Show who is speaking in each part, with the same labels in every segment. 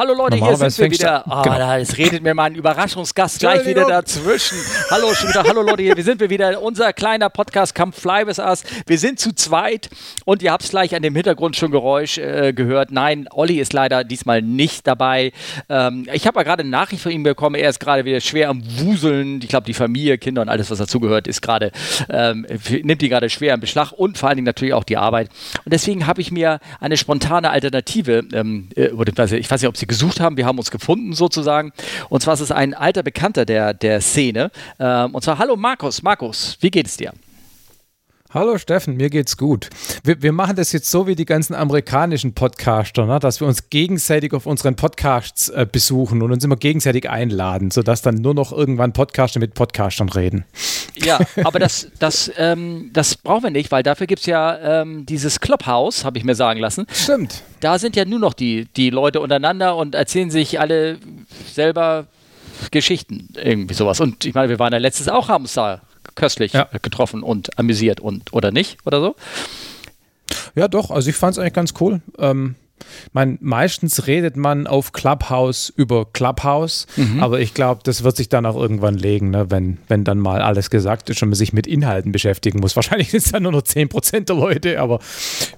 Speaker 1: Hallo Leute, hier sind wir wieder. Oh, genau. da, es redet mir mein Überraschungsgast gleich wieder dazwischen. Hallo, schon wieder. Hallo Leute, hier wir sind wir wieder. Unser kleiner Podcast Come Fly with Us. Wir sind zu zweit und ihr habt es gleich an dem Hintergrund schon Geräusch äh, gehört. Nein, Olli ist leider diesmal nicht dabei. Ähm, ich habe ja gerade eine Nachricht von ihm bekommen. Er ist gerade wieder schwer am Wuseln. Ich glaube, die Familie, Kinder und alles, was dazugehört, ist gerade ähm, nimmt die gerade schwer im Beschlag und vor allen Dingen natürlich auch die Arbeit. Und deswegen habe ich mir eine spontane Alternative, ähm, äh, ich weiß nicht, ob sie gesucht haben. Wir haben uns gefunden sozusagen. Und zwar ist es ein alter Bekannter der, der Szene. Ähm, und zwar, hallo Markus. Markus, wie geht es dir?
Speaker 2: Hallo Steffen, mir geht's gut. Wir, wir, machen das jetzt so wie die ganzen amerikanischen Podcaster, ne? dass wir uns gegenseitig auf unseren Podcasts äh, besuchen und uns immer gegenseitig einladen, sodass dann nur noch irgendwann Podcaster mit Podcastern reden.
Speaker 1: Ja, aber das, das, ähm, das brauchen wir nicht, weil dafür gibt es ja ähm, dieses Clubhouse, habe ich mir sagen lassen.
Speaker 2: Stimmt.
Speaker 1: Da sind ja nur noch die, die Leute untereinander und erzählen sich alle selber Geschichten, irgendwie sowas. Und ich meine, wir waren ja letztes auch, uns da köstlich ja. getroffen und amüsiert und oder nicht oder so?
Speaker 2: Ja, doch. Also ich fand es eigentlich ganz cool. Ähm, man, meistens redet man auf Clubhouse über Clubhouse, mhm. aber ich glaube, das wird sich dann auch irgendwann legen, ne? wenn, wenn dann mal alles gesagt ist und man sich mit Inhalten beschäftigen muss. Wahrscheinlich sind es dann nur noch 10% der Leute, aber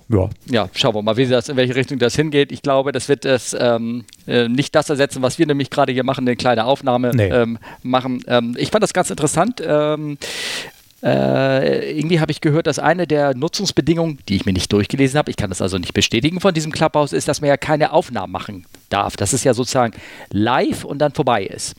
Speaker 2: ja.
Speaker 1: Ja, schauen wir mal, wie das, in welche Richtung das hingeht. Ich glaube, das wird es ähm, äh, nicht das ersetzen, was wir nämlich gerade hier machen, eine kleine Aufnahme nee. ähm, machen. Ähm, ich fand das ganz interessant. Äh, irgendwie habe ich gehört, dass eine der Nutzungsbedingungen, die ich mir nicht durchgelesen habe, ich kann das also nicht bestätigen von diesem Clubhouse, ist, dass man ja keine Aufnahmen machen darf. Dass es ja sozusagen live und dann vorbei ist.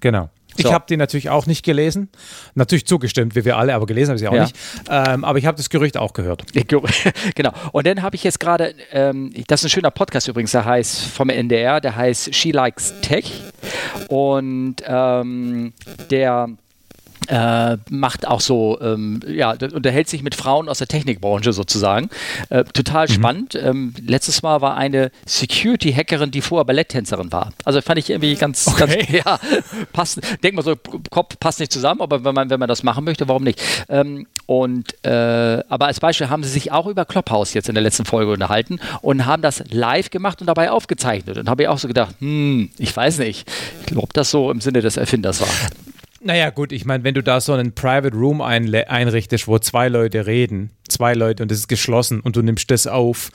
Speaker 2: Genau. So. Ich habe die natürlich auch nicht gelesen. Natürlich zugestimmt, wie wir alle, aber gelesen habe ich sie auch ja. nicht. Ähm, aber ich habe das Gerücht auch gehört.
Speaker 1: genau. Und dann habe ich jetzt gerade, ähm, das ist ein schöner Podcast übrigens, der heißt vom NDR, der heißt She Likes Tech. Und ähm, der äh, macht auch so, ähm, ja, unterhält sich mit Frauen aus der Technikbranche sozusagen. Äh, total mhm. spannend. Ähm, letztes Mal war eine Security-Hackerin, die vorher Balletttänzerin war. Also fand ich irgendwie ganz, okay. ganz ja, passt. Denk mal so, Kopf passt nicht zusammen, aber wenn man, wenn man das machen möchte, warum nicht? Ähm, und, äh, aber als Beispiel haben sie sich auch über Clubhouse jetzt in der letzten Folge unterhalten und haben das live gemacht und dabei aufgezeichnet. Und habe ich auch so gedacht, hm, ich weiß nicht, ob das so im Sinne des Erfinders war.
Speaker 2: Naja, gut, ich meine, wenn du da so einen Private Room einrichtest, wo zwei Leute reden, zwei Leute und es ist geschlossen und du nimmst das auf,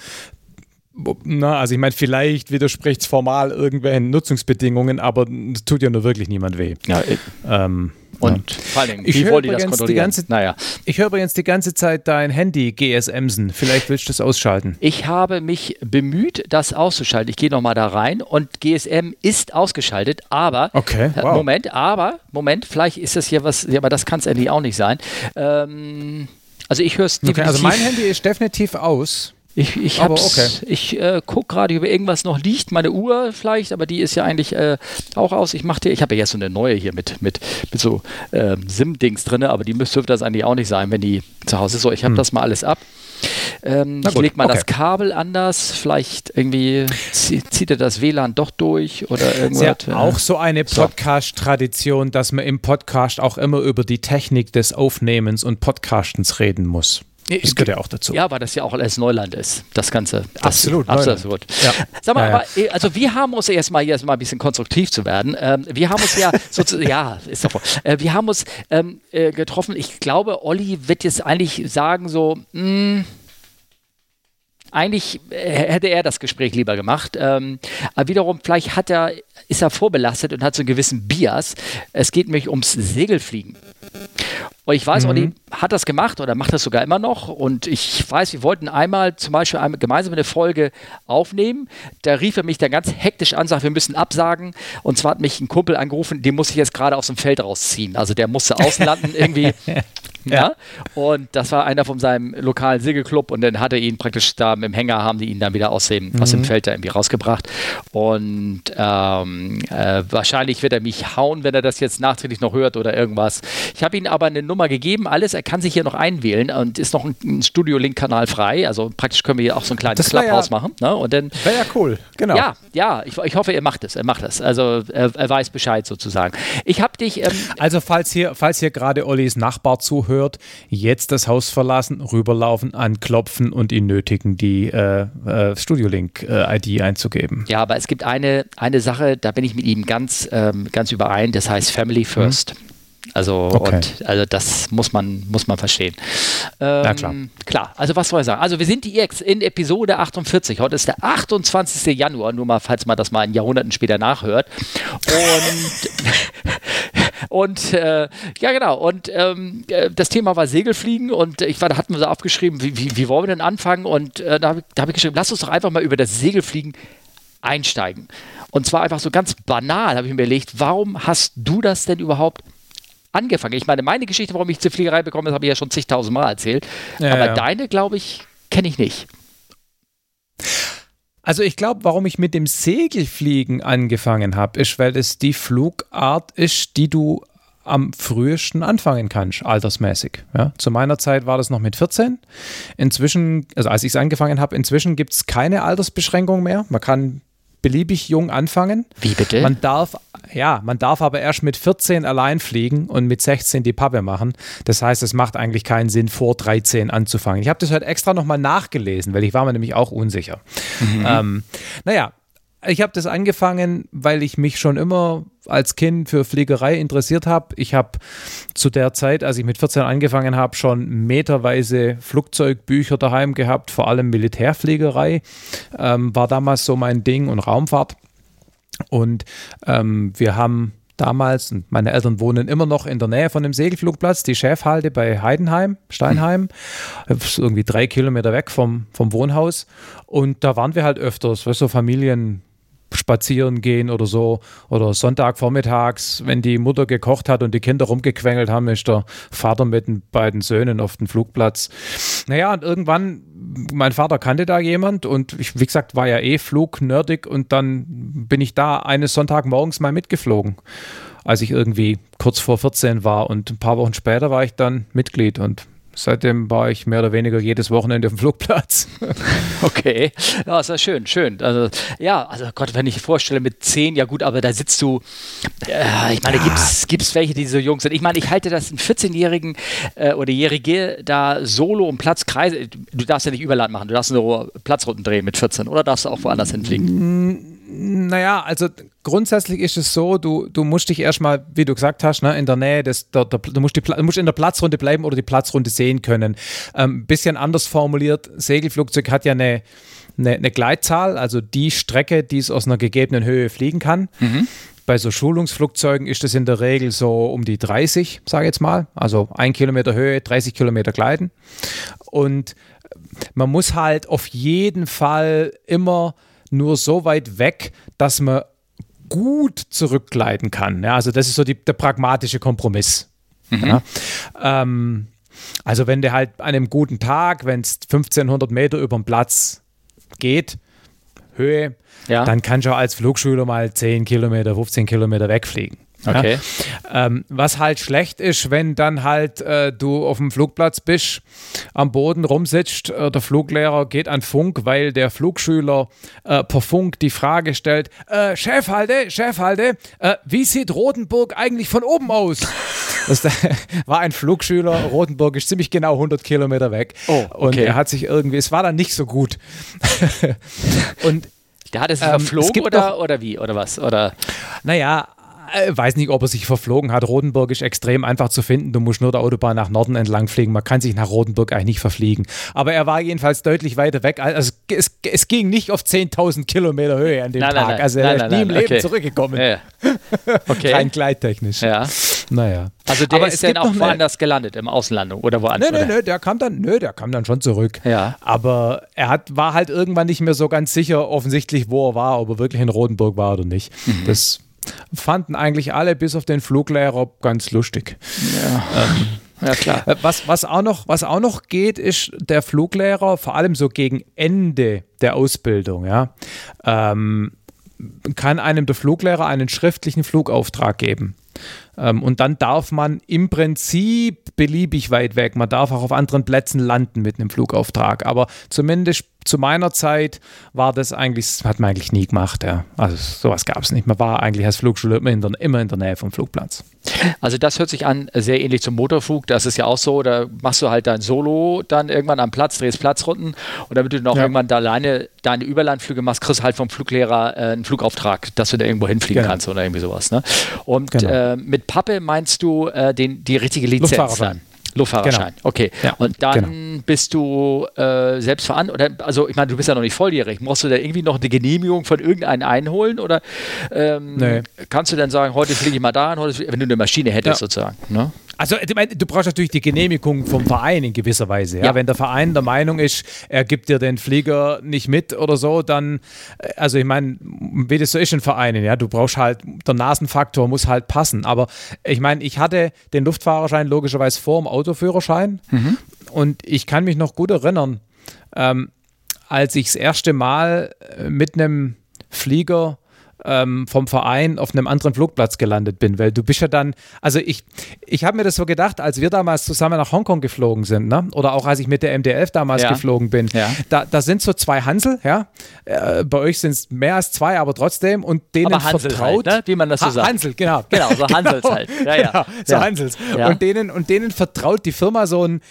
Speaker 2: na, also ich meine, vielleicht widerspricht es formal irgendwelchen Nutzungsbedingungen, aber es tut ja nur wirklich niemand weh. Ja, ähm,
Speaker 1: und ja. vor allem, wie wollt ihr das kontrollieren?
Speaker 2: Ganze, naja. Ich höre übrigens die ganze Zeit dein Handy GSMsen. Vielleicht willst du das ausschalten.
Speaker 1: Ich habe mich bemüht, das auszuschalten. Ich gehe nochmal da rein und GSM ist ausgeschaltet, aber
Speaker 2: okay,
Speaker 1: wow. Moment, aber Moment, vielleicht ist das hier was, ja, aber das kann es endlich auch nicht sein. Ähm, also ich höre es
Speaker 2: okay, Also mein Handy ist definitiv aus.
Speaker 1: Ich, ich, okay. ich äh, gucke gerade, ob irgendwas noch liegt. Meine Uhr vielleicht, aber die ist ja eigentlich äh, auch aus. Ich mache ich habe ja jetzt so eine neue hier mit, mit, mit so äh, SIM-Dings drin, aber die müsste das eigentlich auch nicht sein, wenn die zu Hause ist. So, ich habe hm. das mal alles ab. Ähm, ich lege mal okay. das Kabel anders, vielleicht irgendwie zieht er das WLAN doch durch oder irgendwas.
Speaker 2: Ja auch so eine Podcast-Tradition, dass man im Podcast auch immer über die Technik des Aufnehmens und Podcastens reden muss.
Speaker 1: Das gehört ja auch dazu. Ja, weil das ja auch alles Neuland ist, das Ganze.
Speaker 2: Absolut.
Speaker 1: Absolut. Ja. Sag mal, ja, ja. aber, äh, also wir haben uns erstmal hier erstmal ein bisschen konstruktiv zu werden. Ähm, wir haben uns ja sozusagen, ja, ist doch äh, wir haben uns ähm, äh, getroffen. Ich glaube, Olli wird jetzt eigentlich sagen so, mh, hm, eigentlich äh, hätte er das Gespräch lieber gemacht. Ähm, aber wiederum, vielleicht hat er, ist er vorbelastet und hat so einen gewissen Bias. Es geht nämlich ums Segelfliegen. Und ich weiß, mhm. Olli hat das gemacht oder macht das sogar immer noch. Und ich weiß, wir wollten einmal zum Beispiel einmal gemeinsam eine Folge aufnehmen. Da rief er mich dann ganz hektisch an, sagt, wir müssen absagen. Und zwar hat mich ein Kumpel angerufen, den muss ich jetzt gerade aus dem Feld rausziehen. Also der musste außen landen irgendwie. Ja. Und das war einer von seinem lokalen Segelclub und dann hat er ihn praktisch da mit dem Hänger, haben die ihn dann wieder aus dem, mhm. aus dem mhm. Feld da irgendwie rausgebracht. Und ähm, äh, wahrscheinlich wird er mich hauen, wenn er das jetzt nachträglich noch hört oder irgendwas. Ich habe ihm aber eine Nummer gegeben, alles. Er kann sich hier noch einwählen und ist noch ein, ein Studio-Link-Kanal frei. Also praktisch können wir hier auch so ein kleines Clubhouse ja, machen. Ne? Und dann,
Speaker 2: Wäre ja cool, genau.
Speaker 1: Ja, ja, ich, ich hoffe, er macht es. Er macht es. Also er, er weiß Bescheid sozusagen. Ich habe dich. Ähm,
Speaker 2: also falls hier, falls hier gerade Ollis Nachbar zuhört, aufhört, jetzt das Haus verlassen, rüberlaufen, anklopfen und ihn nötigen, die äh, äh, Studiolink-ID äh, einzugeben.
Speaker 1: Ja, aber es gibt eine, eine Sache, da bin ich mit ihm ganz, ähm, ganz überein, das heißt Family First. Mhm. Also, okay. und, also das muss man, muss man verstehen. Ähm,
Speaker 2: ja, klar.
Speaker 1: Klar, also was soll ich sagen? Also wir sind jetzt in Episode 48. Heute ist der 28. Januar, nur mal, falls man das mal in Jahrhunderten später nachhört. Und, und äh, ja, genau. Und ähm, äh, das Thema war Segelfliegen und ich war, da hatten wir so aufgeschrieben, wie, wie, wie wollen wir denn anfangen? Und äh, da habe ich, hab ich geschrieben, lass uns doch einfach mal über das Segelfliegen einsteigen. Und zwar einfach so ganz banal, habe ich mir überlegt, warum hast du das denn überhaupt angefangen. Ich meine, meine Geschichte, warum ich zur Fliegerei bekomme, das habe ich ja schon zigtausend Mal erzählt. Ja, Aber ja. deine, glaube ich, kenne ich nicht.
Speaker 2: Also ich glaube, warum ich mit dem Segelfliegen angefangen habe, ist, weil es die Flugart ist, die du am frühesten anfangen kannst, altersmäßig. Ja, zu meiner Zeit war das noch mit 14. Inzwischen, also als ich es angefangen habe, inzwischen gibt es keine Altersbeschränkung mehr. Man kann beliebig jung anfangen.
Speaker 1: Wie bitte?
Speaker 2: Man darf, ja, man darf aber erst mit 14 allein fliegen und mit 16 die Pappe machen. Das heißt, es macht eigentlich keinen Sinn, vor 13 anzufangen. Ich habe das halt extra nochmal nachgelesen, weil ich war mir nämlich auch unsicher. Mhm. Ähm, naja, ich habe das angefangen, weil ich mich schon immer als Kind für Fliegerei interessiert habe. Ich habe zu der Zeit, als ich mit 14 angefangen habe, schon meterweise Flugzeugbücher daheim gehabt, vor allem Militärfliegerei ähm, war damals so mein Ding und Raumfahrt. Und ähm, wir haben damals, und meine Eltern wohnen immer noch in der Nähe von dem Segelflugplatz, die Schäfhalde bei Heidenheim, Steinheim, irgendwie drei Kilometer weg vom, vom Wohnhaus. Und da waren wir halt öfters, weißt, so Familien, spazieren gehen oder so. Oder Sonntagvormittags, wenn die Mutter gekocht hat und die Kinder rumgequengelt haben, ist der Vater mit den beiden Söhnen auf den Flugplatz. Naja, und irgendwann, mein Vater kannte da jemand und ich, wie gesagt, war ja eh flugnerdig und dann bin ich da eines Sonntagmorgens mal mitgeflogen, als ich irgendwie kurz vor 14 war und ein paar Wochen später war ich dann Mitglied und Seitdem war ich mehr oder weniger jedes Wochenende auf dem Flugplatz.
Speaker 1: okay, ja, ist ja schön, schön. Also, ja, also Gott, wenn ich vorstelle, mit zehn, ja gut, aber da sitzt du, äh, ich meine, gibt es welche, die so jung sind? Ich meine, ich halte das einen 14-Jährigen äh, oder Jährige da solo um Platz kreise. Du darfst ja nicht Überland machen, du darfst nur Platzrunden drehen mit 14 oder darfst du auch woanders hinfliegen?
Speaker 2: Naja, also grundsätzlich ist es so, du, du musst dich erstmal, wie du gesagt hast, ne, in der Nähe des, der, der, du, musst die, du musst in der Platzrunde bleiben oder die Platzrunde sehen können. Ähm, bisschen anders formuliert, Segelflugzeug hat ja eine, eine, eine, Gleitzahl, also die Strecke, die es aus einer gegebenen Höhe fliegen kann. Mhm. Bei so Schulungsflugzeugen ist es in der Regel so um die 30, sage ich jetzt mal. Also ein Kilometer Höhe, 30 Kilometer Gleiten. Und man muss halt auf jeden Fall immer nur so weit weg, dass man gut zurückgleiten kann. Ja, also das ist so die, der pragmatische Kompromiss. Mhm. Ja. Ähm, also wenn der halt an einem guten Tag, wenn es 1500 Meter über den Platz geht, Höhe, ja. dann kannst du als Flugschüler mal 10 Kilometer, 15 Kilometer wegfliegen.
Speaker 1: Okay.
Speaker 2: Ja? Ähm, was halt schlecht ist, wenn dann halt äh, du auf dem Flugplatz bist, am Boden rumsitzt, äh, der Fluglehrer geht an Funk, weil der Flugschüler äh, per Funk die Frage stellt, äh, Chefhalde, Chefhalde, äh, wie sieht Rotenburg eigentlich von oben aus? Das war ein Flugschüler, Rotenburg ist ziemlich genau 100 Kilometer weg.
Speaker 1: Oh, okay.
Speaker 2: Und er hat sich irgendwie, es war dann nicht so gut.
Speaker 1: und der hat es ähm, verflogen oder, oder wie? Oder was? Oder?
Speaker 2: Naja, weiß nicht, ob er sich verflogen hat. Rotenburg ist extrem einfach zu finden. Du musst nur der Autobahn nach Norden entlang fliegen. Man kann sich nach Rotenburg eigentlich nicht verfliegen. Aber er war jedenfalls deutlich weiter weg. Also es, es ging nicht auf 10.000 Kilometer Höhe an dem
Speaker 1: nein,
Speaker 2: Tag.
Speaker 1: Nein,
Speaker 2: also
Speaker 1: er
Speaker 2: ist nie im Leben okay. zurückgekommen.
Speaker 1: Ja. Okay.
Speaker 2: Rein gleittechnisch.
Speaker 1: Ja.
Speaker 2: Naja.
Speaker 1: Also der Aber ist dann auch woanders eine... gelandet, im Außenlandung oder woanders?
Speaker 2: Nö, nö, nö, der kam dann, nö, der kam dann schon zurück.
Speaker 1: Ja.
Speaker 2: Aber er hat, war halt irgendwann nicht mehr so ganz sicher, offensichtlich, wo er war, ob er wirklich in Rotenburg war oder nicht. Mhm. Das fanden eigentlich alle bis auf den Fluglehrer ganz lustig.
Speaker 1: Ja. Ähm, ja, klar.
Speaker 2: Äh, was, was, auch noch, was auch noch geht, ist der Fluglehrer, vor allem so gegen Ende der Ausbildung, ja, ähm, kann einem der Fluglehrer einen schriftlichen Flugauftrag geben. Ähm, und dann darf man im Prinzip beliebig weit weg. Man darf auch auf anderen Plätzen landen mit einem Flugauftrag. Aber zumindest zu meiner Zeit war das eigentlich, das hat man eigentlich nie gemacht. Ja. Also sowas gab es nicht. Man war eigentlich als Flugschule immer in, der, immer in der Nähe vom Flugplatz.
Speaker 1: Also das hört sich an sehr ähnlich zum Motorflug. Das ist ja auch so, da machst du halt dein Solo dann irgendwann am Platz, drehst Platzrunden und damit du noch ja. irgendwann da alleine deine Überlandflüge machst, kriegst du halt vom Fluglehrer äh, einen Flugauftrag, dass du da irgendwo hinfliegen genau. kannst oder irgendwie sowas. Ne? Und genau. äh, mit Pappe meinst du äh, den, die richtige Lizenz dann? Luftfahrerschein. Genau. Okay. Ja, und dann genau. bist du äh, selbst verantwortlich. Also ich meine, du bist ja noch nicht volljährig. Musst du da irgendwie noch eine Genehmigung von irgendeinem einholen? Oder ähm, nee. kannst du dann sagen, heute fliege ich mal da, heute, wenn du eine Maschine hättest ja. sozusagen? Ne?
Speaker 2: Also du brauchst natürlich die Genehmigung vom Verein in gewisser Weise. Ja? ja? Wenn der Verein der Meinung ist, er gibt dir den Flieger nicht mit oder so, dann, äh, also ich meine, wie das so ist in Vereinen, ja, du brauchst halt, der Nasenfaktor muss halt passen. Aber ich meine, ich hatte den Luftfahrerschein logischerweise vor dem Autoführerschein mhm. und ich kann mich noch gut erinnern, ähm, als ich das erste Mal äh, mit einem Flieger ähm, vom Verein auf einem anderen Flugplatz gelandet bin, weil du bist ja dann, also ich, ich habe mir das so gedacht, als wir damals zusammen nach Hongkong geflogen sind, ne? oder auch als ich mit der MD-11 damals ja. geflogen bin, ja. da, da sind so zwei Hansel, ja, äh, bei euch sind es mehr als zwei, aber trotzdem und denen aber Hansel vertraut,
Speaker 1: halt, ne? wie man das so ha sagt.
Speaker 2: Hansel, genau.
Speaker 1: Genau, so Hansels genau, halt. Ja,
Speaker 2: genau, so Hansels. Und, denen, und denen vertraut die Firma so ein,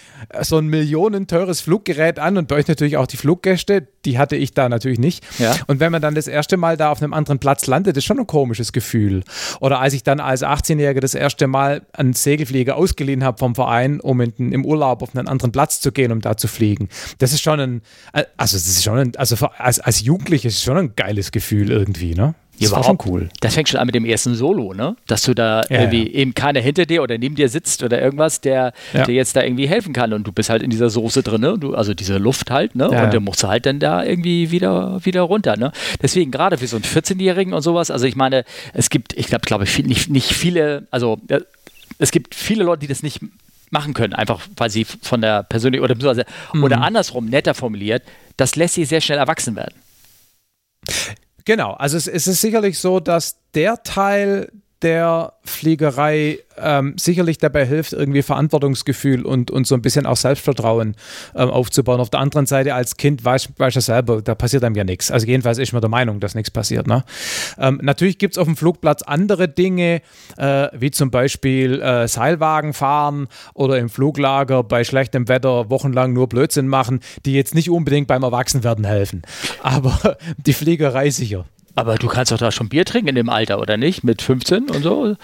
Speaker 2: so ein millionenteures Fluggerät an und bei euch natürlich auch die Fluggäste, die hatte ich da natürlich nicht. Und wenn man dann das erste Mal da auf einem anderen Platz landet, ist schon ein komisches Gefühl. Oder als ich dann als 18-Jähriger das erste Mal einen Segelflieger ausgeliehen habe vom Verein, um in, im Urlaub auf einen anderen Platz zu gehen, um da zu fliegen. Das ist schon ein, also das ist schon ein, also als, als Jugendlicher ist es schon ein geiles Gefühl irgendwie, ne?
Speaker 1: Das war schon cool. Das fängt schon an mit dem ersten Solo, ne? Dass du da ja, irgendwie ja. eben keiner hinter dir oder neben dir sitzt oder irgendwas, der ja. dir jetzt da irgendwie helfen kann und du bist halt in dieser Soße drin, ne? Du, also diese Luft halt, ne? und du musst halt dann da irgendwie wieder, wieder runter, ne? Deswegen gerade für so einen 14-Jährigen und sowas, also ich meine, es gibt, ich glaube, glaube ich, nicht, nicht viele, also es gibt viele Leute, die das nicht machen können, einfach weil sie von der persönlichen oder beziehungsweise mhm. oder andersrum netter formuliert, das lässt sie sehr schnell erwachsen werden.
Speaker 2: Genau, also es, es ist sicherlich so, dass der Teil der Fliegerei ähm, sicherlich dabei hilft, irgendwie Verantwortungsgefühl und, und so ein bisschen auch Selbstvertrauen ähm, aufzubauen. Auf der anderen Seite, als Kind weiß, weiß ja selber, da passiert einem ja nichts. Also jedenfalls ist man der Meinung, dass nichts passiert. Ne? Ähm, natürlich gibt es auf dem Flugplatz andere Dinge, äh, wie zum Beispiel äh, Seilwagen fahren oder im Fluglager bei schlechtem Wetter wochenlang nur Blödsinn machen, die jetzt nicht unbedingt beim Erwachsenwerden helfen. Aber die Fliegerei sicher.
Speaker 1: Aber du kannst doch da schon Bier trinken in dem Alter, oder nicht? Mit 15 und so?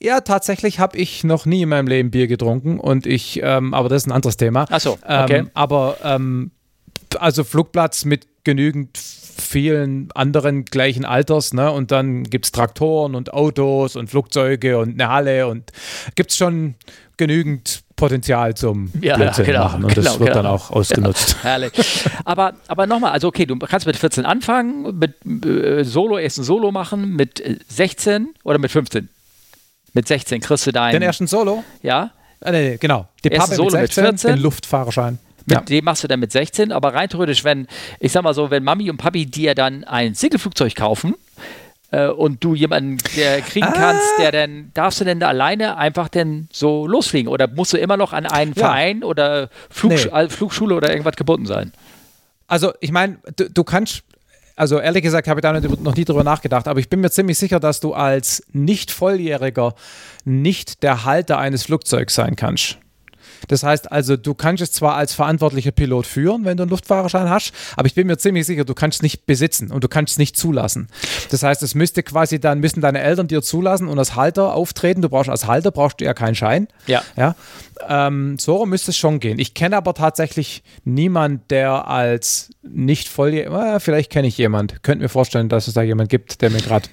Speaker 2: Ja, tatsächlich habe ich noch nie in meinem Leben Bier getrunken und ich, ähm, aber das ist ein anderes Thema.
Speaker 1: Ach so, okay.
Speaker 2: Ähm, aber ähm, also Flugplatz mit genügend vielen anderen gleichen Alters, ne? Und dann gibt es Traktoren und Autos und Flugzeuge und eine Halle und gibt es schon genügend Potenzial zum
Speaker 1: ja, Blödsinn genau, machen
Speaker 2: und
Speaker 1: genau,
Speaker 2: das wird genau. dann auch ausgenutzt.
Speaker 1: Ja, herrlich. Aber, aber nochmal, also okay, du kannst mit 14 anfangen, mit äh, Solo, erst ein Solo machen, mit 16 äh, oder mit 15? Mit 16 kriegst du deinen.
Speaker 2: Den ersten Solo?
Speaker 1: Ja.
Speaker 2: Nee, nee, genau. Die Pappe Solo mit, 16, mit 14. Den Luftfahrerschein.
Speaker 1: Mit ja. dem machst du dann mit 16, aber rein theoretisch, wenn, ich sag mal so, wenn Mami und Papi dir dann ein Segelflugzeug kaufen, äh, und du jemanden der kriegen ah. kannst, der dann, darfst du denn da alleine einfach denn so losfliegen? Oder musst du immer noch an einen ja. Verein oder Flugsch nee. Flugschule oder irgendwas gebunden sein?
Speaker 2: Also, ich meine, du, du kannst also ehrlich gesagt habe ich da noch nie drüber nachgedacht, aber ich bin mir ziemlich sicher, dass du als nicht Volljähriger nicht der Halter eines Flugzeugs sein kannst. Das heißt also, du kannst es zwar als verantwortlicher Pilot führen, wenn du einen Luftfahrerschein hast, aber ich bin mir ziemlich sicher, du kannst es nicht besitzen und du kannst es nicht zulassen. Das heißt, es müsste quasi dann, müssen deine Eltern dir zulassen und als Halter auftreten. Du brauchst als Halter brauchst du ja keinen Schein.
Speaker 1: Ja.
Speaker 2: ja? Ähm, so müsste es schon gehen. Ich kenne aber tatsächlich niemanden, der als nicht voll, äh, vielleicht kenne ich jemanden. Könnte mir vorstellen, dass es da jemanden gibt, der mir gerade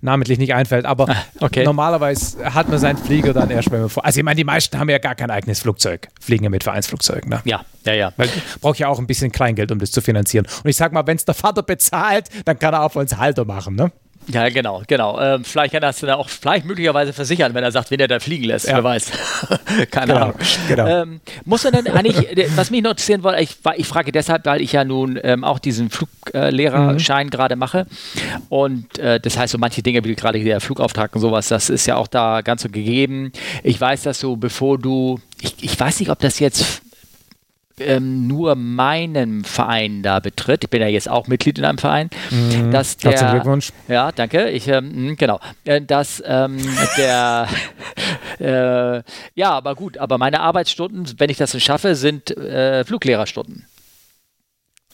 Speaker 2: namentlich nicht einfällt. Aber ah, okay. normalerweise hat man seinen Flieger dann erst, wenn man vor. Also ich meine, die meisten haben ja gar kein eigenes Flugzeug, fliegen ja mit Vereinsflugzeugen. Ne?
Speaker 1: Ja, ja, ja.
Speaker 2: Weil braucht ja auch ein bisschen Kleingeld, um das zu finanzieren. Und ich sag mal, wenn es der Vater bezahlt, dann kann er auch für uns Halter machen, ne?
Speaker 1: Ja, genau, genau. Ähm, vielleicht kann er das dann auch vielleicht möglicherweise versichern, wenn er sagt, wen er da fliegen lässt. Ja. Wer weiß. Keine genau, Ahnung. Genau. Ähm, muss man denn eigentlich, was mich noch interessieren wollte, ich, ich frage deshalb, weil ich ja nun ähm, auch diesen Fluglehrerschein mhm. gerade mache. Und äh, das heißt, so manche Dinge wie gerade der Flugauftrag und sowas, das ist ja auch da ganz so gegeben. Ich weiß, dass du, bevor du, ich, ich weiß nicht, ob das jetzt ähm, nur meinen Verein da betritt, ich bin ja jetzt auch Mitglied in einem Verein, mhm. dass der,
Speaker 2: Herzlichen Glückwunsch.
Speaker 1: Ja, danke. Ich, ähm, hm, genau, äh, dass ähm, der, äh, ja, aber gut, aber meine Arbeitsstunden, wenn ich das schaffe, sind äh, Fluglehrerstunden.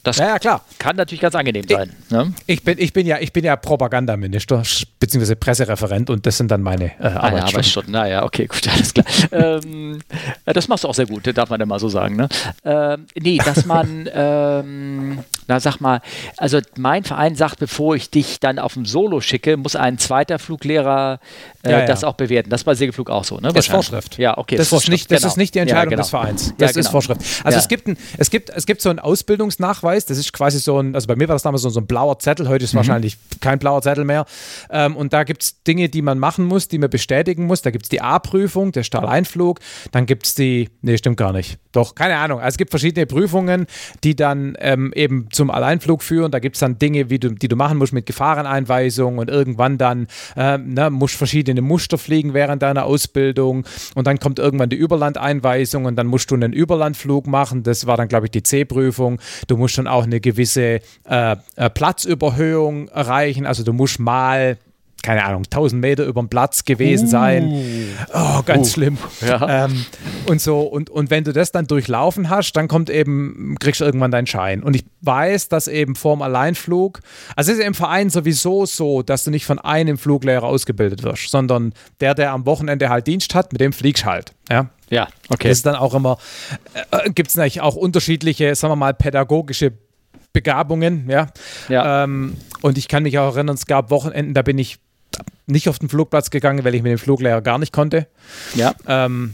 Speaker 1: Das ja, ja, klar. kann natürlich ganz angenehm sein.
Speaker 2: Ich, ne? ich, bin, ich, bin, ja, ich bin ja Propagandaminister bzw. Pressereferent und das sind dann meine äh, Arbeitsstunden. Ah, Arbeitsstunden.
Speaker 1: Naja, okay, gut, alles klar. ähm, das machst du auch sehr gut, darf man ja mal so sagen. Ne? Ähm, nee, dass man, ähm, na sag mal, also mein Verein sagt, bevor ich dich dann auf dem Solo schicke, muss ein zweiter Fluglehrer äh, ja, ja. das auch bewerten. Das ist bei Segelflug auch so, ne?
Speaker 2: Das ist Vorschrift.
Speaker 1: Ja, okay.
Speaker 2: Das, ist nicht, das genau. ist nicht die Entscheidung genau. des Vereins. Das genau. ist Vorschrift. Also es, gibt ein, es, gibt, es gibt so einen Ausbildungsnachweis, das ist quasi so ein, also bei mir war das damals so, so ein blauer Zettel, heute ist mhm. wahrscheinlich kein blauer Zettel mehr. Ähm, und da gibt es Dinge, die man machen muss, die man bestätigen muss. Da gibt es die A-Prüfung, der Stahleinflug, dann gibt es die, nee, stimmt gar nicht. Doch, keine Ahnung. Also es gibt verschiedene Prüfungen, die dann ähm, eben zum Alleinflug führen. Da gibt es dann Dinge, wie du, die du machen musst mit Gefahreneinweisung und irgendwann dann ähm, ne, musst verschiedene Muster fliegen während deiner Ausbildung und dann kommt irgendwann die Überlandeinweisung und dann musst du einen Überlandflug machen. Das war dann, glaube ich, die C-Prüfung. Du musst dann auch eine gewisse äh, äh Platzüberhöhung erreichen. Also du musst mal keine Ahnung, 1000 Meter über dem Platz gewesen uh. sein. Oh, ganz uh. schlimm. Ja. Ähm, und so, und, und wenn du das dann durchlaufen hast, dann kommt eben, kriegst du irgendwann deinen Schein. Und ich weiß, dass eben vorm Alleinflug, also es ist im Verein sowieso so, dass du nicht von einem Fluglehrer ausgebildet wirst, sondern der, der am Wochenende halt Dienst hat, mit dem fliegst halt. Ja.
Speaker 1: Ja, okay.
Speaker 2: Das ist dann auch immer, äh, gibt es natürlich auch unterschiedliche, sagen wir mal, pädagogische Begabungen, ja. ja. Ähm, und ich kann mich auch erinnern, es gab Wochenenden, da bin ich nicht auf den Flugplatz gegangen, weil ich mit dem Fluglehrer gar nicht konnte.
Speaker 1: Ja.
Speaker 2: Ähm,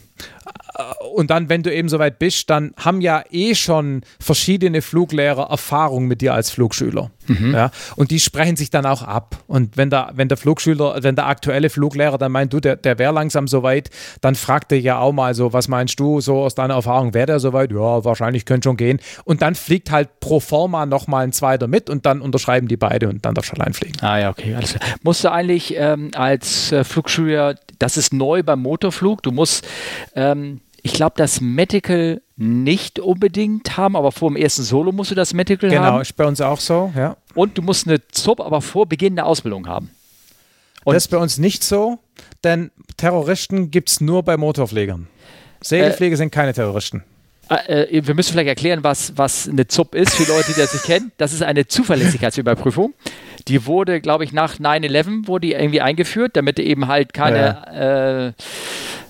Speaker 2: und dann, wenn du eben soweit bist, dann haben ja eh schon verschiedene Fluglehrer Erfahrung mit dir als Flugschüler. Mhm. Ja? Und die sprechen sich dann auch ab. Und wenn der, wenn der Flugschüler, wenn der aktuelle Fluglehrer dann meint, du, der, der wäre langsam soweit, dann fragt er ja auch mal so, was meinst du so aus deiner Erfahrung, wäre der soweit? Ja, wahrscheinlich könnte schon gehen. Und dann fliegt halt pro forma nochmal ein zweiter mit und dann unterschreiben die beide und dann darfst du allein fliegen.
Speaker 1: Ah ja, okay, alles klar. Musst du eigentlich ähm, als äh, Flugschüler, das ist neu beim Motorflug, du musst ähm, ich glaube, das Medical nicht unbedingt haben, aber vor dem ersten Solo musst du das Medical
Speaker 2: genau,
Speaker 1: haben.
Speaker 2: Genau, ist bei uns auch so, ja.
Speaker 1: Und du musst eine ZUB aber vor Beginn der Ausbildung haben.
Speaker 2: Und das ist bei uns nicht so, denn Terroristen gibt es nur bei Motorpflegern. Segelpflege äh, sind keine Terroristen.
Speaker 1: Äh, äh, wir müssen vielleicht erklären, was, was eine ZUB ist für Leute, die das nicht kennen. Das ist eine Zuverlässigkeitsüberprüfung. Die wurde, glaube ich, nach 9-11 wurde die irgendwie eingeführt, damit eben halt keine ja. äh,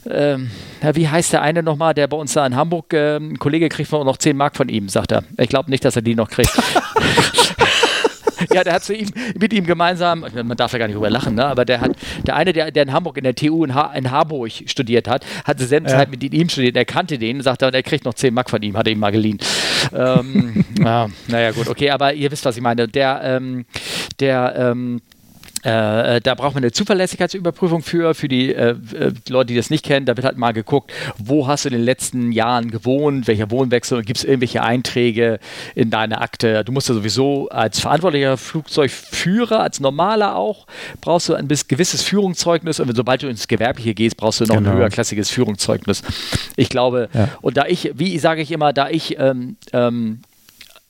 Speaker 1: ja, wie heißt der eine nochmal, der bei uns da in Hamburg, äh, ein Kollege kriegt noch 10 Mark von ihm, sagt er. Ich glaube nicht, dass er die noch kriegt. ja, der hat zu ihm, mit ihm gemeinsam, man darf ja gar nicht drüber lachen, ne? aber der hat, der eine, der, der in Hamburg in der TU in, ha in Harburg studiert hat, hat dieselbe ja. Zeit mit ihm studiert, er kannte den, sagt und er kriegt noch 10 Mark von ihm, hat er ihm mal geliehen. ähm, ja, naja, gut, okay, aber ihr wisst, was ich meine. Der, ähm, der, ähm, äh, äh, da braucht man eine Zuverlässigkeitsüberprüfung für, für die äh, äh, Leute, die das nicht kennen. Da wird halt mal geguckt, wo hast du in den letzten Jahren gewohnt, welcher Wohnwechsel, gibt es irgendwelche Einträge in deiner Akte. Du musst ja sowieso als verantwortlicher Flugzeugführer, als normaler auch, brauchst du ein gewisses Führungszeugnis und sobald du ins Gewerbliche gehst, brauchst du noch genau. ein höherklassiges Führungszeugnis. Ich glaube, ja. und da ich, wie sage ich immer, da ich ähm, ähm,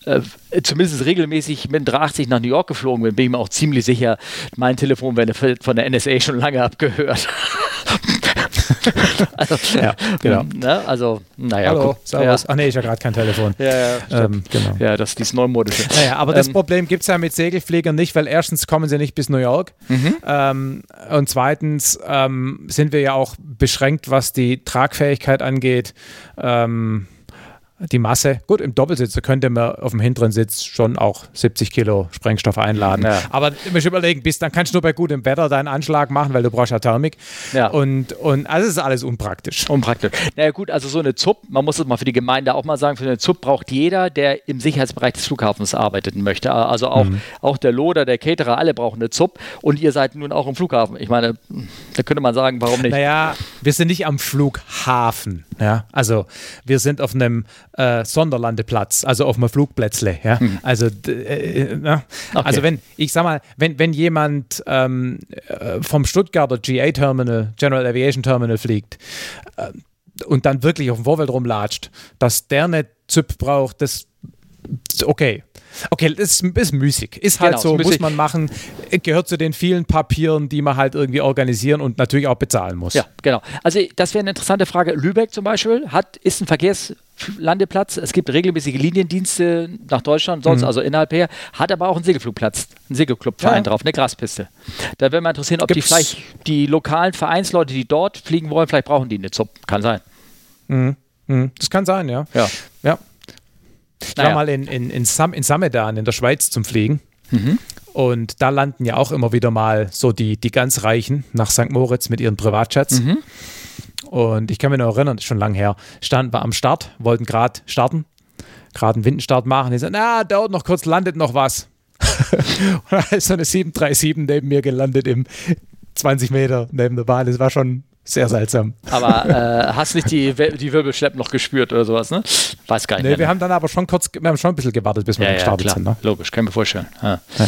Speaker 1: äh, zumindest regelmäßig mit 380 nach New York geflogen bin, bin ich mir auch ziemlich sicher, mein Telefon wäre von der NSA schon lange abgehört. also, ja, genau. Ne? Also, naja.
Speaker 2: Hallo, servus. Ja. Ach nee, ich habe gerade kein Telefon.
Speaker 1: Ja, ja, ähm, genau. ja das ist dieses neumodische.
Speaker 2: Naja, aber ähm, das Problem gibt es ja mit Segelfliegern nicht, weil erstens kommen sie nicht bis New York mhm. ähm, und zweitens ähm, sind wir ja auch beschränkt, was die Tragfähigkeit angeht. Ähm, die Masse. Gut, im Doppelsitz könnte man auf dem hinteren Sitz schon auch 70 Kilo Sprengstoff einladen. Ja. Aber musst überlegen, bis dann kannst du nur bei gutem Wetter deinen Anschlag machen, weil du brauchst ja Thermik. Ja. Und, und also ist alles unpraktisch.
Speaker 1: Unpraktisch. Naja gut, also so eine ZUP, man muss es mal für die Gemeinde auch mal sagen, für eine ZUP braucht jeder, der im Sicherheitsbereich des Flughafens arbeiten möchte. Also auch, mhm. auch der Loder, der Caterer, alle brauchen eine ZUP und ihr seid nun auch im Flughafen. Ich meine, da könnte man sagen, warum nicht?
Speaker 2: Naja, wir sind nicht am Flughafen. Ja? Also wir sind auf einem äh, Sonderlandeplatz, also auf einem Flugplätzle. Ja? Hm. Also, äh, äh okay. also wenn, ich sag mal, wenn, wenn jemand ähm, äh, vom Stuttgarter GA-Terminal, General Aviation Terminal fliegt, äh, und dann wirklich auf dem Vorfeld rumlatscht, dass der eine ZIP braucht, das okay. Okay, das ist, ist müßig. Ist halt genau, so, muss man machen. Gehört zu den vielen Papieren, die man halt irgendwie organisieren und natürlich auch bezahlen muss.
Speaker 1: Ja, genau. Also das wäre eine interessante Frage. Lübeck zum Beispiel hat, ist ein Verkehrslandeplatz. Es gibt regelmäßige Liniendienste nach Deutschland, sonst mhm. also innerhalb her, hat aber auch einen Segelflugplatz, einen Segelclubverein ja. drauf, eine Graspiste. Da würde mich interessieren, ob Gibt's? die vielleicht die lokalen Vereinsleute, die dort fliegen wollen, vielleicht brauchen die eine ZUP. Kann sein.
Speaker 2: Mhm. Mhm. Das kann sein, ja. Ja. ja. Ich naja. war mal in, in, in, Sam, in Samedan in der Schweiz zum Fliegen. Mhm. Und da landen ja auch immer wieder mal so die, die ganz Reichen nach St. Moritz mit ihren Privatjets. Mhm. Und ich kann mich noch erinnern, das ist schon lange her, standen wir am Start, wollten gerade starten, gerade einen Windenstart machen. Ich sagte, na, dauert noch kurz, landet noch was. und da ist so eine 737 neben mir gelandet im 20 Meter neben der Bahn. Das war schon sehr seltsam.
Speaker 1: Aber äh, hast nicht die, die Wirbelschleppen noch gespürt oder sowas, ne?
Speaker 2: Weiß gar nicht. Nee, mehr, wir ne? haben dann aber schon kurz, wir haben schon ein bisschen gewartet, bis wir ja, gestartet
Speaker 1: ja,
Speaker 2: sind. Ne?
Speaker 1: Logisch, kann ich mir vorstellen. Ja. Ja.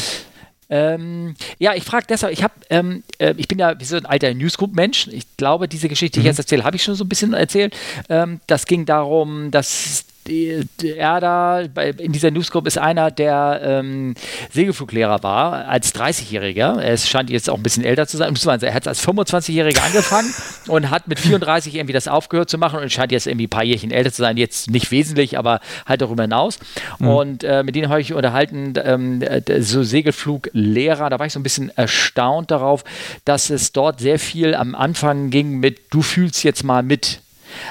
Speaker 1: Ähm, ja, ich frage deshalb, ich habe, ähm, äh, ich bin ja wie so ein alter Newsgroup-Mensch. Ich glaube, diese Geschichte, die ich mhm. jetzt erzähle, habe ich schon so ein bisschen erzählt. Ähm, das ging darum, dass er da in dieser Newsgroup ist einer, der ähm, Segelfluglehrer war als 30-Jähriger. Es scheint jetzt auch ein bisschen älter zu sein. Er hat als 25-Jähriger angefangen und hat mit 34 irgendwie das aufgehört zu machen und scheint jetzt irgendwie ein paar Jährchen älter zu sein. Jetzt nicht wesentlich, aber halt darüber hinaus. Mhm. Und äh, mit denen habe ich unterhalten, ähm, so Segelfluglehrer. Da war ich so ein bisschen erstaunt darauf, dass es dort sehr viel am Anfang ging mit, du fühlst jetzt mal mit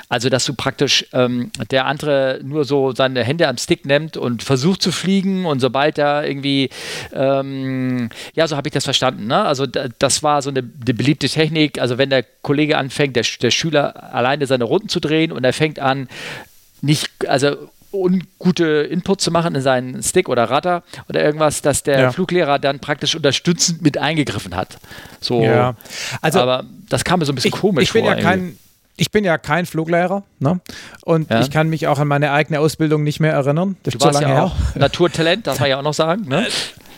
Speaker 1: also, dass du praktisch ähm, der andere nur so seine Hände am Stick nimmt und versucht zu fliegen und sobald er irgendwie, ähm, ja, so habe ich das verstanden. Ne? Also, das war so eine, eine, beliebte Technik. Also, wenn der Kollege anfängt, der, der Schüler alleine seine Runden zu drehen und er fängt an, nicht, also ungute Inputs zu machen in seinen Stick oder Radar oder irgendwas, dass der ja. Fluglehrer dann praktisch unterstützend mit eingegriffen hat. So, ja. also, aber das kam mir so ein bisschen
Speaker 2: ich,
Speaker 1: komisch
Speaker 2: ich bin vor. Ja kein, ich bin ja kein Fluglehrer ne? und ja. ich kann mich auch an meine eigene Ausbildung nicht mehr erinnern.
Speaker 1: Das du ist warst so lange ja her. auch Naturtalent, darf man ja auch noch sagen. Ne?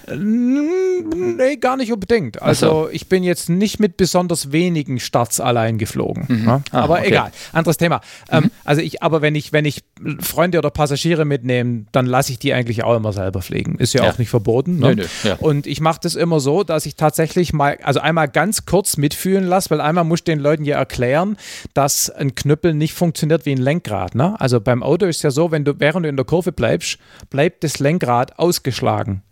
Speaker 2: Nee, gar nicht unbedingt. Also so. ich bin jetzt nicht mit besonders wenigen Starts allein geflogen. Mhm. Ne? Ah, aber okay. egal, anderes Thema. Ähm, mhm. Ähm, also ich, aber wenn ich, wenn ich Freunde oder Passagiere mitnehme, dann lasse ich die eigentlich auch immer selber fliegen. Ist ja, ja. auch nicht verboten. Ne? Nö, nö, ja. Und ich mache das immer so, dass ich tatsächlich mal, also einmal ganz kurz mitfühlen lasse, weil einmal muss ich den Leuten ja erklären, dass ein Knüppel nicht funktioniert wie ein Lenkrad. Ne? Also beim Auto ist ja so, wenn du während du in der Kurve bleibst, bleibt das Lenkrad ausgeschlagen.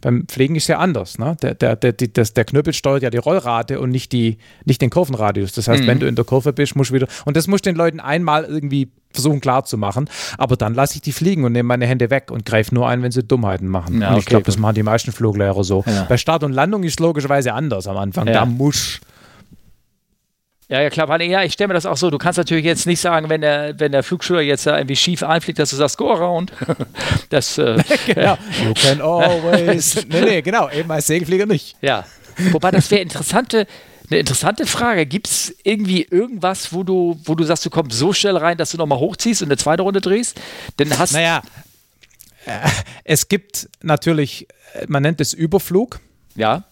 Speaker 2: Beim Pflegen ist es ja anders. Ne? Der, der, der, das, der Knüppel steuert ja die Rollrate und nicht, die, nicht den Kurvenradius. Das heißt, mhm. wenn du in der Kurve bist, musst du wieder. Und das muss ich den Leuten einmal irgendwie versuchen klarzumachen. Aber dann lasse ich die fliegen und nehme meine Hände weg und greife nur ein, wenn sie Dummheiten machen. Ja, und ich glaube, das machen die meisten Fluglehrer so. Ja. Bei Start und Landung ist es logischerweise anders am Anfang. Ja. Da muss
Speaker 1: ja, ja, klar. Ja, ich stelle mir das auch so. Du kannst natürlich jetzt nicht sagen, wenn der, wenn der Flugschüler jetzt da irgendwie schief einfliegt, dass du sagst, go around. Das, äh,
Speaker 2: genau. You can always. nee, nee, genau. Eben als Segelflieger nicht.
Speaker 1: Ja. Wobei das wäre interessante, eine interessante Frage. Gibt es irgendwie irgendwas, wo du, wo du sagst, du kommst so schnell rein, dass du nochmal hochziehst und eine zweite Runde drehst? Denn hast.
Speaker 2: Naja, äh, es gibt natürlich, man nennt es Überflug.
Speaker 1: Ja.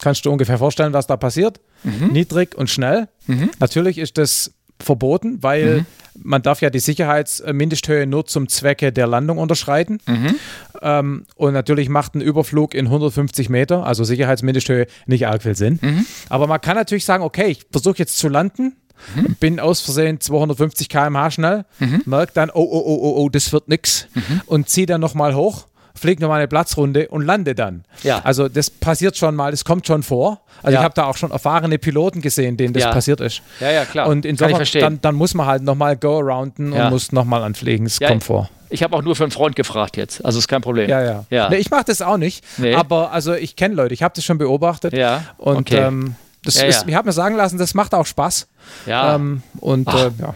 Speaker 2: Kannst du ungefähr vorstellen, was da passiert? Mhm. Niedrig und schnell. Mhm. Natürlich ist das verboten, weil mhm. man darf ja die Sicherheitsmindesthöhe nur zum Zwecke der Landung unterschreiten. Mhm. Ähm, und natürlich macht ein Überflug in 150 Meter, also Sicherheitsmindesthöhe, nicht arg viel Sinn. Mhm. Aber man kann natürlich sagen, okay, ich versuche jetzt zu landen, Mhm. bin aus Versehen 250 km/h schnell, mhm. merke dann, oh, oh, oh, oh, oh, das wird nix mhm. und ziehe dann nochmal hoch fliege nochmal eine Platzrunde und lande dann.
Speaker 1: Ja.
Speaker 2: Also das passiert schon mal, das kommt schon vor. Also
Speaker 1: Ja.
Speaker 2: ich habe da auch schon erfahrene Piloten gesehen, denen das
Speaker 1: Ja.
Speaker 2: passiert ist.
Speaker 1: Ja, ja, klar.
Speaker 2: Und insofern, dann, dann muss man halt nochmal go-arounden und muss nochmal anfliegen. Es kommt vor.
Speaker 1: Ich habe auch nur für einen Freund gefragt jetzt. Also ist kein Problem.
Speaker 2: Ja, ja.
Speaker 1: Ja.
Speaker 2: Nee, ich mache das auch nicht.
Speaker 1: Nee.
Speaker 2: Aber also ich kenne Leute, ich habe das schon beobachtet.
Speaker 1: Ja,
Speaker 2: Und
Speaker 1: okay.
Speaker 2: ähm, das
Speaker 1: Ja,
Speaker 2: ist, ich habe mir sagen lassen, das macht auch Spaß.
Speaker 1: ja.
Speaker 2: Ähm, und
Speaker 1: Ach.
Speaker 2: äh, ja.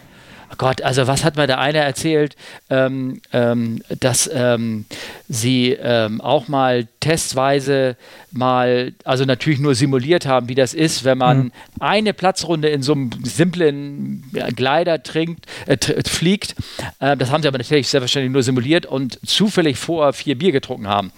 Speaker 1: Oh Gott, also was hat mir der eine erzählt, ähm, ähm, dass ähm, sie ähm, auch mal testweise mal, also natürlich nur simuliert haben, wie das ist, wenn man
Speaker 2: Mhm.
Speaker 1: eine Platzrunde in so einem simplen ja, Glider trinkt, äh, fliegt. Äh, das haben sie aber natürlich selbstverständlich nur simuliert und zufällig vorher vier Bier getrunken haben.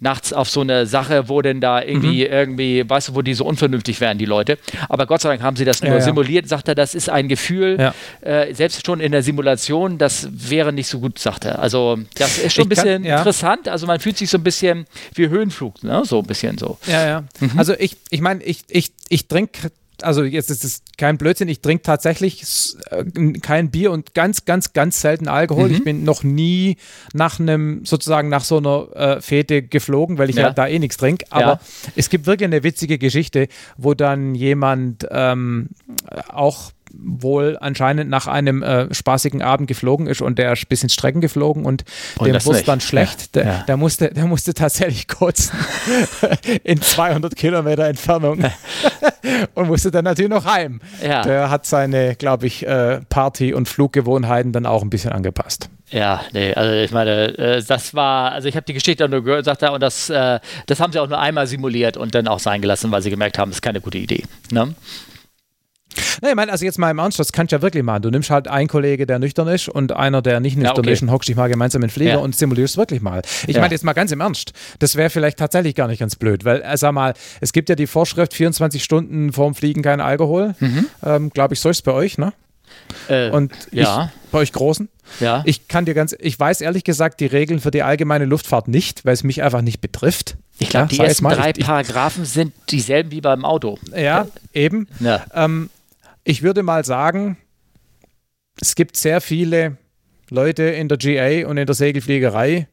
Speaker 1: Nachts auf so eine Sache, wo denn da irgendwie,
Speaker 2: Mhm.
Speaker 1: irgendwie, weißt du, wo die so unvernünftig werden, die Leute. Aber Gott sei Dank haben sie das nur
Speaker 2: ja.
Speaker 1: simuliert, sagt er, das ist ein Gefühl,
Speaker 2: Ja.
Speaker 1: äh, selbst schon in der Simulation, das wäre nicht so gut, sagt er. Also das ist schon ein
Speaker 2: Ich kann-
Speaker 1: bisschen
Speaker 2: ja.
Speaker 1: interessant. Also man fühlt sich so ein bisschen wie Höhenflug, ne? so ein bisschen so.
Speaker 2: Ja, ja.
Speaker 1: Mhm.
Speaker 2: Also ich, ich meine, ich, ich, ich trinke, also jetzt ist es kein Blödsinn, ich trinke tatsächlich äh, kein Bier und ganz, ganz, ganz selten Alkohol.
Speaker 1: Mhm.
Speaker 2: Ich bin noch nie nach einem, sozusagen nach so einer äh, Fete geflogen, weil ich
Speaker 1: Ja.
Speaker 2: ja, da eh nichts trinke. Aber
Speaker 1: Ja.
Speaker 2: es gibt wirklich eine witzige Geschichte, wo dann jemand ähm, auch wohl anscheinend nach einem äh, spaßigen Abend geflogen ist und der ist ein bisschen Strecken geflogen und,
Speaker 1: Und
Speaker 2: dem
Speaker 1: nicht.
Speaker 2: dann schlecht.
Speaker 1: Ja.
Speaker 2: Der,
Speaker 1: Ja.
Speaker 2: der, musste, der musste tatsächlich kotzen in 200 Kilometer Entfernung und musste dann natürlich noch heim.
Speaker 1: Ja.
Speaker 2: Der hat seine, glaube ich, äh, Party- und Fluggewohnheiten dann auch ein bisschen angepasst.
Speaker 1: Ja, nee, also ich meine, äh, das war, also ich habe die Geschichte nur gehört, sagt er, und das, äh, das haben sie auch nur einmal simuliert und dann auch sein gelassen, weil sie gemerkt haben, das ist keine gute Idee. Ne?
Speaker 2: Nee, ich meine, also jetzt mal im Ernst, das kannst du ja wirklich machen. Du nimmst halt einen Kollege, der nüchtern ist und einer, der nicht nüchtern
Speaker 1: okay.
Speaker 2: ist und hockst dich mal gemeinsam in den Flieger
Speaker 1: Ja.
Speaker 2: und simulierst wirklich mal. Ich
Speaker 1: Ja.
Speaker 2: meine jetzt mal ganz im Ernst, das wäre vielleicht tatsächlich gar nicht ganz blöd, weil, äh, sag mal, es gibt ja die Vorschrift, 24 Stunden vorm Fliegen kein Alkohol.
Speaker 1: Mhm.
Speaker 2: Ähm, Glaube ich, so ist es bei euch, ne?
Speaker 1: Äh,
Speaker 2: Und
Speaker 1: ja.
Speaker 2: ich, bei euch Großen.
Speaker 1: ja.
Speaker 2: Ich kann dir ganz, ich weiß ehrlich gesagt die Regeln für die allgemeine Luftfahrt nicht, weil es mich einfach nicht betrifft.
Speaker 1: Ich glaube,
Speaker 2: Ja,
Speaker 1: die ersten
Speaker 2: mal,
Speaker 1: drei
Speaker 2: ich,
Speaker 1: Paragraphen sind dieselben wie beim Auto.
Speaker 2: Ja, eben.
Speaker 1: Ja.
Speaker 2: Ähm, ich würde mal sagen, es gibt sehr viele Leute in der GA und in der Segelfliegerei,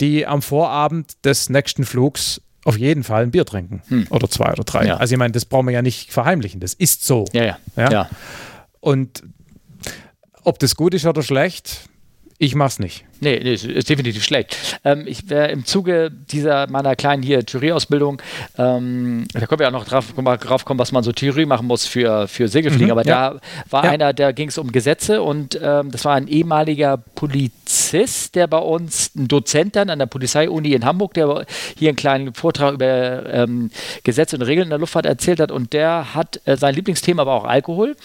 Speaker 2: die am Vorabend des nächsten Flugs auf jeden Fall ein Bier trinken. Oder zwei oder drei.
Speaker 1: Hm. Ja.
Speaker 2: Also ich meine, das brauchen wir ja nicht verheimlichen. Das ist so.
Speaker 1: Ja, ja.
Speaker 2: Ja?
Speaker 1: ja.
Speaker 2: Und ob das gut ist oder schlecht, ich mach's nicht.
Speaker 1: Nee, nee, ist, definitiv schlecht. Ähm, ich wäre im Zuge dieser meiner kleinen hier Theorieausbildung, ähm, da können wir auch noch drauf, drauf kommen, was man so Theorie machen muss für, für Segelfliegen.
Speaker 2: Mhm,
Speaker 1: Aber
Speaker 2: ja.
Speaker 1: da war
Speaker 2: Ja.
Speaker 1: einer, da ging es um Gesetze und ähm, das war ein ehemaliger Polizist, der bei uns, ein Dozent dann an der Polizeiuni in Hamburg, der hier einen kleinen Vortrag über ähm, Gesetze und Regeln in der Luftfahrt erzählt hat und der hat, äh, sein Lieblingsthema war auch Alkohol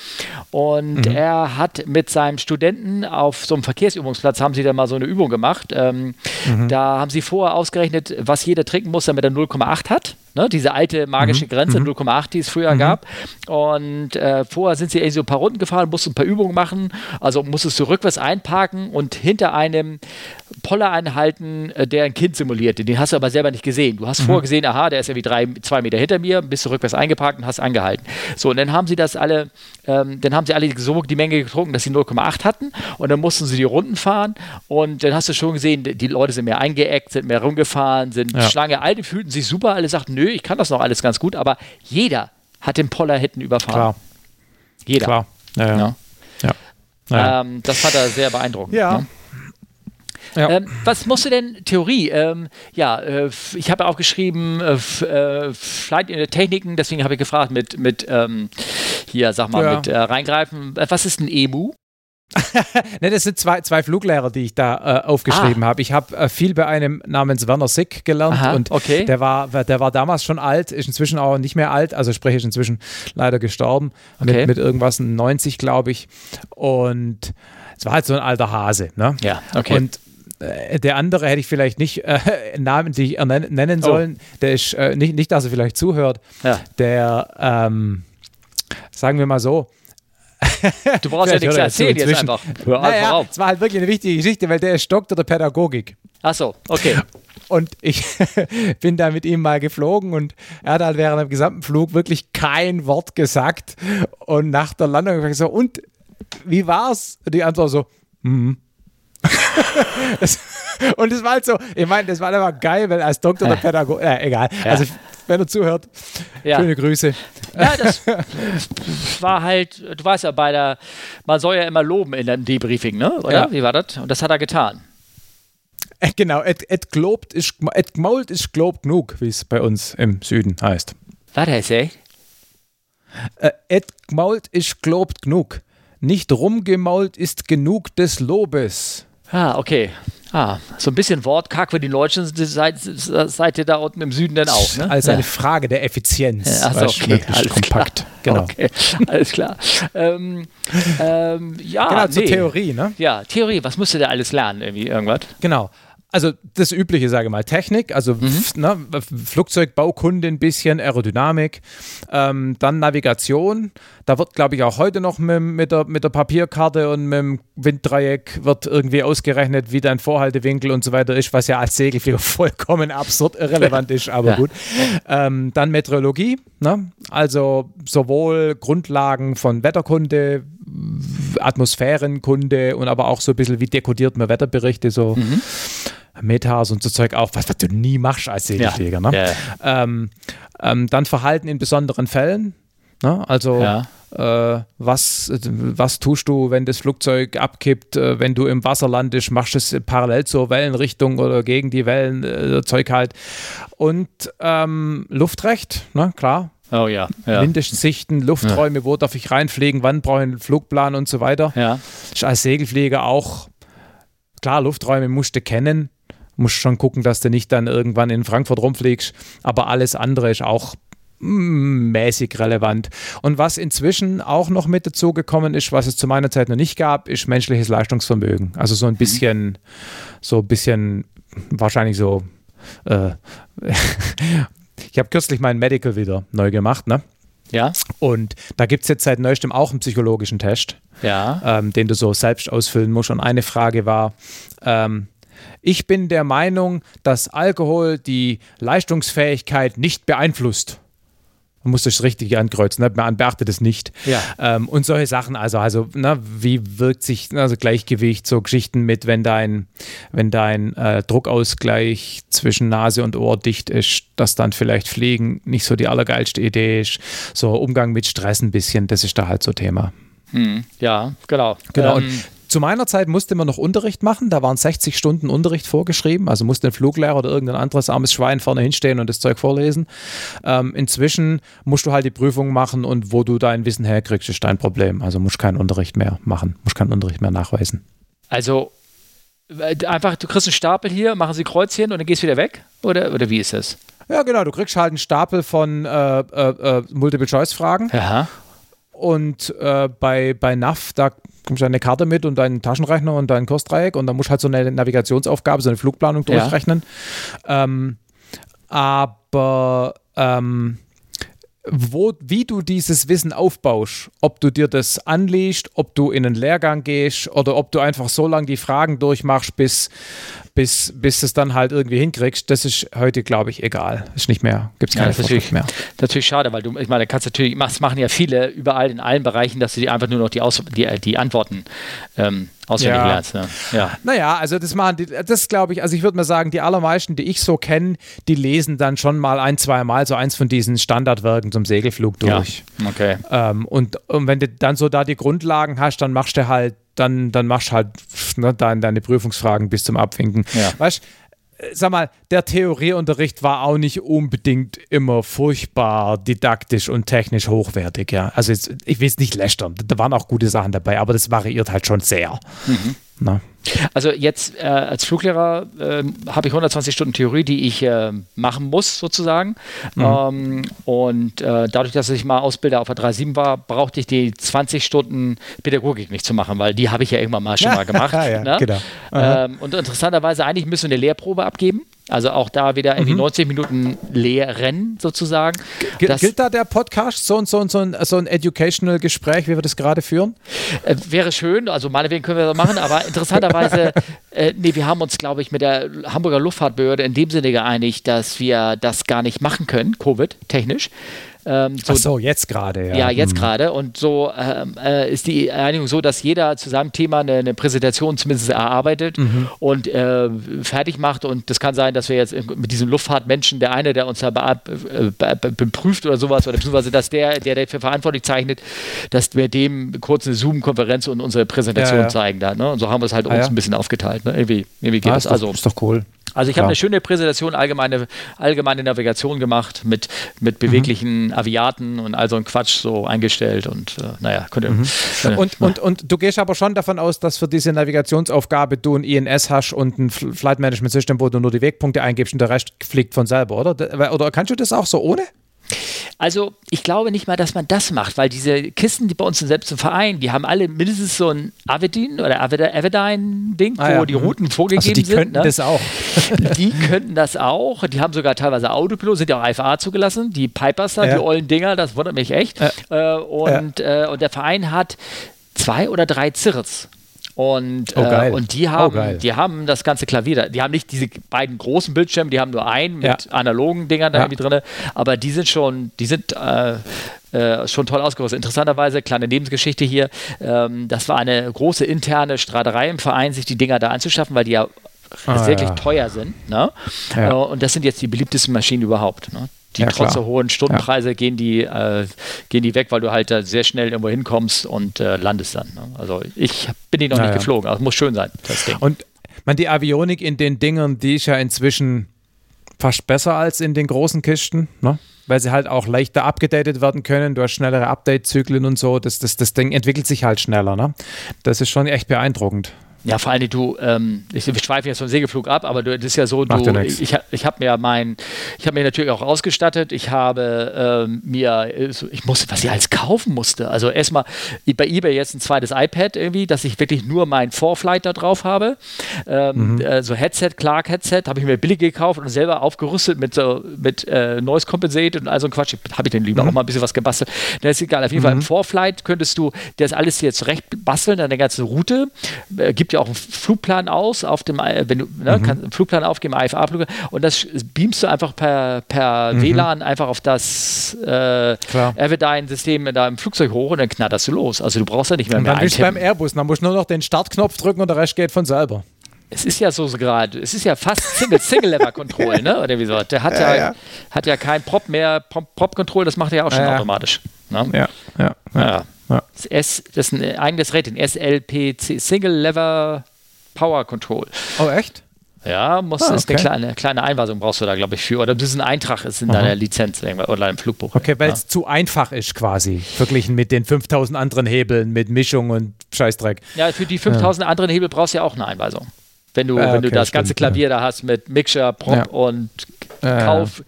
Speaker 1: und
Speaker 2: Mhm.
Speaker 1: er hat mit seinem Studenten auf so einem Verkehrsübungsplatz, haben sie da mal so eine Übung gemacht. Ähm,
Speaker 2: Mhm.
Speaker 1: Da haben sie vorher ausgerechnet, was jeder trinken muss, damit er 0,8 hat. Ne, diese alte magische
Speaker 2: Mhm.
Speaker 1: Grenze, 0,8, die es früher gab. Und äh, vorher sind sie irgendwie so ein paar Runden gefahren, mussten ein paar Übungen machen. Also musstest du rückwärts einparken und hinter einem Poller einhalten, äh, der ein Kind simulierte. Den hast du aber selber nicht gesehen. Du
Speaker 2: Mhm.
Speaker 1: hast vorher gesehen, aha, der ist irgendwie drei, zwei Meter hinter mir, bist du rückwärts eingeparkt und hast angehalten. So, und dann haben sie das alle, ähm, dann haben sie alle so die Menge getrunken, dass sie 0,8 hatten und dann mussten sie die Runden fahren und dann hast du schon gesehen, die Leute sind mehr eingeeckt, sind mehr rumgefahren, sind
Speaker 2: Ja.
Speaker 1: Schlange. Alle fühlten sich super, alle sagten, nö, ich kann das noch alles ganz gut, aber jeder hat den Poller hinten überfahren.
Speaker 2: Klar,
Speaker 1: Jeder.
Speaker 2: klar. Ja, ja.
Speaker 1: Ja.
Speaker 2: ja.
Speaker 1: Ähm, das fand er sehr beeindruckend.
Speaker 2: Ja.
Speaker 1: Ne?
Speaker 2: Ja.
Speaker 1: Ähm, was musst du denn, Theorie? Ähm, ja, äh, ich habe auch geschrieben, äh, äh, Flight in der Techniken, deswegen habe ich gefragt mit, mit ähm, hier, sag mal,
Speaker 2: Ja.
Speaker 1: mit äh, reingreifen. Äh, was ist ein EMU?
Speaker 2: Ne, das sind zwei, zwei Fluglehrer, die ich da äh, aufgeschrieben habe. Ich habe äh, viel bei einem namens Werner Sick gelernt
Speaker 1: Aha,
Speaker 2: und
Speaker 1: okay.
Speaker 2: der, war, der war damals schon alt, ist inzwischen auch nicht mehr alt, also sprich ist inzwischen leider gestorben
Speaker 1: Okay.
Speaker 2: mit, mit irgendwas 90, glaube ich. Und es war halt so ein alter Hase. Ne?
Speaker 1: Ja, okay.
Speaker 2: Und äh, der andere hätte ich vielleicht nicht äh, namentlich ernen- nennen
Speaker 1: Oh.
Speaker 2: sollen. Der ist äh, nicht, nicht, dass er vielleicht zuhört.
Speaker 1: Ja.
Speaker 2: Der, ähm, sagen wir mal so,
Speaker 1: Du brauchst ja nichts
Speaker 2: er
Speaker 1: erzählen jetzt einfach. Hör einfach
Speaker 2: naja,
Speaker 1: auf.
Speaker 2: es war halt wirklich eine wichtige Geschichte, weil der ist Doktor der Pädagogik.
Speaker 1: Achso, okay.
Speaker 2: Und ich bin da mit ihm mal geflogen und er hat halt während dem gesamten Flug wirklich kein Wort gesagt. Und nach der Landung habe ich gesagt, so, und wie war's? Die Antwort so, mhm. das, Und es war halt so, ich meine, das war einfach geil, weil als Doktor der Pädagoge, äh, egal.
Speaker 1: Ja.
Speaker 2: Also, wenn er zuhört,
Speaker 1: Ja.
Speaker 2: schöne Grüße.
Speaker 1: Ja, das war halt, du weißt ja, bei der, man soll ja immer loben in einem Debriefing, ne? Oder?
Speaker 2: Ja.
Speaker 1: Wie war das? Und das hat er getan.
Speaker 2: Äh, genau, et, et globt ist, et gmault ist globt genug, wie es bei uns im Süden heißt.
Speaker 1: War das echt?
Speaker 2: Äh, et gmault ist globt genug. Nicht rumgemault ist genug des Lobes.
Speaker 1: Ah, okay. Ah, so ein bisschen Wortkack für die Deutschen seid, seid ihr da unten im Süden denn auch, ne?
Speaker 2: Also eine Frage der Effizienz.
Speaker 1: Ach so,
Speaker 2: weißt du,
Speaker 1: okay, alles
Speaker 2: kompakt.
Speaker 1: klar.
Speaker 2: Genau.
Speaker 1: Okay, alles klar. ähm, ähm, ja,
Speaker 2: Genau, zur
Speaker 1: nee.
Speaker 2: Theorie, ne?
Speaker 1: Ja, Theorie. Was musst du da alles lernen? Irgendwie irgendwas?
Speaker 2: Genau. Also das Übliche, sage ich mal, Technik, also
Speaker 1: Mhm.
Speaker 2: ne, Flugzeugbaukunde ein bisschen, Aerodynamik, ähm, dann Navigation. Da wird, glaube ich, auch heute noch mit, mit, der, mit der Papierkarte und mit dem Winddreieck wird irgendwie ausgerechnet, wie dein Vorhaltewinkel und so weiter ist, was ja als Segelflieger vollkommen absurd irrelevant ist, aber
Speaker 1: Ja.
Speaker 2: gut. Ähm, dann Meteorologie, ne? also sowohl Grundlagen von Wetterkunde, Atmosphärenkunde und aber auch so ein bisschen, wie dekodiert man Wetterberichte, so Metas und so Zeug auch, was, was du nie machst als Segelflieger. Ne?
Speaker 1: Ja.
Speaker 2: Ähm, ähm, dann Verhalten in besonderen Fällen. Ne? Also
Speaker 1: Ja.
Speaker 2: äh, was, was tust du, wenn das Flugzeug abkippt, äh, wenn du im Wasser landest, machst du es parallel zur Wellenrichtung oder gegen die Wellen, äh, Zeug halt. Und ähm, Luftrecht, ne? klar.
Speaker 1: Oh ja. Ja.
Speaker 2: Mindestsichten, Lufträume, wo darf ich reinfliegen, wann brauche ich einen Flugplan und so weiter.
Speaker 1: ja.
Speaker 2: Als Segelflieger auch, klar, Lufträume musst du kennen, musst schon gucken, dass du nicht dann irgendwann in Frankfurt rumfliegst, aber alles andere ist auch mm, mäßig relevant. Und was inzwischen auch noch mit dazu gekommen ist, was es zu meiner Zeit noch nicht gab, ist menschliches Leistungsvermögen. Also so ein bisschen, so ein bisschen wahrscheinlich so, äh, ich habe kürzlich mein Medical wieder neu gemacht, ne?
Speaker 1: Ja.
Speaker 2: Und da gibt es jetzt seit neuestem auch einen psychologischen Test
Speaker 1: Ja.
Speaker 2: ähm, den du so selbst ausfüllen musst. Und eine Frage war, ähm, ich bin der Meinung, dass Alkohol die Leistungsfähigkeit nicht beeinflusst. Man muss das richtig ankreuzen, ne? man beachtet es nicht.
Speaker 1: Ja.
Speaker 2: Ähm, und solche Sachen, also, also ne, wie wirkt sich also Gleichgewicht, so Geschichten mit, wenn dein, wenn dein äh, Druckausgleich zwischen Nase und Ohr dicht ist, dass dann vielleicht Fliegen nicht so die allergeilste Idee ist. So Umgang mit Stress ein bisschen, das ist da halt so Thema.
Speaker 1: Hm. Ja, genau.
Speaker 2: Genau.
Speaker 1: Ähm,
Speaker 2: zu meiner Zeit musste man noch Unterricht machen. Da waren 60 Stunden Unterricht vorgeschrieben. Also musste ein Fluglehrer oder irgendein anderes armes Schwein vorne hinstehen und das Zeug vorlesen. Ähm, inzwischen musst du halt die Prüfung machen und wo du dein Wissen herkriegst, ist dein Problem. Also musst keinen Unterricht mehr machen, musst keinen Unterricht mehr nachweisen.
Speaker 1: also äh, einfach, du kriegst einen Stapel hier, machen sie Kreuzchen und dann gehst du wieder weg? Oder, oder wie ist das?
Speaker 2: Ja, genau. Du kriegst halt einen Stapel von äh, äh, äh, Multiple-Choice-Fragen.
Speaker 1: Ja.
Speaker 2: Und äh, bei, bei NAV, da kommst du eine Karte mit und deinen Taschenrechner und dein Kursdreieck und dann musst du halt so eine Navigationsaufgabe, so eine Flugplanung
Speaker 1: Ja.
Speaker 2: durchrechnen. Ähm, aber ähm, wo, wie du dieses Wissen aufbaust, ob du dir das anliest, ob du in einen Lehrgang gehst oder ob du einfach so lange die Fragen durchmachst, bis, bis, bis es dann halt irgendwie hinkriegst, das ist heute, glaube ich, egal. Ist nicht mehr, gibt es
Speaker 1: Ja,
Speaker 2: keine
Speaker 1: ist natürlich,
Speaker 2: mehr.
Speaker 1: natürlich schade, weil du, ich meine, kannst natürlich, das machen ja viele überall in allen Bereichen, dass du dir einfach nur noch die, Aus, die, die Antworten ähm, auswendig
Speaker 2: Ja.
Speaker 1: lernst. Ne? Ja.
Speaker 2: Naja, also das machen die, das glaube ich, also ich würde mal sagen, die allermeisten, die ich so kenne, die lesen dann schon mal ein, zwei Mal so eins von diesen Standardwerken zum Segelflug durch.
Speaker 1: ja. Okay.
Speaker 2: Ähm, und, und wenn du dann so da die Grundlagen hast, dann machst du halt, dann, dann machst du halt ne, deine, deine Prüfungsfragen bis zum Abwinken.
Speaker 1: Ja.
Speaker 2: Weißt äh, sag mal, der Theorieunterricht war auch nicht unbedingt immer furchtbar didaktisch und technisch hochwertig, ja. Also jetzt, ich will es nicht lästern, da waren auch gute Sachen dabei, aber das variiert halt schon sehr. Na?
Speaker 1: Also jetzt äh, als Fluglehrer ähm, habe ich 120 Stunden Theorie, die ich äh, machen muss sozusagen. Ähm, und äh, dadurch, dass ich mal Ausbilder auf der 3.7 war, brauchte ich die 20 Stunden Pädagogik nicht zu machen, weil die habe ich ja irgendwann mal schon mal gemacht.
Speaker 2: Ja,
Speaker 1: ne?
Speaker 2: genau.
Speaker 1: Ähm, und interessanterweise, eigentlich müssen wir eine Lehrprobe abgeben. Also auch da wieder irgendwie 90 Minuten lehren sozusagen.
Speaker 2: Gil-
Speaker 1: Das
Speaker 2: Gilt da der Podcast so, und so, und so, ein, so ein educational Gespräch, wie wir das gerade führen?
Speaker 1: Äh, wäre schön, also meinetwegen können wir das machen, aber interessanterweise, äh, nee, wir haben uns, glaube ich, mit der Hamburger Luftfahrtbehörde in dem Sinne geeinigt, dass wir das gar nicht machen können, Covid-technisch. Ähm,
Speaker 2: so, Ach so, jetzt gerade, ja.
Speaker 1: Ja, jetzt hm. gerade. Und so ähm, äh, ist die Einigung so, dass jeder zu seinem Thema eine, eine Präsentation zumindest erarbeitet mhm. und äh, fertig macht. Und das kann sein, dass wir jetzt mit diesem Luftfahrtmenschen, der eine, der uns da beprüft oder sowas, oder beziehungsweise dass der, der dafür verantwortlich zeichnet, dass wir dem kurz eine Zoom-Konferenz und unsere Präsentation ja, ja. zeigen da. Ne? Und so haben wir es halt ah, uns ja. ein bisschen aufgeteilt. Ne? Irgendwie, irgendwie geht ah, das.
Speaker 2: Ist also, ist doch cool.
Speaker 1: Also ich habe eine schöne Präsentation, allgemeine, allgemeine Navigation gemacht mit, mit mhm. beweglichen mhm. Aviaten und all so ein Quatsch so eingestellt und äh, naja, könnte.
Speaker 2: Mhm. Äh, und, und, und du gehst aber schon davon aus, dass für diese Navigationsaufgabe du ein INS hast und ein Flight Management System, wo du nur die Wegpunkte eingibst und der Rest fliegt von selber, oder? Oder kannst du das auch so ohne?
Speaker 1: Also ich glaube nicht mal, dass man das macht, weil diese Kisten, die bei uns selbst im Verein, die haben alle mindestens so ein Avedin oder Avedine-Ding, ah, wo ja. die mhm. Routen vorgegeben also die
Speaker 2: sind. Die könnten
Speaker 1: ne?
Speaker 2: das auch.
Speaker 1: die könnten das auch. Die haben sogar teilweise Autopilot, sind ja auch FA zugelassen. Die Pipers da, ja. die ollen Dinger, das wundert mich echt. Ja. Äh, und, äh, und der Verein hat zwei oder drei Zirrs. Und, oh, äh, und die haben, oh, die haben das ganze Klavier. Die haben nicht diese beiden großen Bildschirme, die haben nur einen mit ja. analogen Dingern da ja. irgendwie drin. Aber die sind schon, die sind äh, äh, schon toll ausgerüstet. Interessanterweise, kleine Lebensgeschichte hier, ähm, das war eine große interne Straterei im Verein, sich die Dinger da anzuschaffen, weil die ja ah, wirklich ja. teuer sind. Ne? Äh, und das sind jetzt die beliebtesten Maschinen überhaupt. Ne? Die ja, trotz der hohen Stundenpreise ja. gehen, die, äh, gehen die weg, weil du halt da sehr schnell irgendwo hinkommst und äh, landest dann. Ne? Also ich bin die noch ja, nicht geflogen, aber es muss schön sein,
Speaker 2: das Ding. Und man, die Avionik in den Dingern, die ist ja inzwischen fast besser als in den großen Kisten, ne? weil sie halt auch leichter abgedatet werden können. Du hast schnellere Update-Zyklen und so. Das, das, das Ding entwickelt sich halt schneller. Ne? Das ist schon echt beeindruckend.
Speaker 1: Ja, vor allem du, ähm, ich, ich schweife jetzt vom Segelflug ab, aber du, das ist ja so, du, ich, ich, habe mir mein, ich habe mir natürlich auch ausgestattet, ich habe ähm, mir, ich musste, was ich alles kaufen musste, also erstmal bei eBay jetzt ein zweites iPad irgendwie, dass ich wirklich nur mein Vorflight da drauf habe, ähm, mhm. äh, so Headset, Clark Headset, habe ich mir billig gekauft und selber aufgerüstet mit so, mit äh, Noise Compensated und all so ein Quatsch, habe ich denn lieber mhm. auch mal ein bisschen was gebastelt, das ist egal, auf jeden mhm. Fall im Vorflight könntest du das alles jetzt recht basteln, deine ganze Route, äh, gibt ja auch einen Flugplan aus, auf dem, äh, wenn du ne, mhm. kannst einen Flugplan aufgeben, IFA-Flug, und das beamst du einfach per, per mhm. WLAN einfach auf das äh, Everdine-System da im Flugzeug hoch und dann knatterst du los. Also du brauchst ja nicht mehr und
Speaker 2: mehr Dann bist du beim Airbus, dann musst du nur noch den Startknopf drücken und der Rest geht von selber.
Speaker 1: Es ist ja so gerade, es ist ja fast Single, Single Lever Control, ne? Oder wie so. Der hat ja, ja, ja. hat ja kein Prop mehr, Prop, Prop Control, das macht er ja auch schon ja, automatisch.
Speaker 2: Ne? Ja, ja, ja.
Speaker 1: Ja. Das, S, das ist ein eigenes Rating, SLPC, Single Lever Power Control.
Speaker 2: Oh, echt?
Speaker 1: Ja, muss, ah, okay. ist eine kleine, kleine Einweisung brauchst du da, glaube ich, für. Oder das ist ein Eintrag ist in Aha. deiner Lizenz oder im Flugbuch.
Speaker 2: Okay, weil es zu einfach ist quasi, verglichen mit den 5000 anderen Hebeln mit Mischung und Scheißdreck.
Speaker 1: Ja, für die 5000 ja. anderen Hebel brauchst du ja auch eine Einweisung. Wenn du, ah, wenn du das stimmt, ganze Klavier ja. da hast mit Mixture, Prop und Kauf.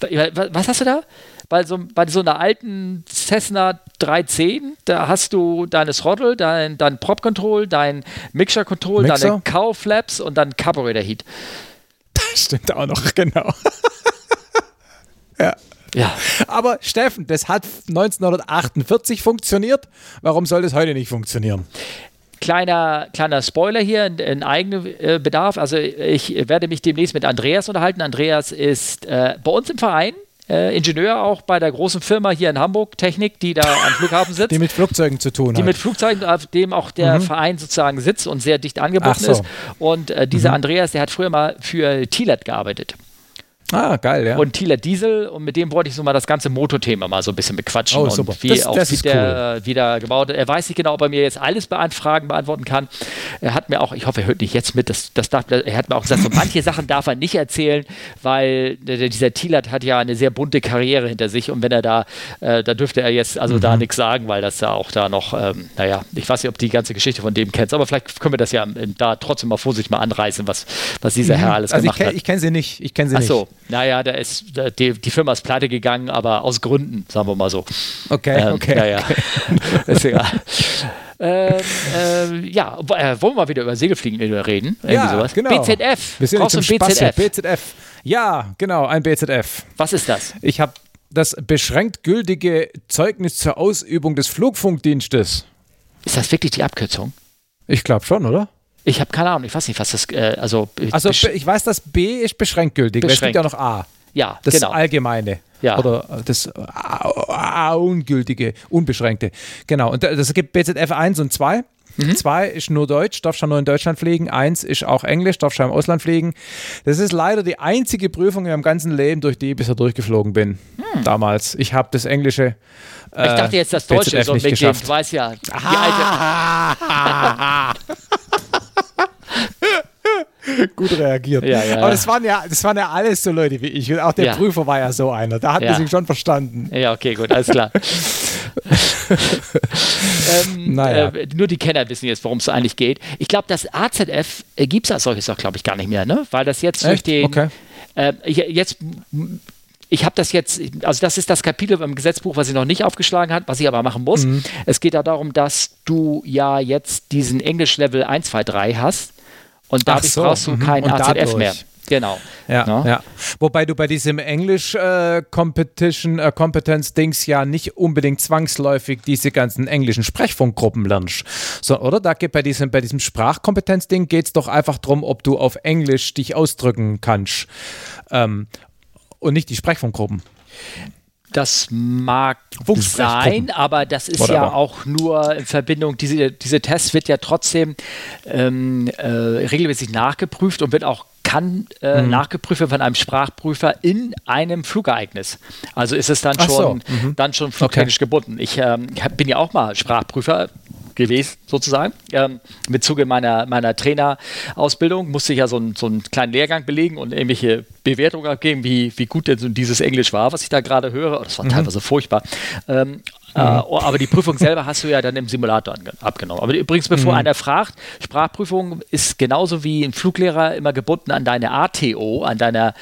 Speaker 1: Was hast du da? bei so, bei so einer alten Cessna 310, da hast du deine Throttle, dein, dein Prop Control, dein Mixture Control, Mixer? deine Cow Flaps und dann Carburetor Heat.
Speaker 2: Das stimmt auch noch, genau. ja. Ja. Aber Steffen, das hat 1948 funktioniert. Warum soll das heute nicht funktionieren?
Speaker 1: Kleiner, kleiner Spoiler hier in, in eigenem äh, Bedarf. Also ich werde mich demnächst mit Andreas unterhalten. Andreas ist äh, bei uns im Verein äh, Ingenieur auch bei der großen Firma hier in Hamburg, Technik, die da am Flughafen sitzt.
Speaker 2: Die mit Flugzeugen zu tun
Speaker 1: die hat. Die mit Flugzeugen, auf dem auch der mhm. Verein sozusagen sitzt und sehr dicht angebunden so. ist. Und äh, dieser mhm. Andreas, der hat früher mal für Tilet gearbeitet.
Speaker 2: Ah, geil, ja.
Speaker 1: Und Thieler Diesel und mit dem wollte ich so mal das ganze Motothema mal so ein bisschen bequatschen. Oh, super. Und wie das, auch das wie der cool. wieder gebaut Er weiß nicht genau, ob er mir jetzt alles Fragen beantworten kann. Er hat mir auch, ich hoffe, er hört nicht jetzt mit, das, das darf, er hat mir auch gesagt, so manche Sachen darf er nicht erzählen, weil der, dieser Thieler hat ja eine sehr bunte Karriere hinter sich und wenn er da, äh, da dürfte er jetzt also mhm. da nichts sagen, weil das ja auch da noch, ähm, naja, ich weiß nicht, ob die ganze Geschichte von dem kennst, aber vielleicht können wir das ja da trotzdem mal vorsichtig mal anreißen, was, was dieser mhm. Herr alles also gemacht
Speaker 2: ich kenn,
Speaker 1: hat.
Speaker 2: Ich kenne sie nicht, ich kenne sie Ach
Speaker 1: so. nicht. Naja, da ist, die, die Firma ist pleite gegangen, aber aus Gründen, sagen wir mal so.
Speaker 2: Okay, ähm, okay.
Speaker 1: Naja, okay. ist egal. Ähm, äh, ja, äh, wollen wir mal wieder über Segelfliegen reden?
Speaker 2: Irgendwie ja, sowas. genau.
Speaker 1: BZF.
Speaker 2: Wir sind du ein BZF? BZF. Ja, genau, ein BZF.
Speaker 1: Was ist das?
Speaker 2: Ich habe das beschränkt gültige Zeugnis zur Ausübung des Flugfunkdienstes.
Speaker 1: Ist das wirklich die Abkürzung?
Speaker 2: Ich glaube schon, oder?
Speaker 1: Ich habe keine Ahnung, ich weiß nicht, was das, äh, also.
Speaker 2: Also ich weiß, dass B ist beschränkt gültig, beschränkt. es gibt ja noch A.
Speaker 1: Ja,
Speaker 2: das genau. Allgemeine.
Speaker 1: Ja.
Speaker 2: Oder das äh, ungültige, unbeschränkte. Genau. Und das gibt BZF 1 und 2. Mhm. Zwei ist nur Deutsch, darfst du nur in Deutschland fliegen. Eins ist auch Englisch, darfst du im Ausland fliegen. Das ist leider die einzige Prüfung in meinem ganzen Leben, durch die ich bisher durchgeflogen bin. Hm. Damals. Ich habe das Englische.
Speaker 1: Äh, ich dachte jetzt das Deutsche so mit dem, du weißt ja, die
Speaker 2: alte. Gut reagiert.
Speaker 1: Ja, ja,
Speaker 2: Aber das waren, ja, das waren ja alles so Leute wie ich. Und auch der Prüfer war ja so einer. Da hat man sich schon verstanden.
Speaker 1: Ja, okay, gut, alles klar. ähm, naja. äh, nur die Kenner wissen jetzt, worum es eigentlich geht. Ich glaube, das AZF äh, gibt es als solches auch, glaube ich, gar nicht mehr, ne? Weil das jetzt Echt? durch den.
Speaker 2: Okay.
Speaker 1: Äh, jetzt ich habe das jetzt, also das ist das Kapitel im Gesetzbuch, was ich noch nicht aufgeschlagen habe, was ich aber machen muss. Mhm. Es geht da darum, dass du ja jetzt diesen Englisch-Level 1, 2, 3 hast und dadurch so. brauchst du mhm. kein AZF mehr. Genau.
Speaker 2: Ja, no? ja. Wobei du bei diesem Englisch äh, Competition äh, Competence Dings ja nicht unbedingt zwangsläufig diese ganzen englischen Sprechfunkgruppen lernst. So, oder? Da geht bei diesem, bei diesem Sprachkompetenz Ding geht es doch einfach darum, ob du auf Englisch dich ausdrücken kannst. Ähm, und nicht die Sprechfunkgruppen.
Speaker 1: Das mag sein, aber das ist Whatever. ja auch nur in Verbindung, diese, diese Tests wird ja trotzdem ähm, äh, regelmäßig nachgeprüft und wird auch kann äh, mhm. nachgeprüft werden von einem Sprachprüfer in einem Flugereignis. Also ist es dann schon, so. mhm. dann schon flugtechnisch okay. gebunden. Ich ähm, bin ja auch mal Sprachprüfer gewesen, sozusagen. Ähm, Mit Zuge meiner, meiner Trainerausbildung musste ich ja so, ein, so einen kleinen Lehrgang belegen und irgendwelche Bewertungen abgeben, wie, wie gut denn so dieses Englisch war, was ich da gerade höre. Das war mhm. teilweise furchtbar. Ähm, äh, mhm. äh, aber die Prüfung selber hast du ja dann im Simulator abgenommen. Aber übrigens, bevor mhm. einer fragt, Sprachprüfung ist genauso wie ein Fluglehrer immer gebunden an deine ATO, an deiner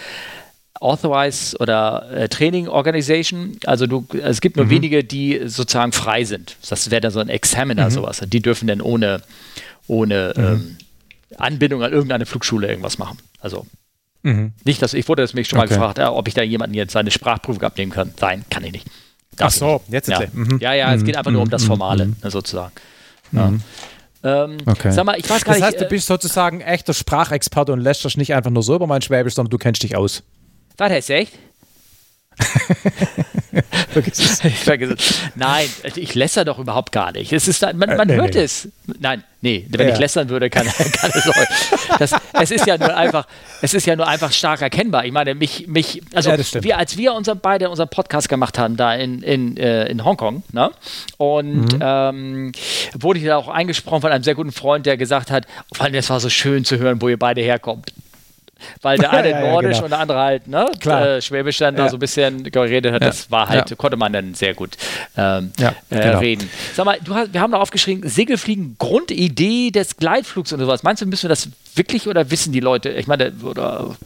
Speaker 1: Authorized oder äh, Training Organization. Also du, es gibt nur mhm. wenige, die sozusagen frei sind. Das wäre dann so ein Examiner, mhm. sowas. Die dürfen dann ohne, ohne mhm. ähm, Anbindung an irgendeine Flugschule irgendwas machen. Also mhm. nicht, dass ich wurde das mich schon okay. mal gefragt, ja, ob ich da jemanden jetzt seine Sprachprüfung abnehmen kann. Nein, kann ich nicht.
Speaker 2: Darf Ach so, jetzt
Speaker 1: ja. Mhm. ja, ja, es geht einfach nur um das mhm. Formale, ne, sozusagen. Ja.
Speaker 2: Ähm, okay. Sag mal, ich weiß gar das nicht. Das heißt, du äh, bist sozusagen echter Sprachexperte und lässt dich nicht einfach nur so über mein Schwäbisch, sondern du kennst dich aus.
Speaker 1: Was heißt echt? vergiss es. Ich vergiss es. Nein, ich lässer doch überhaupt gar nicht. Es ist, man, man nee, hört nee. es. Nein, nee, wenn ja. ich lässern würde, kann, kann es auch. Das, es ist ja nur einfach, es ist ja nur einfach stark erkennbar. Ich meine, mich, mich also ja, wir, als wir unser, beide unseren Podcast gemacht haben, da in, in, äh, in Hongkong, ne? und mhm. ähm, wurde ich da auch eingesprochen von einem sehr guten Freund, der gesagt hat, vor allem, das war so schön zu hören, wo ihr beide herkommt weil der eine ja, ja, Nordisch genau. und der andere halt ne, äh, Schwäbisch dann da so ein bisschen geredet hat. Das war halt, konnte man dann sehr gut ähm, äh, genau. reden. Sag mal, du hast, wir haben noch aufgeschrieben, Segelfliegen, Grundidee des Gleitflugs und sowas. Meinst du, müssen wir das wirklich oder wissen die Leute? Ich meine, oder.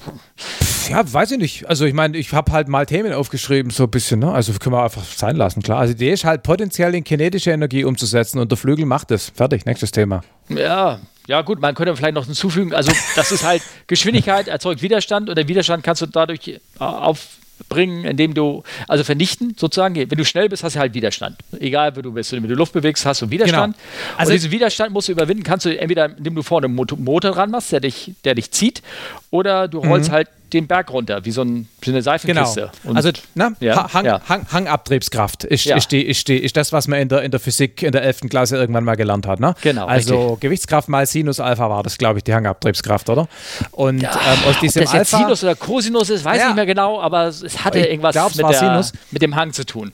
Speaker 2: Ja, weiß ich nicht. Also ich meine, ich habe halt mal Themen aufgeschrieben, so ein bisschen, ne? Also können wir einfach sein lassen, klar. Also die Idee ist halt potenziell in kinetische Energie umzusetzen und der Flügel macht es. Fertig, nächstes Thema.
Speaker 1: Ja, ja, gut, man könnte vielleicht noch hinzufügen, also das ist halt Geschwindigkeit erzeugt Widerstand und der Widerstand kannst du dadurch äh, aufbringen, indem du, also vernichten sozusagen, wenn du schnell bist, hast du halt Widerstand. Egal, wo du bist. Wenn du Luft bewegst, hast du Widerstand. Genau. Also und diesen Widerstand musst du überwinden, kannst du entweder, indem du vorne einen Motor dran machst, der dich, der dich zieht, oder du rollst mhm. halt den Berg runter, wie so, ein, wie eine Seifenkiste.
Speaker 2: Genau. also ne, ja, Hang, ja. Hang, Hangabtriebskraft ist, ja. ist, die, ist, die, ist das, was man in der, in der Physik in der 11. Klasse irgendwann mal gelernt hat. Ne?
Speaker 1: Genau.
Speaker 2: Also richtig. Gewichtskraft mal Sinus Alpha war das, glaube ich, die Hangabtriebskraft, oder? Und
Speaker 1: ja, ähm, aus diesem ob das jetzt Sinus oder Cosinus ist, weiß ich nicht mehr genau, aber es hatte irgendwas mit, der, mit dem Hang zu tun.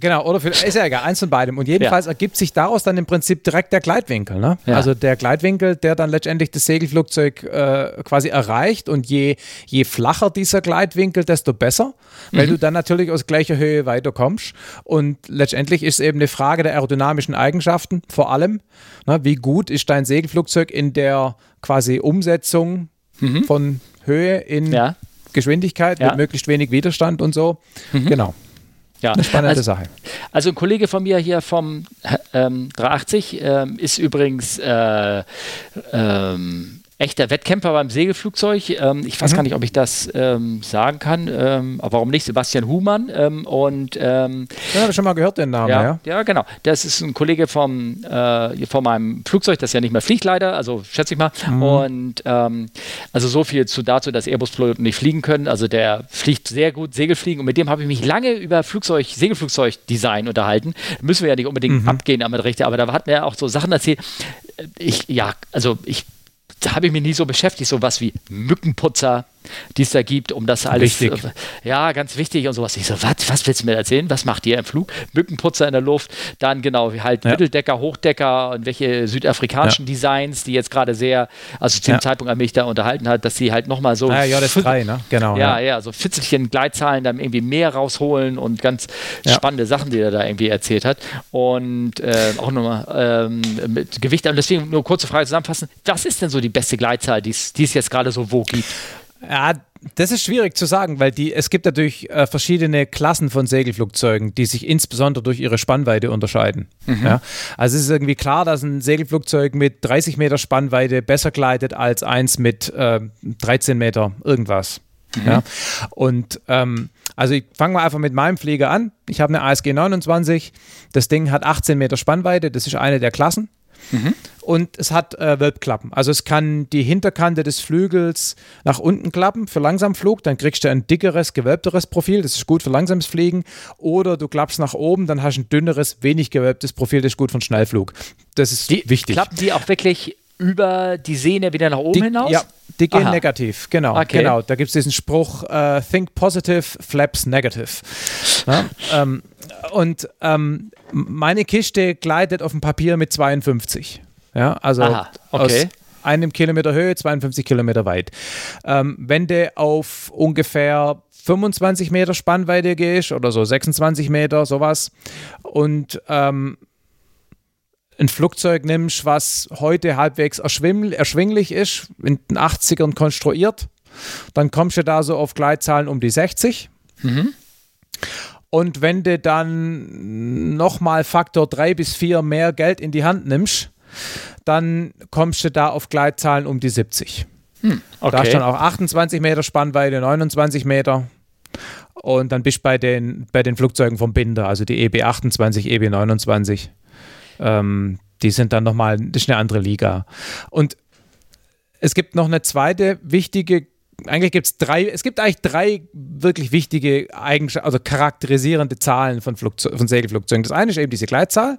Speaker 2: Genau, oder für, ist ja egal, eins von beidem. Und jedenfalls ja. ergibt sich daraus dann im Prinzip direkt der Gleitwinkel. Ne? Ja. Also der Gleitwinkel, der dann letztendlich das Segelflugzeug äh, quasi erreicht. Und je, je flacher dieser Gleitwinkel, desto besser, weil mhm. du dann natürlich aus gleicher Höhe weiterkommst. Und letztendlich ist es eben eine Frage der aerodynamischen Eigenschaften, vor allem. Ne? Wie gut ist dein Segelflugzeug in der quasi Umsetzung mhm. von Höhe in ja. Geschwindigkeit mit möglichst wenig Widerstand und so. Mhm. Genau.
Speaker 1: Ja, eine spannende also, Sache. Also ein Kollege von mir hier vom ähm, 380 ähm, ist übrigens äh, ähm, echter Wettkämpfer beim Segelflugzeug. Ähm, ich weiß mhm. gar nicht, ob ich das ähm, sagen kann. Ähm, aber warum nicht? Sebastian Humann. Ähm, und, ähm,
Speaker 2: ja, habe ich schon mal gehört, den Namen.
Speaker 1: Ja,
Speaker 2: ja.
Speaker 1: ja, genau. Das ist ein Kollege vom, äh, von meinem Flugzeug, das ja nicht mehr fliegt, leider. Also schätze ich mal. Mhm. Und ähm, also so viel zu dazu, dass Airbus-Piloten nicht fliegen können. Also der fliegt sehr gut Segelfliegen. Und mit dem habe ich mich lange über Flugzeug, Segelflugzeugdesign unterhalten. Müssen wir ja nicht unbedingt mhm. abgehen damit Richter, aber da hat mir auch so Sachen erzählt. Ich, ja, also ich da habe ich mich nie so beschäftigt, sowas wie Mückenputzer, die es da gibt, um das alles. Äh, ja, ganz wichtig und sowas. Ich so, was, was willst du mir erzählen? Was macht ihr im Flug? Mückenputzer in der Luft, dann genau, halt ja. Mitteldecker, Hochdecker und welche südafrikanischen ja. Designs, die jetzt gerade sehr, also zu dem ja. Zeitpunkt an mich da unterhalten hat, dass sie halt nochmal so.
Speaker 2: Ah, ja, das drei, ne? Genau.
Speaker 1: Ja, ja, so Fitzelchen Gleitzahlen dann irgendwie mehr rausholen und ganz spannende Sachen, die er da irgendwie erzählt hat. Und äh, auch nochmal ähm, mit Gewicht. Und deswegen nur kurze Frage zusammenfassen: Was ist denn so die beste Gleitzahl, die es jetzt gerade so wo gibt?
Speaker 2: Ja, das ist schwierig zu sagen, weil die, es gibt natürlich äh, verschiedene Klassen von Segelflugzeugen, die sich insbesondere durch ihre Spannweite unterscheiden. Mhm. Ja? Also es ist irgendwie klar, dass ein Segelflugzeug mit 30 Meter Spannweite besser gleitet als eins mit äh, 13 Meter irgendwas. Mhm. Ja? Und ähm, also ich fange mal einfach mit meinem Flieger an. Ich habe eine ASG 29. Das Ding hat 18 Meter Spannweite. Das ist eine der Klassen. Mhm. Und es hat äh, Wölbklappen. Also es kann die Hinterkante des Flügels nach unten klappen für Langsamflug. Dann kriegst du ein dickeres, gewölbteres Profil. Das ist gut für langsames Fliegen. Oder du klappst nach oben, dann hast du ein dünneres, wenig gewölbtes Profil. Das ist gut für einen Schnellflug. Das ist
Speaker 1: die,
Speaker 2: wichtig.
Speaker 1: Klappen die auch wirklich über die Sehne wieder nach oben die, hinaus?
Speaker 2: Ja, die gehen Aha. negativ, genau. Okay. genau. Da gibt es diesen Spruch, uh, think positive, flaps negative. Ja, ähm, und ähm, meine Kiste gleitet auf dem Papier mit 52. Ja, also Aha, okay. aus einem Kilometer Höhe, 52 Kilometer weit. Ähm, wenn du auf ungefähr 25 Meter Spannweite gehst oder so 26 Meter, sowas, und ähm, ein Flugzeug nimmst, was heute halbwegs erschwinglich ist, in den 80ern konstruiert, dann kommst du da so auf Gleitzahlen um die 60. Mhm. Und wenn du dann nochmal Faktor 3 bis 4 mehr Geld in die Hand nimmst, dann kommst du da auf Gleitzahlen um die 70. Hm, okay. Da ist dann auch 28 Meter Spannweite, 29 Meter. Und dann bist du bei den, bei den Flugzeugen vom Binder, also die EB28, EB29. Ähm, die sind dann nochmal, das ist eine andere Liga. Und es gibt noch eine zweite wichtige, eigentlich gibt es drei, es gibt eigentlich drei wirklich wichtige Eigenschaften, also charakterisierende Zahlen von, Flugzeug, von Segelflugzeugen. Das eine ist eben diese Gleitzahl.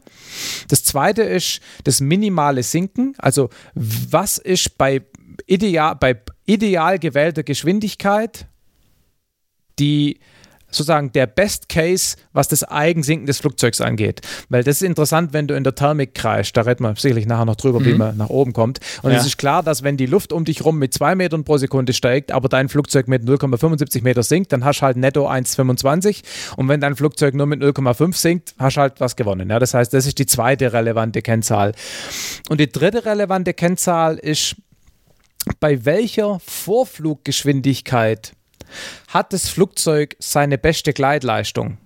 Speaker 2: Das zweite ist das minimale Sinken. Also was ist bei ideal, bei ideal gewählter Geschwindigkeit die sozusagen der Best Case, was das Eigensinken des Flugzeugs angeht. Weil das ist interessant, wenn du in der Thermik kreist. Da reden wir sicherlich nachher noch drüber, mhm. wie man nach oben kommt. Und ja. es ist klar, dass wenn die Luft um dich rum mit zwei Metern pro Sekunde steigt, aber dein Flugzeug mit 0,75 Meter sinkt, dann hast du halt netto 1,25. Und wenn dein Flugzeug nur mit 0,5 sinkt, hast du halt was gewonnen. Ja, das heißt, das ist die zweite relevante Kennzahl. Und die dritte relevante Kennzahl ist, bei welcher Vorfluggeschwindigkeit hat das Flugzeug seine beste Gleitleistung.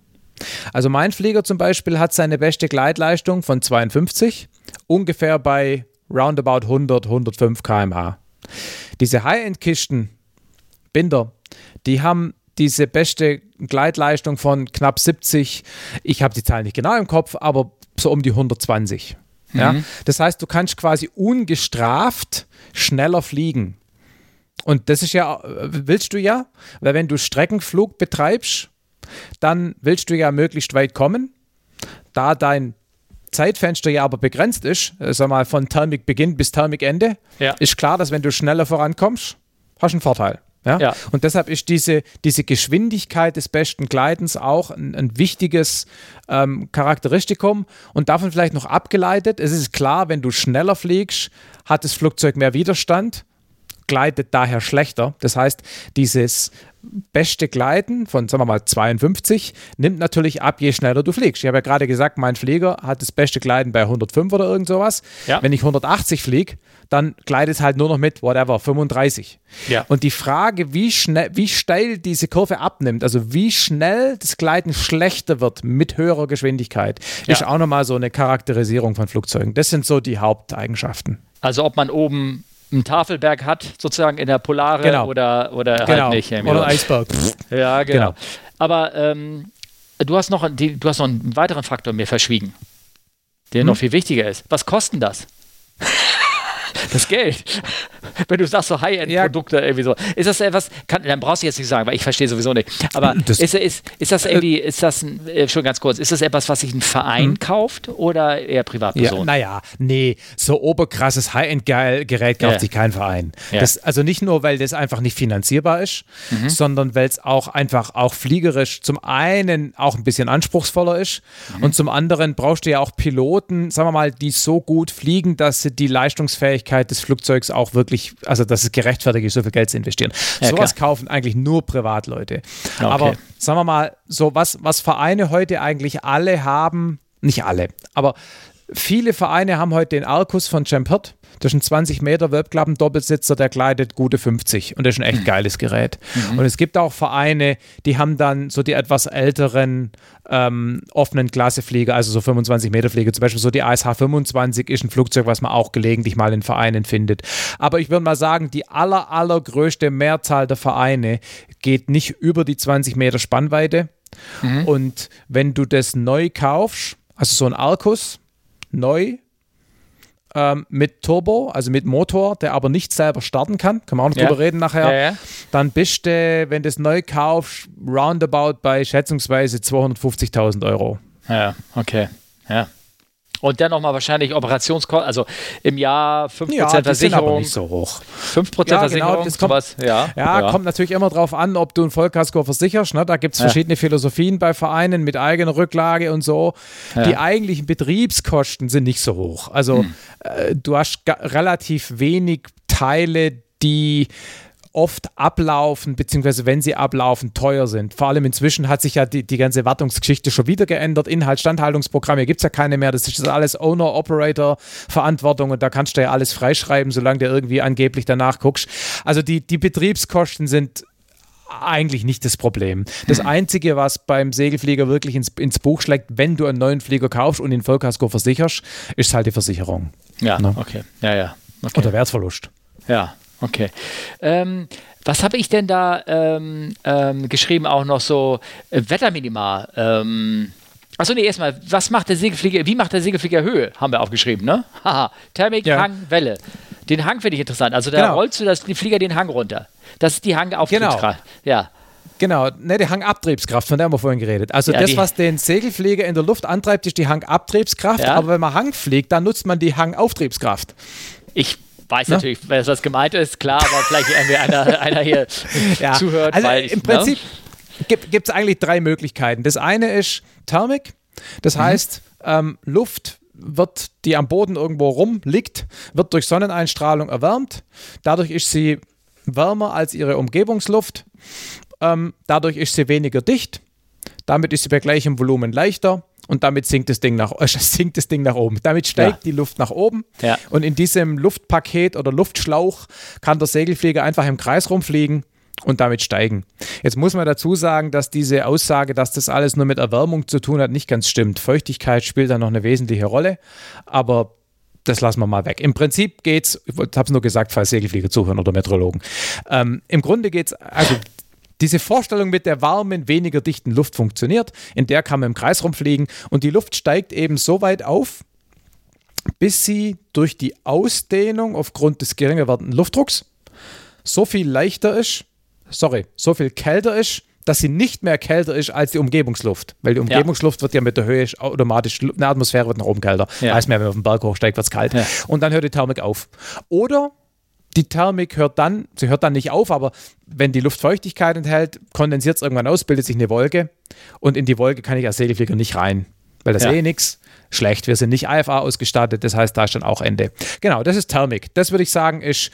Speaker 2: Also mein Flieger zum Beispiel hat seine beste Gleitleistung von 52, ungefähr bei roundabout 100, 105 km/h. Diese High-End-Kisten, Binder, die haben diese beste Gleitleistung von knapp 70, ich habe die Zahl nicht genau im Kopf, aber so um die 120. Mhm. Ja? Das heißt, du kannst quasi ungestraft schneller fliegen. Und das ist ja, willst du ja, weil wenn du Streckenflug betreibst, dann willst du ja möglichst weit kommen. Da dein Zeitfenster ja aber begrenzt ist, äh, sag mal von Thermikbeginn bis Thermikende, ja. ist klar, dass wenn du schneller vorankommst, hast du einen Vorteil. Ja? ja? Und deshalb ist diese, diese Geschwindigkeit des besten Gleitens auch ein, ein wichtiges ähm, Charakteristikum und davon vielleicht noch abgeleitet. Es ist klar, wenn du schneller fliegst, hat das Flugzeug mehr Widerstand gleitet daher schlechter. Das heißt, dieses beste Gleiten von, sagen wir mal, 52 nimmt natürlich ab, je schneller du fliegst. Ich habe ja gerade gesagt, mein Flieger hat das beste Gleiten bei 105 oder irgend sowas. Ja. Wenn ich 180 fliege, dann gleitet es halt nur noch mit, whatever, 35. Ja. Und die Frage, wie, schnell, wie steil diese Kurve abnimmt, also wie schnell das Gleiten schlechter wird mit höherer Geschwindigkeit, ja. ist auch nochmal so eine Charakterisierung von Flugzeugen. Das sind so die Haupteigenschaften.
Speaker 1: Also ob man oben einen Tafelberg hat, sozusagen in der Polare
Speaker 2: Genau.
Speaker 1: oder, oder
Speaker 2: Genau.
Speaker 1: halt nicht.
Speaker 2: Oder. Eisberg.
Speaker 1: Ja, genau.
Speaker 2: Genau.
Speaker 1: Aber ähm, du, hast noch, du hast noch einen weiteren Faktor mir verschwiegen, der
Speaker 2: Hm?
Speaker 1: noch viel wichtiger ist. Was kosten das? Das Geld. Wenn du sagst, so High-End-Produkte irgendwie so. Ist das etwas, kann, dann brauchst du jetzt nicht sagen, weil ich verstehe sowieso nicht. Aber
Speaker 2: Das-
Speaker 1: ist, ist, ist das irgendwie, ist das, ein, äh, schon ganz kurz, ist das etwas, was sich ein Verein kauft oder eher
Speaker 2: Hm. Ja,
Speaker 1: Privatpersonen?
Speaker 2: naja, nee, so oberkrasses High-End-Gerät kauft
Speaker 1: Ja.
Speaker 2: sich kein Verein.
Speaker 1: Ja.
Speaker 2: Das, also nicht nur, weil das einfach nicht finanzierbar ist,
Speaker 1: Mhm.
Speaker 2: sondern weil es auch einfach auch fliegerisch zum einen auch ein bisschen anspruchsvoller ist
Speaker 1: Mhm.
Speaker 2: und zum anderen brauchst du ja auch Piloten, sagen wir mal, die so gut fliegen, dass sie die Leistungsfähigkeit des Flugzeugs auch wirklich, also dass es gerechtfertigt ist, so viel Geld zu investieren.
Speaker 1: Ja,
Speaker 2: Sowas kaufen eigentlich nur Privatleute.
Speaker 1: Okay.
Speaker 2: Aber sagen wir mal, so was, was Vereine heute eigentlich alle haben, nicht alle, aber viele Vereine haben heute den Arcus von Champert. Das ist ein 20 Meter Wölbklappen-Doppelsitzer, der gleitet gute 50 und das ist ein echt geiles Gerät. Und es gibt auch Vereine, die haben dann so die etwas älteren ähm, offenen Klasseflieger, also so 25 Meter Flieger, zum Beispiel so die ASH 25 ist ein Flugzeug, was man auch gelegentlich mal in Vereinen findet. Aber ich würde mal sagen, die aller, allergrößte Mehrzahl der Vereine geht nicht über die 20 Meter Spannweite. Und wenn du das neu kaufst, also so ein Arcus, neu, ähm, mit Turbo, also mit Motor, der aber nicht selber starten kann, können wir auch noch
Speaker 1: Ja.
Speaker 2: drüber reden nachher,
Speaker 1: Ja, ja.
Speaker 2: dann bist du, wenn du es neu kaufst, roundabout bei schätzungsweise 250.000 Euro.
Speaker 1: Ja, okay. Ja. Und dann nochmal wahrscheinlich Operationskosten, also im Jahr 5%
Speaker 2: die sind aber
Speaker 1: Versicherung,
Speaker 2: nicht so hoch.
Speaker 1: 5%
Speaker 2: Ja,
Speaker 1: Versicherung,
Speaker 2: genau, das kommt-
Speaker 1: sowas, ja.
Speaker 2: Ja, kommt natürlich immer drauf an, ob du ein Vollkasko versicherst. Ne? Da gibt es
Speaker 1: Ja.
Speaker 2: verschiedene Philosophien bei Vereinen mit eigener Rücklage und so.
Speaker 1: Ja.
Speaker 2: Die eigentlichen Betriebskosten sind nicht so hoch. Also
Speaker 1: Hm.
Speaker 2: äh, du hast relativ wenig Teile, die oft ablaufen, beziehungsweise wenn sie ablaufen, teuer sind. Vor allem inzwischen hat sich ja die, die ganze Wartungsgeschichte schon wieder geändert. Inhalt, Standhaltungsprogramme gibt es ja keine mehr. Das ist alles Owner-Operator-Verantwortung und da kannst du ja alles freischreiben, solange du irgendwie angeblich danach guckst. Also die, die Betriebskosten sind eigentlich nicht das Problem. Das Einzige, was beim Segelflieger wirklich ins, ins Buch schlägt, wenn du einen neuen Flieger kaufst und den Vollkasko versicherst, ist halt die Versicherung
Speaker 1: Ja,
Speaker 2: Ne?
Speaker 1: okay. Ja, ja. Okay.
Speaker 2: oder Wertverlust.
Speaker 1: Ja, okay. Ähm, was habe ich denn da ähm, ähm, geschrieben? Auch noch so äh, Wetterminima. Ähm, Achso, nee, erstmal, was macht der Segelflieger, wie macht der Segelflieger Höhe? Haben wir aufgeschrieben, ne? Haha, Thermik,
Speaker 2: Ja.
Speaker 1: Hang, Welle. Den Hang finde ich interessant. Also da
Speaker 2: Genau.
Speaker 1: rollst du das, die Flieger den Hang runter. Das ist die Hangauftriebskraft. Ja.
Speaker 2: Genau, ne, die Hangabtriebskraft, von der haben wir vorhin geredet. Also
Speaker 1: Ja,
Speaker 2: das, was den Segelflieger in der Luft antreibt, ist die Hangabtriebskraft,
Speaker 1: Ja.
Speaker 2: aber wenn man Hang fliegt, dann nutzt man die Hangauftriebskraft.
Speaker 1: Ich weiß
Speaker 2: Ne?
Speaker 1: natürlich, was das gemeint ist, klar, aber vielleicht irgendwie einer, einer hier zuhört.
Speaker 2: Also
Speaker 1: weil ich,
Speaker 2: im
Speaker 1: ne?
Speaker 2: Prinzip gibt es eigentlich drei Möglichkeiten. Das eine ist Thermik, das
Speaker 1: Mhm.
Speaker 2: heißt, ähm, Luft wird, die am Boden irgendwo rumliegt, wird durch Sonneneinstrahlung erwärmt. Dadurch ist sie wärmer als ihre Umgebungsluft. Ähm, dadurch ist sie weniger dicht. Damit ist sie bei gleichem Volumen leichter und damit sinkt das Ding nach, äh, sinkt das Ding nach oben. Damit steigt
Speaker 1: Ja.
Speaker 2: die Luft nach oben
Speaker 1: Ja.
Speaker 2: und in diesem Luftpaket oder Luftschlauch kann der Segelflieger einfach im Kreis rumfliegen und damit steigen. Jetzt muss man dazu sagen, dass diese Aussage, dass das alles nur mit Erwärmung zu tun hat, nicht ganz stimmt. Feuchtigkeit spielt da noch eine wesentliche Rolle, aber das lassen wir mal weg. Im Prinzip geht's, ich habe es nur gesagt, falls Segelflieger zuhören oder Meteorologen. Ähm, Im Grunde geht es, also diese Vorstellung mit der warmen, weniger dichten Luft funktioniert. In der kann man im Kreis rumfliegen und die Luft steigt eben so weit auf, bis sie durch die Ausdehnung aufgrund des geringer werdenden Luftdrucks so viel leichter ist, sorry, so viel kälter ist, dass sie nicht mehr kälter ist als die Umgebungsluft. Weil die Umgebungsluft wird ja mit der Höhe automatisch, eine Atmosphäre wird nach oben kälter.
Speaker 1: Ja.
Speaker 2: Heißt mehr, wenn man auf den Berg hochsteigt, wird es kalt.
Speaker 1: Ja.
Speaker 2: Und dann hört die Thermik auf. Oder die Thermik hört dann, sie hört dann nicht auf, aber wenn die Luft Feuchtigkeit enthält, kondensiert es irgendwann aus, bildet sich eine Wolke und in die Wolke kann ich als Segelflieger nicht rein, weil das
Speaker 1: Ja.
Speaker 2: eh nichts. Schlecht, wir sind nicht IFA ausgestattet, das heißt, da ist dann auch Ende. Genau, das ist Thermik. Das würde ich sagen, ist,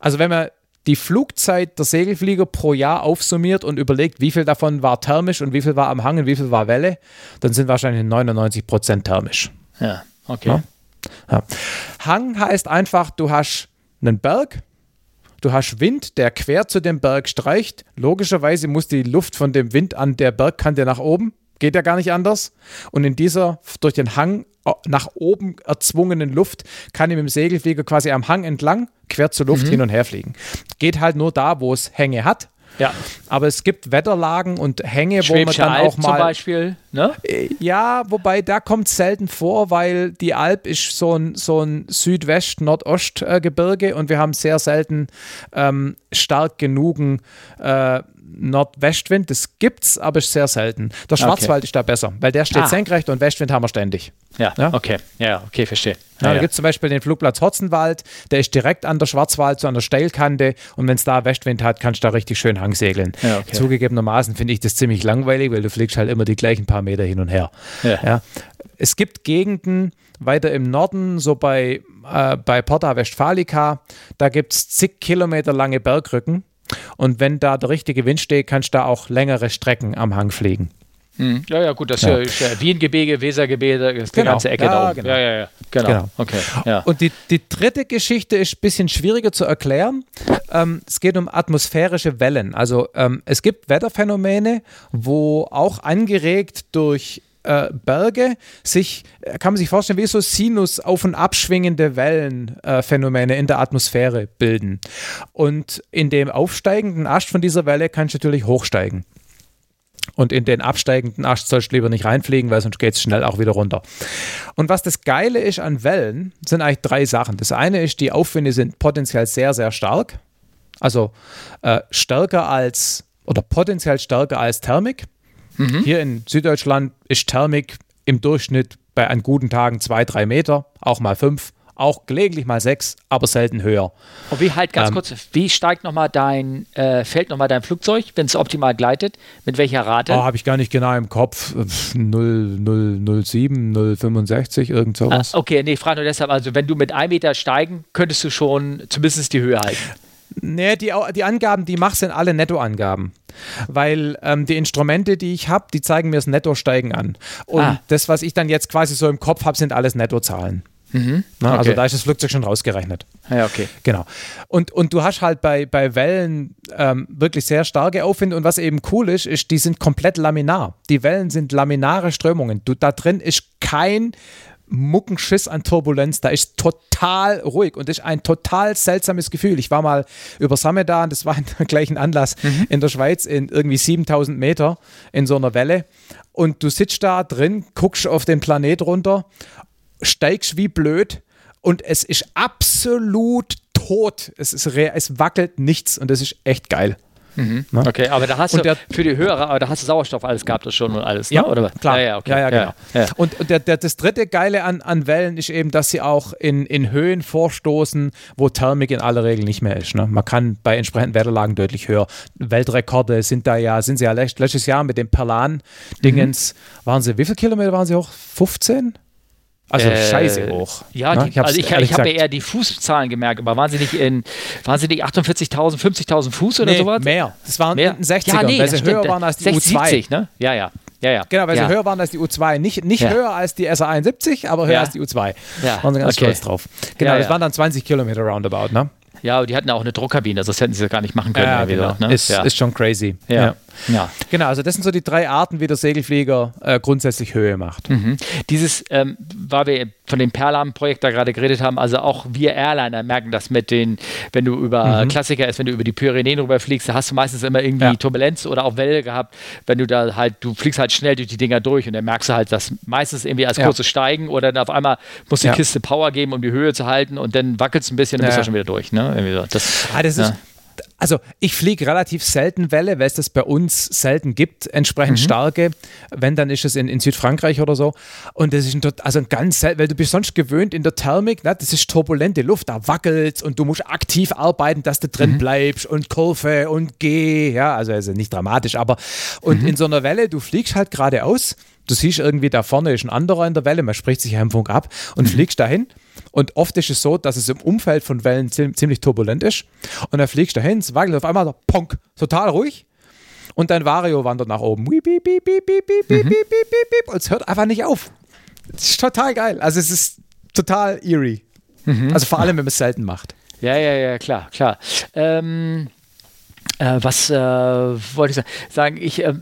Speaker 2: also wenn man die Flugzeit der Segelflieger pro Jahr aufsummiert und überlegt, wie viel davon war thermisch und wie viel war am Hang und wie viel war Welle, dann sind wahrscheinlich 99 Prozent thermisch.
Speaker 1: Ja, okay.
Speaker 2: Ja. Ja. Hang heißt einfach, du hast einen Berg, du hast Wind, der quer zu dem Berg streicht. Logischerweise muss die Luft von dem Wind an der Bergkante nach oben. geht ja gar nicht anders. Und in dieser durch den Hang äh, nach oben erzwungenen Luft kann ich mit dem Segelflieger quasi am Hang entlang quer zur Luft mhm. hin und her fliegen. Geht halt nur da, wo es Hänge hat.
Speaker 1: Ja.
Speaker 2: Aber es gibt Wetterlagen und Hänge, wo man dann
Speaker 1: Alp
Speaker 2: auch mal.
Speaker 1: Zum Beispiel, ne?
Speaker 2: Äh, ja, wobei da kommt es selten vor, weil die Alp ist so ein, so ein Südwest-Nordost-Gebirge und wir haben sehr selten ähm, stark genugen äh, Nordwestwind. Das gibt's, aber ist sehr selten. Der Schwarzwald okay. ist da besser, weil der steht ah. senkrecht und Westwind haben wir ständig.
Speaker 1: Ja, ja? okay. Ja, okay, verstehe.
Speaker 2: Ja, ja, da gibt es zum Beispiel den Flugplatz Hotzenwald, der ist direkt an der Schwarzwald, so an der Steilkante und wenn es da Westwind hat, kannst du da richtig schön Hang segeln. Ja, okay. Zugegebenermaßen finde ich das ziemlich langweilig, weil du fliegst halt immer die gleichen paar Meter hin und her. Ja. Es gibt Gegenden weiter im Norden, so bei, äh, bei Porta Westfalica, da gibt es zig Kilometer lange Bergrücken und wenn da der richtige Wind steht, kannst du da auch längere Strecken am Hang fliegen.
Speaker 1: Hm. Ja, ja, gut, das ja. ist ja Wiengebirge, Wesergebirge, das ist die genau. ganze Ecke ja, da oben. Genau. Ja, ja, ja, genau. genau. Okay. Ja.
Speaker 2: Und die, die dritte Geschichte ist ein bisschen schwieriger zu erklären. Ähm, es geht um atmosphärische Wellen. Also ähm, es gibt Wetterphänomene, wo auch angeregt durch äh, Berge sich, äh, kann man sich vorstellen, wie so Sinus auf- und abschwingende Wellenphänomene äh, in der Atmosphäre bilden. Und in dem aufsteigenden Ast von dieser Welle kannst du natürlich hochsteigen. Und in den absteigenden Ast sollst du lieber nicht reinfliegen, weil sonst geht es schnell auch wieder runter. Und was das Geile ist an Wellen, sind eigentlich drei Sachen. Das eine ist, die Aufwinde sind potenziell sehr, sehr stark. Also äh, stärker als oder potenziell stärker als Thermik. Mhm. Hier in Süddeutschland ist Thermik im Durchschnitt bei an guten Tagen zwei, drei Meter, auch mal fünf, auch gelegentlich mal sechs, aber selten höher.
Speaker 1: Und wie halt ganz ähm, kurz, wie steigt nochmal dein, äh, fällt nochmal dein Flugzeug, wenn es optimal gleitet? Mit welcher Rate?
Speaker 2: Oh, habe ich gar nicht genau im Kopf. 0, 0, 07, 065, irgend sowas.
Speaker 1: Ah, okay, nee, ich frage nur deshalb, also wenn du mit einem Meter steigen, könntest du schon zumindest die Höhe halten.
Speaker 2: Nee, die, die Angaben, die machst, sind alle Nettoangaben. Weil ähm, die Instrumente, die ich habe, die zeigen mir das Nettosteigen an. Und ah. das, was ich dann jetzt quasi so im Kopf habe, sind alles Nettozahlen. Mhm. Na, also okay. Also da ist das Flugzeug schon rausgerechnet.
Speaker 1: Ja, okay.
Speaker 2: Genau. Und, und du hast halt bei, bei Wellen ähm, wirklich sehr starke Aufwinde. Und was eben cool ist, ist, die sind komplett laminar. Die Wellen sind laminare Strömungen. Du, da drin ist kein Muckenschiss an Turbulenz. Da ist total ruhig und das ist ein total seltsames Gefühl. Ich war mal über Samedan, das war der gleichen Anlass mhm. in der Schweiz, in irgendwie 7000 Meter in so einer Welle. Und du sitzt da drin, guckst auf den Planet runter, steigst wie blöd und es ist absolut tot. Es, ist es wackelt nichts und das ist echt geil.
Speaker 1: Mhm. Okay, aber da hast und du für die Hörer, aber da hast du Sauerstoff alles gehabt das schon und alles, ne?
Speaker 2: ja, oder klar, ja, ja, okay. ja, ja genau. Ja, und, und der, der, das dritte Geile an, an Wellen ist eben, dass sie auch in, in Höhen vorstoßen, wo Thermik in aller Regel nicht mehr ist. Ne? Man kann bei entsprechenden Wetterlagen deutlich höher. Weltrekorde sind da ja, sind sie ja letztes Jahr mit dem Perlan-Dingens, mhm. waren sie, wie viele Kilometer waren sie hoch? 15?
Speaker 1: Also äh, scheiße hoch. Ja, ne? die, ich also ich, ich habe ja eher die Fußzahlen gemerkt, aber waren sie nicht in, waren sie nicht 48.000, 50.000 Fuß oder nee, sowas?
Speaker 2: mehr. Das waren mehr. 60er, ja, nee, weil sie höher waren als die 60, U2. 70,
Speaker 1: ne? Ja, ja. Ja, ja.
Speaker 2: Genau, weil
Speaker 1: ja.
Speaker 2: sie höher waren als die U2. Nicht, nicht ja. höher als die SA71, aber höher als die U2. Ja. Waren sie ganz okay. stolz drauf. Genau, das waren dann 20 Kilometer roundabout, ne?
Speaker 1: Ja, die hatten auch eine Druckkabine, das hätten sie gar nicht machen können. Ja,
Speaker 2: genau. ne? ist, ist schon crazy.
Speaker 1: Ja. Ja.
Speaker 2: Genau, also das sind so die drei Arten, wie der Segelflieger äh, grundsätzlich Höhe macht.
Speaker 1: Mhm. Dieses, ähm, weil wir von dem Perlam-Projekt da gerade geredet haben, also auch wir Airliner merken das mit den, wenn du über mhm. Klassiker ist, wenn du über die Pyrenäen rüberfliegst, da hast du meistens immer irgendwie ja. Turbulenz oder auch Welle gehabt, wenn du da halt, du fliegst halt schnell durch die Dinger durch und dann merkst du halt, dass meistens irgendwie als kurzes Steigen oder dann auf einmal muss die ja. Kiste Power geben, um die Höhe zu halten und dann wackelt es ein bisschen und bist du schon wieder durch. Ne?
Speaker 2: So. Das, ah, das ist also ich fliege relativ selten Welle, weil es das bei uns selten gibt, entsprechend mhm. starke. Wenn, dann ist es in, in Südfrankreich oder so. Und das ist ein, also ein ganz selten, weil du bist sonst gewöhnt in der Thermik, ne? das ist turbulente Luft, da wackelt und du musst aktiv arbeiten, dass du drin mhm. bleibst und Kurve und geh, ja, also, also nicht dramatisch, aber und mhm. in so einer Welle, du fliegst halt geradeaus Du siehst irgendwie, da vorne ist ein anderer in der Welle, man spricht sich ja im Funk ab und mhm. fliegst dahin. Und oft ist es so, dass es im Umfeld von Wellen ziemlich turbulent ist. Und dann fliegst du dahin, es wackelt auf einmal, ponk, total ruhig. Und dein Vario wandert nach oben. Und es hört einfach nicht auf. Es ist total geil. Also es ist total eerie. Mhm. Also vor allem, wenn man es selten macht.
Speaker 1: Ja, ja, ja, klar, klar. Ähm, äh, was äh, wollte ich sagen? sagen ich äh,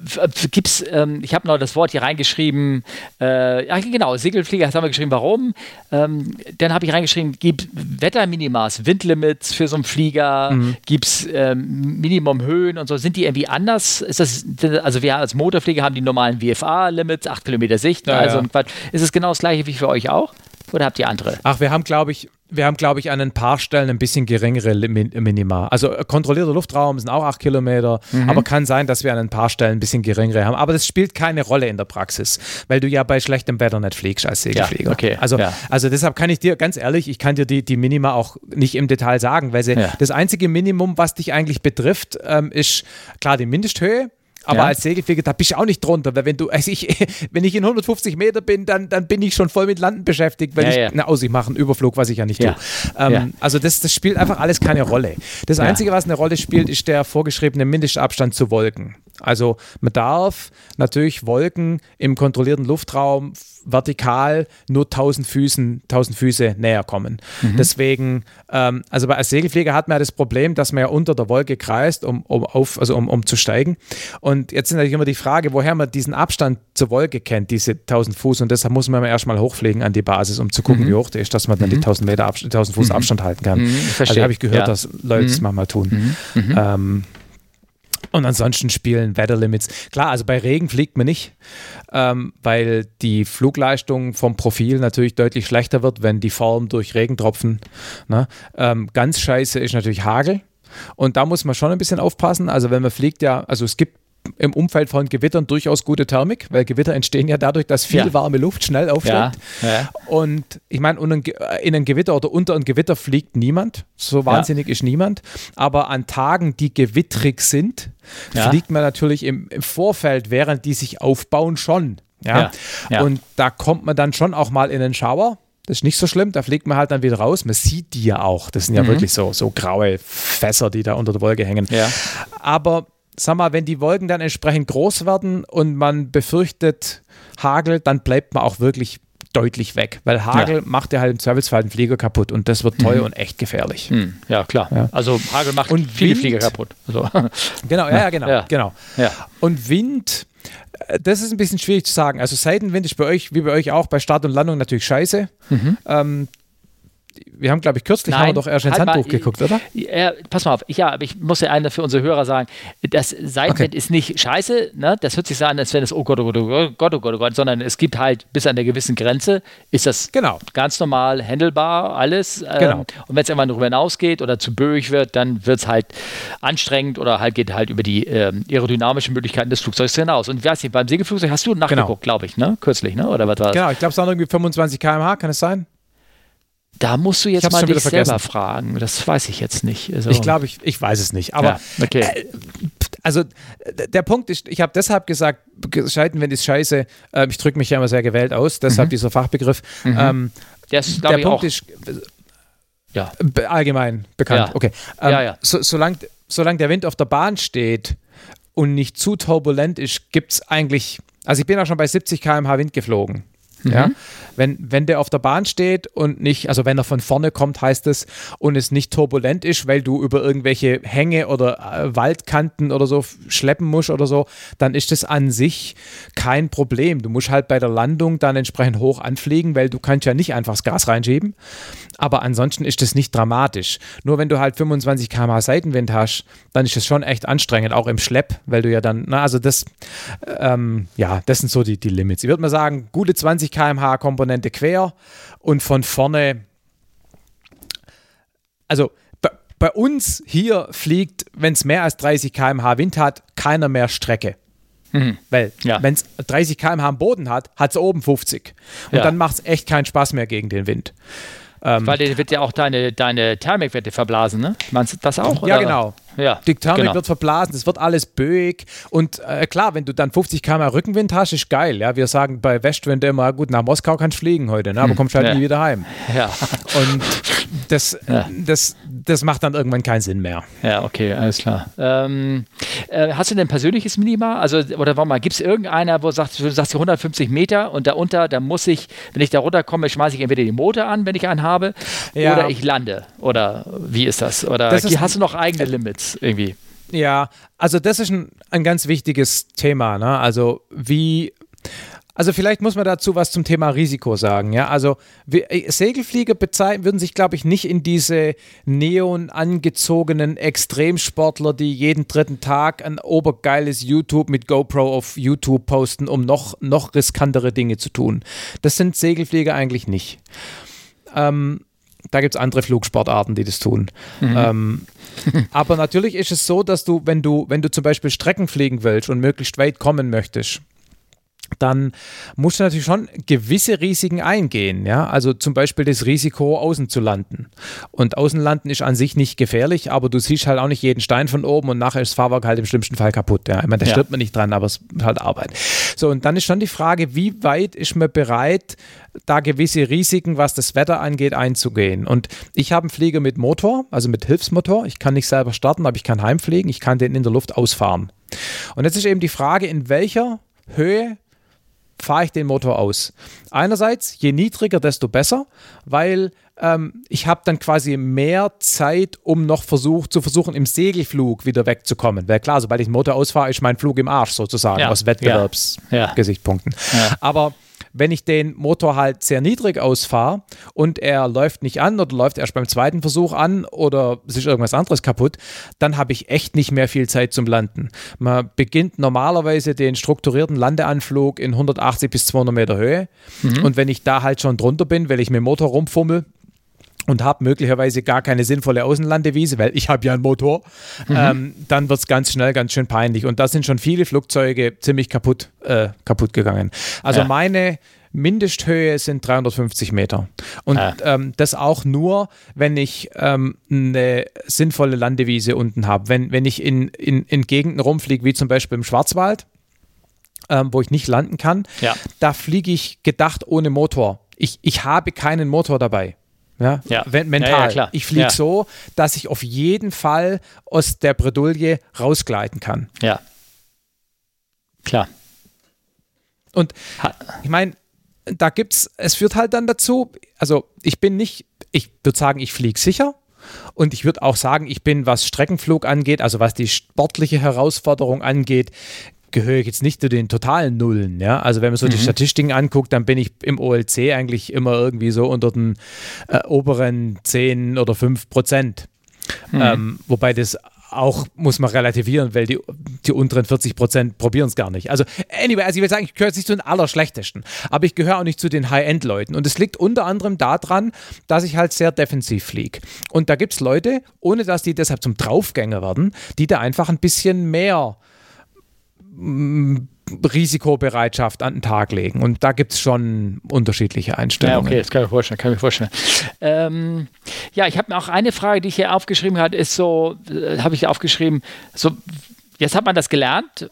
Speaker 1: gibt's, ähm, ich habe noch das Wort hier reingeschrieben. Äh, ja, genau, Segelflieger haben wir geschrieben, warum. Ähm, dann habe ich reingeschrieben, gibt Wetterminimas, Windlimits für so einen Flieger, mhm. gibt es ähm, Minimumhöhen und so. Sind die irgendwie anders? Ist das, also wir als Motorflieger haben die normalen WFA-Limits, 8 Kilometer Sicht. Ja, also ja. Ist es genau das gleiche wie für euch auch? Oder habt ihr andere?
Speaker 2: Ach, wir haben, glaube ich, wir haben, glaube ich, an ein paar Stellen ein bisschen geringere Minima. Also äh, kontrollierter Luftraum sind auch 8 Kilometer, mhm. aber kann sein, dass wir an ein paar Stellen ein bisschen geringere haben. Aber das spielt keine Rolle in der Praxis, weil du ja bei schlechtem Wetter nicht fliegst als Segelflieger. Ja, okay. Also, ja. also deshalb kann ich dir, ganz ehrlich, ich kann dir die, die Minima auch nicht im Detail sagen, weil sie, ja. das einzige Minimum, was dich eigentlich betrifft, ähm, ist klar die Mindesthöhe aber ja. als Segelflieger, da bist du auch nicht drunter, weil wenn du, also ich, wenn ich in 150 Meter bin, dann, dann bin ich schon voll mit Landen beschäftigt, weil ja, ich, ja. na, aus, ich mache einen Überflug, was ich ja nicht tue. Ähm, also das, das spielt einfach alles keine Rolle. Das Einzige, was eine Rolle spielt, ist der vorgeschriebene Mindestabstand zu Wolken. Also man darf natürlich Wolken im kontrollierten Luftraum vertikal nur 1000 Füßen, 1000 Füße näher kommen. Mhm. Deswegen, ähm, also als Segelflieger hat man ja das Problem, dass man ja unter der Wolke kreist, um, um, auf, also um, um zu steigen. Und jetzt ist natürlich immer die Frage, woher man diesen Abstand zur Wolke kennt, diese 1000 Fuß. Und deshalb muss man erstmal hochfliegen an die Basis, um zu gucken, mhm. wie hoch der ist, dass man dann die 1000 mhm. Meter, 1000 Fuß mhm. Abstand halten kann. Mhm, also habe ich gehört, ja. dass Leute das manchmal tun. Ähm, und ansonsten spielen Wetterlimits. Klar, also bei Regen fliegt man nicht, ähm, weil die Flugleistung vom Profil natürlich deutlich schlechter wird, wenn die Form durch Regentropfen. Ne? Ähm, ganz scheiße ist natürlich Hagel. Und da muss man schon ein bisschen aufpassen. Also wenn man fliegt ja, also es gibt im Umfeld von Gewittern durchaus gute Thermik, weil Gewitter entstehen ja dadurch, dass viel ja. warme Luft schnell aufsteigt. Ja. Ja. Und ich meine, in ein Gewitter oder unter ein Gewitter fliegt niemand. So wahnsinnig ist niemand. Aber an Tagen, die gewittrig sind, fliegt man natürlich im, im, Vorfeld, während die sich aufbauen, schon. Ja? Und da kommt man dann schon auch mal in den Schauer. Das ist nicht so schlimm, da fliegt man halt dann wieder raus. Man sieht die ja auch. Das sind ja mhm. wirklich so, so graue Fässer, die da unter der Wolke hängen. Aber sag mal, wenn die Wolken dann entsprechend groß werden und man befürchtet Hagel, dann bleibt man auch wirklich deutlich weg, weil Hagel ja. macht ja halt im Zweifelsfall den Flieger kaputt und das wird teuer mhm. und echt gefährlich.
Speaker 1: Mhm. Ja, klar. Ja. Also Hagel macht und viele Wind, Flieger kaputt. Also.
Speaker 2: Genau, ja, ja genau, ja. genau. Und Wind, äh, das ist ein bisschen schwierig zu sagen. Also Seitenwind ist bei euch, wie bei euch auch, bei Start und Landung natürlich scheiße. Mhm. Ähm, wir haben, glaube ich, kürzlich Nein, haben wir doch erst ins halt Handbuch mal, geguckt, oder?
Speaker 1: Ja, pass mal auf, ja, aber ich muss ja eine für unsere Hörer sagen, das Seitenwind okay. ist nicht scheiße, ne? das hört sich so an, als wenn es oh Gott, oh Gott, oh Gott, oh Gott, oh Gott, sondern es gibt halt bis an einer gewissen Grenze, ist das genau. ganz normal handelbar, alles. Ähm, genau. Und wenn es irgendwann darüber hinausgeht oder zu böig wird, dann wird es halt anstrengend oder halt geht halt über die ähm, aerodynamischen Möglichkeiten des Flugzeugs hinaus. Und ich weiß nicht, beim Segelflugzeug hast du nachgeguckt, genau. glaube ich, ne? Kürzlich, ne? Oder was war
Speaker 2: Genau, ich glaube, es waren irgendwie 25 km/h, kann es sein?
Speaker 1: Da musst du jetzt mal dich selber fragen. Das weiß ich jetzt nicht.
Speaker 2: Also ich glaube, ich, ich weiß es nicht. Aber ja, okay. äh, also der Punkt ist, ich habe deshalb gesagt, Scheiden, wenn ist scheiße. Äh, ich drücke mich ja immer sehr gewählt aus, deshalb mhm. dieser Fachbegriff. Mhm. Ähm,
Speaker 1: das, der Punkt auch. ist
Speaker 2: ja. allgemein bekannt. Ja. Okay. Ähm, ja, ja. So, solange, solange der Wind auf der Bahn steht und nicht zu turbulent ist, gibt es eigentlich. Also ich bin auch schon bei 70 km/h Wind geflogen. Mhm. Ja? Wenn, wenn der auf der Bahn steht und nicht, also wenn er von vorne kommt, heißt es, und es nicht turbulent ist, weil du über irgendwelche Hänge oder äh, Waldkanten oder so schleppen musst oder so, dann ist das an sich kein Problem. Du musst halt bei der Landung dann entsprechend hoch anfliegen, weil du kannst ja nicht einfach das Gas reinschieben. Aber ansonsten ist das nicht dramatisch. Nur wenn du halt 25 km/h Seitenwind hast, dann ist das schon echt anstrengend, auch im Schlepp, weil du ja dann, na, also das, ähm, ja, das sind so die, die Limits. Ich würde mal sagen, gute 20 km/h Komponente quer und von vorne, also bei, bei uns hier fliegt, wenn es mehr als 30 km/h Wind hat, keiner mehr Strecke. Mhm. Weil, ja. wenn es 30 km/h am Boden hat, hat es oben 50. Und ja. dann macht es echt keinen Spaß mehr gegen den Wind.
Speaker 1: Ähm, Weil der wird ja auch deine, deine Thermikwerte verblasen, ne? Meinst du das auch?
Speaker 2: Ja, oder? genau. Ja, die Thermik genau. wird verblasen, es wird alles böig. Und äh, klar, wenn du dann 50 km Rückenwind hast, ist geil. Ja, wir sagen bei Westwind immer, gut, nach Moskau kannst du fliegen heute, ne? aber hm. kommst halt ja. nie wieder heim. Ja. Und das, ja. das, das macht dann irgendwann keinen Sinn mehr.
Speaker 1: Ja, okay, alles klar. Ähm, äh, hast du denn ein persönliches Minima? Also, oder warte mal, gibt es irgendeiner, wo du sagst, du sagst 150 Meter und darunter, da muss ich, wenn ich da runterkomme, schmeiße ich entweder den Motor an, wenn ich einen habe, ja. oder ich lande. Oder wie ist das? Oder das ist, hast du noch eigene Limits irgendwie?
Speaker 2: Ja, also das ist ein, ein ganz wichtiges Thema. Ne? Also wie also vielleicht muss man dazu was zum Thema Risiko sagen. Ja, also äh, Segelflieger würden sich, glaube ich, nicht in diese neon angezogenen Extremsportler, die jeden dritten Tag ein obergeiles YouTube mit GoPro auf YouTube posten, um noch, noch riskantere Dinge zu tun. Das sind Segelflieger eigentlich nicht. Ähm, da gibt es andere Flugsportarten, die das tun. Mhm. Ähm, aber natürlich ist es so, dass du, wenn du, wenn du zum Beispiel Strecken fliegen willst und möglichst weit kommen möchtest, dann musst du natürlich schon gewisse Risiken eingehen. Ja? Also zum Beispiel das Risiko, außen zu landen. Und Außenlanden ist an sich nicht gefährlich, aber du siehst halt auch nicht jeden Stein von oben und nachher ist das Fahrwerk halt im schlimmsten Fall kaputt. Ja? Ich meine, da ja. stirbt man nicht dran, aber es ist halt Arbeit. So, und dann ist schon die Frage, wie weit ist man bereit, da gewisse Risiken, was das Wetter angeht, einzugehen. Und ich habe einen Flieger mit Motor, also mit Hilfsmotor. Ich kann nicht selber starten, aber ich kann heimfliegen. Ich kann den in der Luft ausfahren. Und jetzt ist eben die Frage, in welcher Höhe fahre ich den Motor aus. Einerseits, je niedriger, desto besser, weil ähm, ich habe dann quasi mehr Zeit, um noch versucht, zu versuchen, im Segelflug wieder wegzukommen. Weil klar, sobald ich den Motor ausfahre, ist mein Flug im Arsch sozusagen, ja. aus Wettbewerbsgesichtspunkten. Ja. Ja. Aber wenn ich den Motor halt sehr niedrig ausfahre und er läuft nicht an oder läuft erst beim zweiten Versuch an oder es ist irgendwas anderes kaputt, dann habe ich echt nicht mehr viel Zeit zum Landen. Man beginnt normalerweise den strukturierten Landeanflug in 180 bis 200 Meter Höhe mhm. und wenn ich da halt schon drunter bin, weil ich mit dem Motor rumfummel, und habe möglicherweise gar keine sinnvolle Außenlandewiese, weil ich habe ja einen Motor, mhm. ähm, dann wird es ganz schnell ganz schön peinlich. Und da sind schon viele Flugzeuge ziemlich kaputt, äh, kaputt gegangen. Also ja. meine Mindesthöhe sind 350 Meter. Und ah. ähm, das auch nur, wenn ich ähm, eine sinnvolle Landewiese unten habe. Wenn, wenn ich in, in, in Gegenden rumfliege, wie zum Beispiel im Schwarzwald, ähm, wo ich nicht landen kann, ja. da fliege ich gedacht ohne Motor. Ich, ich habe keinen Motor dabei. Ja, ja. mental. Ja, ja, ich fliege so, dass ich auf jeden Fall aus der Bredouille rausgleiten kann.
Speaker 1: Ja. Klar.
Speaker 2: Und ich meine, da gibt's, es führt halt dann dazu, also ich bin nicht, ich würde sagen, ich fliege sicher. Und ich würde auch sagen, ich bin, was Streckenflug angeht, also was die sportliche Herausforderung angeht, gehöre ich jetzt nicht zu den totalen Nullen. Ja? Also wenn man so mhm. die Statistiken anguckt, dann bin ich im OLC eigentlich immer irgendwie so unter den äh, oberen 10 oder 5 Prozent. Mhm. Ähm, wobei das auch muss man relativieren, weil die, die unteren 40 Prozent probieren es gar nicht. Also, anyway, also ich will sagen, ich gehöre jetzt nicht zu den Allerschlechtesten, aber ich gehöre auch nicht zu den High-End-Leuten. Und es liegt unter anderem daran, dass ich halt sehr defensiv fliege. Und da gibt es Leute, ohne dass die deshalb zum Draufgänger werden, die da einfach ein bisschen mehr Risikobereitschaft an den Tag legen. Und da gibt es schon unterschiedliche Einstellungen.
Speaker 1: Ja, okay, das kann ich mir vorstellen. Kann ich mir vorstellen. Ähm, ja, ich habe mir auch eine Frage, die ich hier aufgeschrieben habe, ist so, äh, habe ich aufgeschrieben, so, jetzt hat man das gelernt,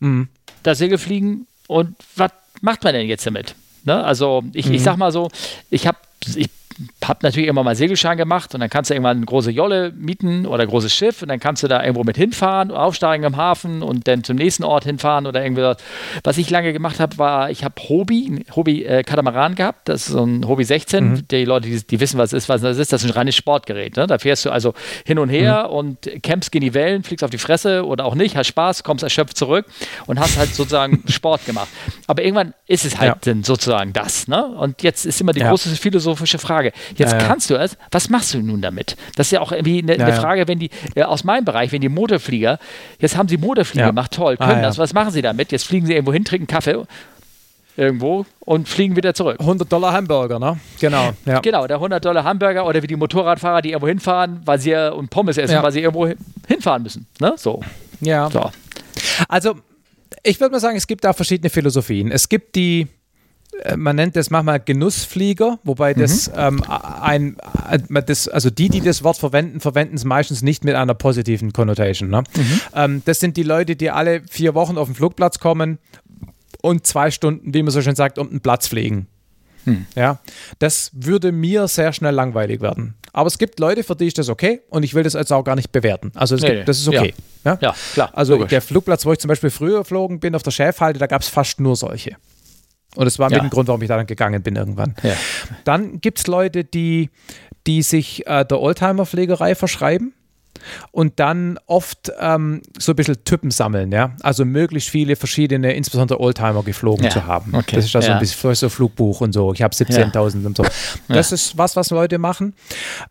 Speaker 1: mhm. das Segelfliegen, und was macht man denn jetzt damit? Ne? Also ich, mhm. ich sag mal so, ich habe, ich habe natürlich immer mal Segelschein gemacht und dann kannst du irgendwann eine große Jolle mieten oder ein großes Schiff und dann kannst du da irgendwo mit hinfahren, aufsteigen im Hafen und dann zum nächsten Ort hinfahren oder irgendwie was. ich lange gemacht habe, war, ich habe Hobby, Hobby äh, Katamaran gehabt, das ist so ein Hobby 16. Mhm. Die Leute, die, die, wissen, was ist, was das ist, das ist ein reines Sportgerät. Ne? Da fährst du also hin und her mhm. und campst gegen die Wellen, fliegst auf die Fresse oder auch nicht, hast Spaß, kommst erschöpft zurück und hast halt sozusagen Sport gemacht. Aber irgendwann ist es halt ja. dann sozusagen das. Ne? Und jetzt ist immer die ja. große philosophische Frage, Frage. Jetzt ja, ja. kannst du es, was machst du nun damit? Das ist ja auch irgendwie eine, eine Frage, wenn die, äh, aus meinem Bereich, wenn die Motorflieger, jetzt haben sie Motorflieger gemacht, toll, können ah, das, was machen sie damit? Jetzt fliegen sie irgendwo hin, trinken Kaffee irgendwo und fliegen wieder zurück.
Speaker 2: 100 Dollar Hamburger, ne?
Speaker 1: Genau. Ja. Genau, der 100 Dollar Hamburger oder wie die Motorradfahrer, die irgendwo hinfahren, weil sie und Pommes essen, ja. weil sie irgendwo hinfahren müssen, ne? So.
Speaker 2: Ja. So. Also, ich würde mal sagen, es gibt da verschiedene Philosophien. Es gibt die man nennt das manchmal Genussflieger, wobei das mhm. ähm, ein, das, also die, die das Wort verwenden, verwenden es meistens nicht mit einer positiven Connotation. Ne? Mhm. Ähm, das sind die Leute, die alle vier Wochen auf den Flugplatz kommen und zwei Stunden, wie man so schön sagt, um den Platz fliegen. Hm. Ja, das würde mir sehr schnell langweilig werden. Aber es gibt Leute, für die ist das okay und ich will das jetzt auch gar nicht bewerten. Also nee, gibt, das ist okay. Ja, ja? ja klar. Also logisch. der Flugplatz, wo ich zum Beispiel früher geflogen bin, auf der Schäfhalte, da gab es fast nur solche. Und das war ja. mit dem Grund, warum ich da dann gegangen bin irgendwann. Ja. Dann gibt es Leute, die, die sich äh, der Oldtimer-Pflegerei verschreiben. und dann oft ähm, so ein bisschen Typen sammeln, ja. Also möglichst viele verschiedene, insbesondere Oldtimer geflogen
Speaker 1: Ja,
Speaker 2: zu haben.
Speaker 1: okay,
Speaker 2: Das ist also
Speaker 1: ja.
Speaker 2: ein bisschen so Flugbuch und so. Ich habe 17.000 und so. Das ist was, was Leute machen.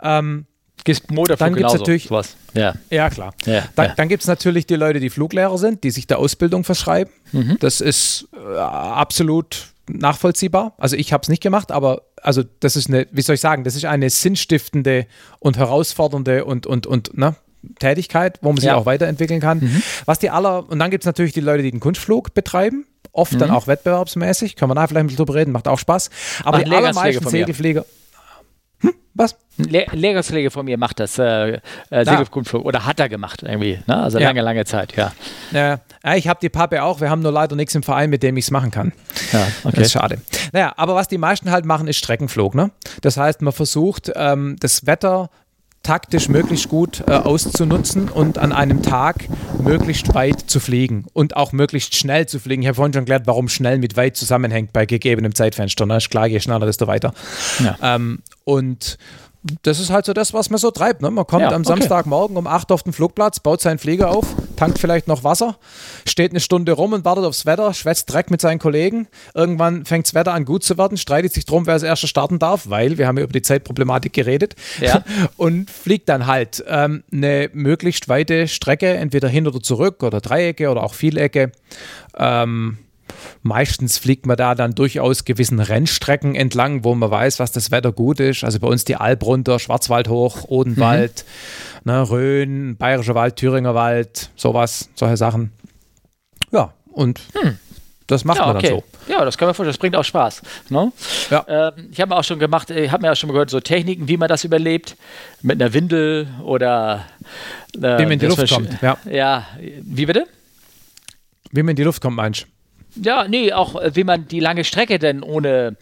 Speaker 2: Ähm,
Speaker 1: Gibt Motorflug
Speaker 2: Dann gibt's
Speaker 1: genauso,
Speaker 2: natürlich-
Speaker 1: sowas. Ja.
Speaker 2: ja, klar.
Speaker 1: Ja,
Speaker 2: Dann,
Speaker 1: ja.
Speaker 2: dann gibt es natürlich die Leute, die Fluglehrer sind, die sich der Ausbildung verschreiben.
Speaker 1: Mhm.
Speaker 2: Das ist äh, absolut nachvollziehbar. Also ich habe es nicht gemacht, aber also das ist eine, wie soll ich sagen, das ist eine sinnstiftende und herausfordernde und, und, und ne, Tätigkeit, wo man sich
Speaker 1: Ja. Mhm.
Speaker 2: auch weiterentwickeln kann. Was die aller, und dann gibt es natürlich die Leute, die den Kunstflug betreiben. Oft dann
Speaker 1: Mhm.
Speaker 2: auch wettbewerbsmäßig. Können wir da vielleicht ein bisschen drüber reden, macht auch Spaß. Aber
Speaker 1: Machen
Speaker 2: die allermeisten. Segelflieger. Hm, was?
Speaker 1: Ein Le Lehrerskollege von mir macht das, äh, äh, Segelflugflug, oder hat er gemacht irgendwie, ne? also
Speaker 2: Ja.
Speaker 1: lange, lange Zeit, ja.
Speaker 2: Ja, ich habe die Pappe auch. Wir haben nur leider nichts im Verein, mit dem ich es machen kann.
Speaker 1: ja
Speaker 2: Das ist schade. Naja, aber was die meisten halt machen, ist Streckenflug. Ne? Das heißt, man versucht, ähm, das Wetter taktisch möglichst gut äh, auszunutzen und an einem Tag möglichst weit zu fliegen und auch möglichst schnell zu fliegen. Ich habe vorhin schon erklärt, warum schnell mit weit zusammenhängt bei gegebenem Zeitfenster. Ne? Ist klar, je schneller, desto weiter.
Speaker 1: Ja.
Speaker 2: Ähm, und das ist halt so das, was man so treibt. Ne? Man kommt
Speaker 1: Ja,
Speaker 2: am
Speaker 1: okay.
Speaker 2: Samstagmorgen um 8 auf den Flugplatz, baut seinen Flieger auf, tankt vielleicht noch Wasser, steht eine Stunde rum und wartet aufs Wetter, schwätzt Dreck mit seinen Kollegen. Irgendwann fängt das Wetter an gut zu werden, streitet sich drum, wer als erster starten darf, weil wir haben ja über die Zeitproblematik geredet.
Speaker 1: Ja.
Speaker 2: Und fliegt dann halt ähm, eine möglichst weite Strecke, entweder hin oder zurück oder Dreiecke oder auch Vielecke. Ähm, Meistens fliegt man da dann durchaus gewissen Rennstrecken entlang, wo man weiß, was das Wetter gut ist. Also bei uns die Alp runter, Schwarzwald hoch, Odenwald,
Speaker 1: Mhm.
Speaker 2: ne, Rhön, Bayerischer Wald, Thüringer Wald, sowas, solche Sachen. Ja, und das macht
Speaker 1: Hm. Ja,
Speaker 2: man
Speaker 1: okay.
Speaker 2: dann so.
Speaker 1: Ja, das kann man vorstellen, das bringt auch Spaß. Ne?
Speaker 2: Ja.
Speaker 1: Ähm, ich habe auch schon gemacht, ich habe mir auch schon gehört, so Techniken, wie man das überlebt, mit einer Windel oder äh,
Speaker 2: Wie man in die Luft kommt, ja.
Speaker 1: Ja, wie bitte?
Speaker 2: Wie man in die Luft kommt, meinst du?
Speaker 1: Ja, nee, auch äh, wie man die lange Strecke denn ohne,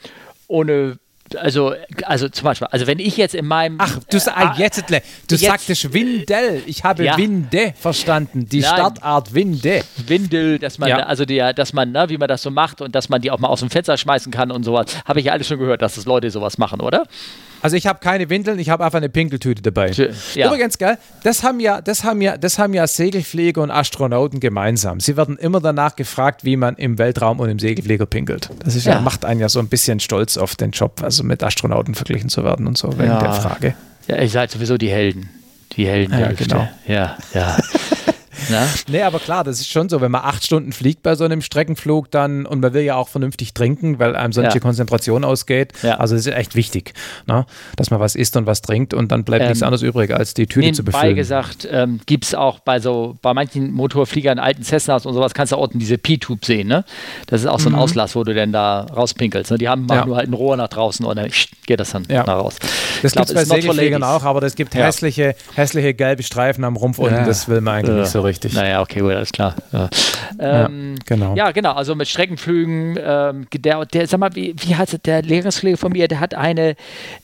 Speaker 1: ohne, also, also zum Beispiel, also wenn ich jetzt in meinem.
Speaker 2: Ach, du, sa-
Speaker 1: ah,
Speaker 2: jetzt, du
Speaker 1: jetzt-
Speaker 2: sagtest Windel. Ich habe
Speaker 1: Ja.
Speaker 2: Winde verstanden. Die
Speaker 1: Nein.
Speaker 2: Startart Winde.
Speaker 1: Windel, dass man,
Speaker 2: Ja.
Speaker 1: also die, dass man, ne, wie man das so macht und dass man die auch mal aus dem Fenster schmeißen kann und sowas. Habe ich ja alles schon gehört, dass das Leute sowas machen, oder?
Speaker 2: Also ich habe keine Windeln, ich habe einfach eine Pinkeltüte dabei.
Speaker 1: Ja.
Speaker 2: Übrigens, geil, das haben ja, das haben ja, das haben ja Segelflieger und Astronauten gemeinsam. Sie werden immer danach gefragt, wie man im Weltraum und im Segelflieger pinkelt. Das ja.
Speaker 1: Ja.
Speaker 2: macht einen ja so ein bisschen stolz auf den Job, also mit Astronauten verglichen zu werden und so, wegen
Speaker 1: Ja.
Speaker 2: der Frage.
Speaker 1: Ja, ihr seid sowieso die Helden. Die Helden
Speaker 2: Ja, genau.
Speaker 1: Ja, ja. Na?
Speaker 2: Nee, aber klar, das ist schon so, wenn man acht Stunden fliegt bei so einem Streckenflug dann und man will ja auch vernünftig trinken, weil einem solche
Speaker 1: Ja.
Speaker 2: Konzentration ausgeht.
Speaker 1: Ja.
Speaker 2: Also es ist echt wichtig, ne? dass man was isst und was trinkt und dann bleibt
Speaker 1: Ähm,
Speaker 2: nichts anderes übrig, als die Tüte zu befüllen.
Speaker 1: gesagt, ähm, gibt es auch bei so, bei manchen Motorfliegern, alten Cessnas und sowas, kannst du unten diese P-Tube sehen, ne? Das ist auch so ein Auslass, wo du denn da rauspinkelst. Ne? Die haben
Speaker 2: Mhm. Ja.
Speaker 1: nur halt ein Rohr nach draußen und dann geht das dann
Speaker 2: Ja.
Speaker 1: nach raus.
Speaker 2: Das gibt es bei Segelfliegern auch, aber das gibt hässliche, hässliche gelbe Streifen am Rumpf unten.
Speaker 1: Ja.
Speaker 2: Das will man eigentlich nicht so richtig.
Speaker 1: Naja, okay, gut, alles klar. Ja. Ähm,
Speaker 2: genau.
Speaker 1: Ja, genau. Also mit Streckenflügen. Ähm, der, der, sag mal, wie, wie es, der Lehrerskollege von mir, der hat eine,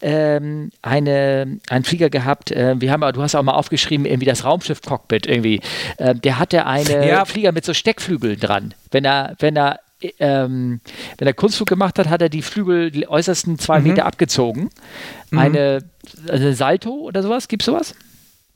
Speaker 1: ähm, eine, einen Flieger gehabt. Äh, wir haben, ja- du hast auch mal aufgeschrieben, irgendwie das Raumschiff-Cockpit irgendwie. Ähm, der hatte einen
Speaker 2: Ja.
Speaker 1: Flieger mit so Steckflügeln dran. Wenn er, wenn er ähm, wenn er Kunstflug gemacht hat, hat er die Flügel die äußersten
Speaker 2: Mhm.
Speaker 1: zwei Meter abgezogen. Eine, also Salto oder sowas, gibt es sowas?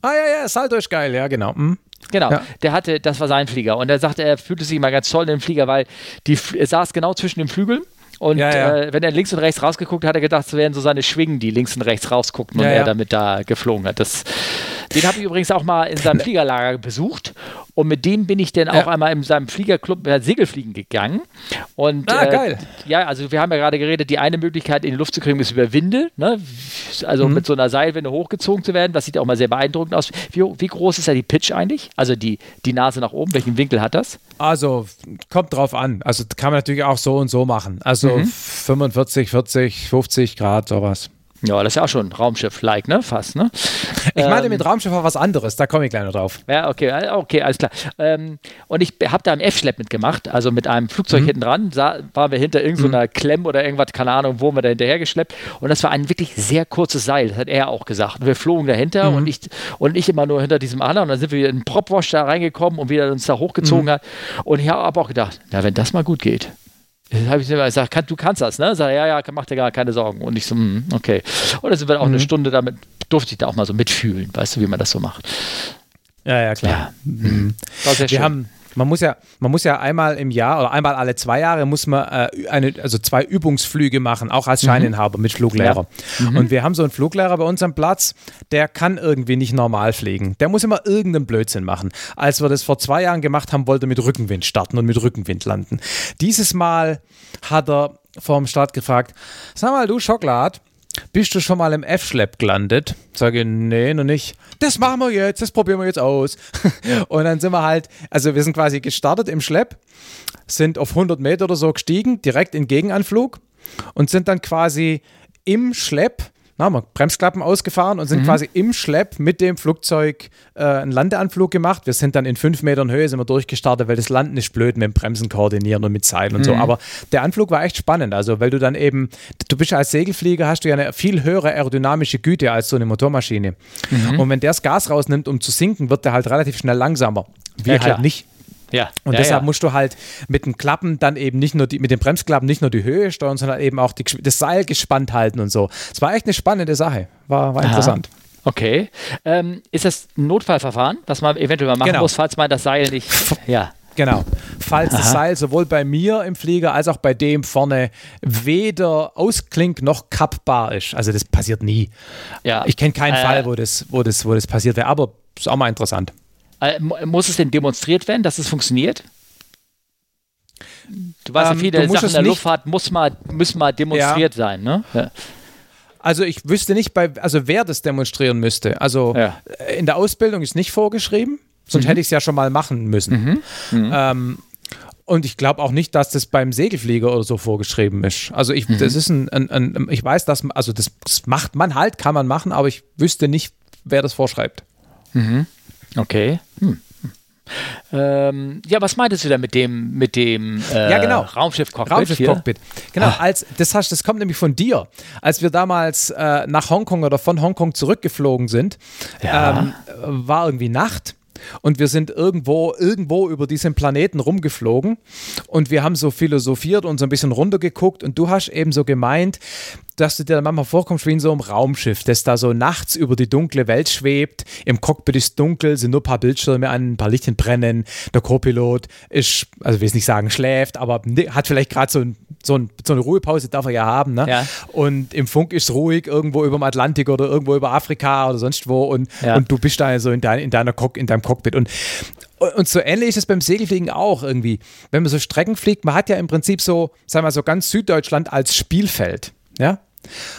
Speaker 2: Ah ja, ja, Salto ist geil, ja genau. Hm.
Speaker 1: Genau,
Speaker 2: Ja.
Speaker 1: der hatte, das war sein Flieger. Und er sagte, er fühlte sich immer ganz toll in dem Flieger, weil die, er saß genau zwischen den Flügeln. Und
Speaker 2: Ja, ja.
Speaker 1: Äh, wenn er links und rechts rausgeguckt hat, hat er gedacht, es wären so seine Schwingen, die links und rechts rausguckten und er damit da geflogen hat. Das, den habe ich übrigens auch mal in seinem Fliegerlager besucht. Und mit dem bin ich dann auch
Speaker 2: Ja.
Speaker 1: einmal in seinem Fliegerclub äh, Segelfliegen gegangen. Und,
Speaker 2: Ah,
Speaker 1: äh,
Speaker 2: geil.
Speaker 1: Ja, also wir haben ja gerade geredet, die eine Möglichkeit in die Luft zu kriegen ist über Winde. Ne? Also
Speaker 2: Mhm.
Speaker 1: mit so einer Seilwinde hochgezogen zu werden. Das sieht auch mal sehr beeindruckend aus. Wie, wie groß ist da die Pitch eigentlich? Also die, die Nase nach oben. Welchen Winkel hat das?
Speaker 2: Also kommt drauf an. Also kann man natürlich auch so und so machen. Also
Speaker 1: Mhm.
Speaker 2: 45, 40, 50 Grad, sowas.
Speaker 1: Ja, das ist ja auch schon Raumschiff-like, ne? Fast, ne?
Speaker 2: Ich meine
Speaker 1: Ähm,
Speaker 2: mit Raumschiff auch was anderes, da komme ich gleich noch drauf.
Speaker 1: Ja, okay, äh, okay, alles klar. Ähm, und ich habe da im F-Schlepp mitgemacht, also mit einem Flugzeug
Speaker 2: Mhm.
Speaker 1: hinten dran, sah, waren wir hinter irgendeiner Klemm oder irgendwas, keine Ahnung, wo wir da hinterher geschleppt. Und das war ein wirklich sehr kurzes Seil, das hat er auch gesagt. Und wir flogen dahinter
Speaker 2: Mhm.
Speaker 1: und, ich, und ich immer nur hinter diesem anderen. Und dann sind wir in den Propwash da reingekommen und wieder uns da
Speaker 2: Mhm.
Speaker 1: hochgezogen hat. Und ich habe auch gedacht, na, wenn das mal gut geht. Dann habe ich immer gesagt, kann, du kannst das, ne? Sag, ja, ja, mach dir gar keine Sorgen. Und ich so, hm, okay. Und dann sind wir auch
Speaker 2: Mhm.
Speaker 1: eine Stunde damit, durfte ich da auch mal so mitfühlen, weißt du, wie man das so macht.
Speaker 2: Ja, ja, klar. Mhm. Wir schön. haben man muss ja, man muss ja einmal im Jahr oder einmal alle zwei Jahre muss man äh, eine, also zwei Übungsflüge machen, auch als mhm. Scheininhaber mhm. mit Fluglehrer. Ja. Mhm. Und wir haben so einen Fluglehrer bei uns am Platz, der kann irgendwie nicht normal fliegen. Der muss immer irgendeinen Blödsinn machen. Als wir das vor zwei Jahren gemacht haben, wollte er mit Rückenwind starten und mit Rückenwind landen. Dieses Mal hat er vor dem Start gefragt, sag mal, du Schokolad, bist du schon mal im F-Schlepp gelandet? Sage, nee, noch nicht. Das machen wir jetzt, das probieren wir jetzt aus. und dann sind wir halt, also wir sind quasi gestartet im Schlepp, sind auf 100 Meter oder so gestiegen, direkt in Gegenanflug und sind dann quasi im Schlepp na, haben wir Bremsklappen ausgefahren und sind mhm. quasi im Schlepp mit dem Flugzeug äh, einen Landeanflug gemacht. Wir sind dann in fünf Metern Höhe sind wir durchgestartet, weil das Landen ist blöd mit dem Bremsen koordinieren und mit Seilen und mhm. so. Aber der Anflug war echt spannend. Also, weil du dann eben, du bist als Segelflieger, hast du ja eine viel höhere aerodynamische Güte als so eine Motormaschine. Mhm. Und wenn der das Gas rausnimmt, um zu sinken, wird der halt relativ schnell langsamer. Wir ja, halt nicht. Ja. Und ja, deshalb ja. musst du halt mit den Klappen dann eben nicht nur die, mit den Bremsklappen nicht nur die Höhe steuern, sondern eben auch die, das Seil gespannt halten und so. Es war echt eine spannende Sache. War, war interessant.
Speaker 1: Okay. Ähm, ist das ein Notfallverfahren, was man eventuell mal machen genau. muss, falls man das Seil nicht. Ja.
Speaker 2: Genau. Falls Aha. das Seil sowohl bei mir im Flieger als auch bei dem vorne weder ausklingt noch kappbar ist. Also das passiert nie. Ja. Ich kenne keinen äh, Fall, wo das, wo, das, wo das passiert wäre, aber ist auch mal interessant.
Speaker 1: Äh, muss es denn demonstriert werden, dass es funktioniert? Du weißt ähm, ja, viele Sachen in der Luftfahrt muss mal, müssen mal demonstriert ja. sein, ne? Ja.
Speaker 2: Also ich wüsste nicht, bei, also wer das demonstrieren müsste. Also ja. Äh, in der Ausbildung ist nicht vorgeschrieben, sonst mhm. hätte ich es ja schon mal machen müssen. Mhm. Mhm. Ähm, und ich glaube auch nicht, dass das beim Segelflieger oder so vorgeschrieben ist. Also ich, mhm. das ist ein, ein, ein, ich weiß, dass, also das, das, macht man halt, kann man machen, aber ich wüsste nicht, wer das vorschreibt.
Speaker 1: Mhm. Okay. Hm. Ähm, ja, was meintest du da mit dem, mit dem
Speaker 2: äh, ja, genau.
Speaker 1: Raumschiff-Cockpit?
Speaker 2: Raumschiff-Cockpit. Genau, ah. als, das, hast, das kommt nämlich von dir. Als wir damals äh, nach Hongkong oder von Hongkong zurückgeflogen sind, ja. ähm, war irgendwie Nacht und wir sind irgendwo, irgendwo über diesen Planeten rumgeflogen und wir haben so philosophiert und so ein bisschen runtergeguckt und du hast eben so gemeint, dass du dir manchmal vorkommst wie in so einem Raumschiff, das da so nachts über die dunkle Welt schwebt. Im Cockpit ist dunkel, sind nur ein paar Bildschirme an, ein paar Lichtchen brennen. Der Co-Pilot ist, also will ich nicht sagen, schläft, aber hat vielleicht gerade so, ein, so, ein, so, eine Ruhepause, darf er ja haben. Ne? Ja. Und im Funk ist ruhig, irgendwo über dem Atlantik oder irgendwo über Afrika oder sonst wo. Und, ja. und du bist da so in, dein, in, deiner Cock, in deinem Cockpit. Und und so ähnlich ist es beim Segelfliegen auch irgendwie. Wenn man so Strecken fliegt, man hat ja im Prinzip so, sagen wir mal, so ganz Süddeutschland als Spielfeld. Ja?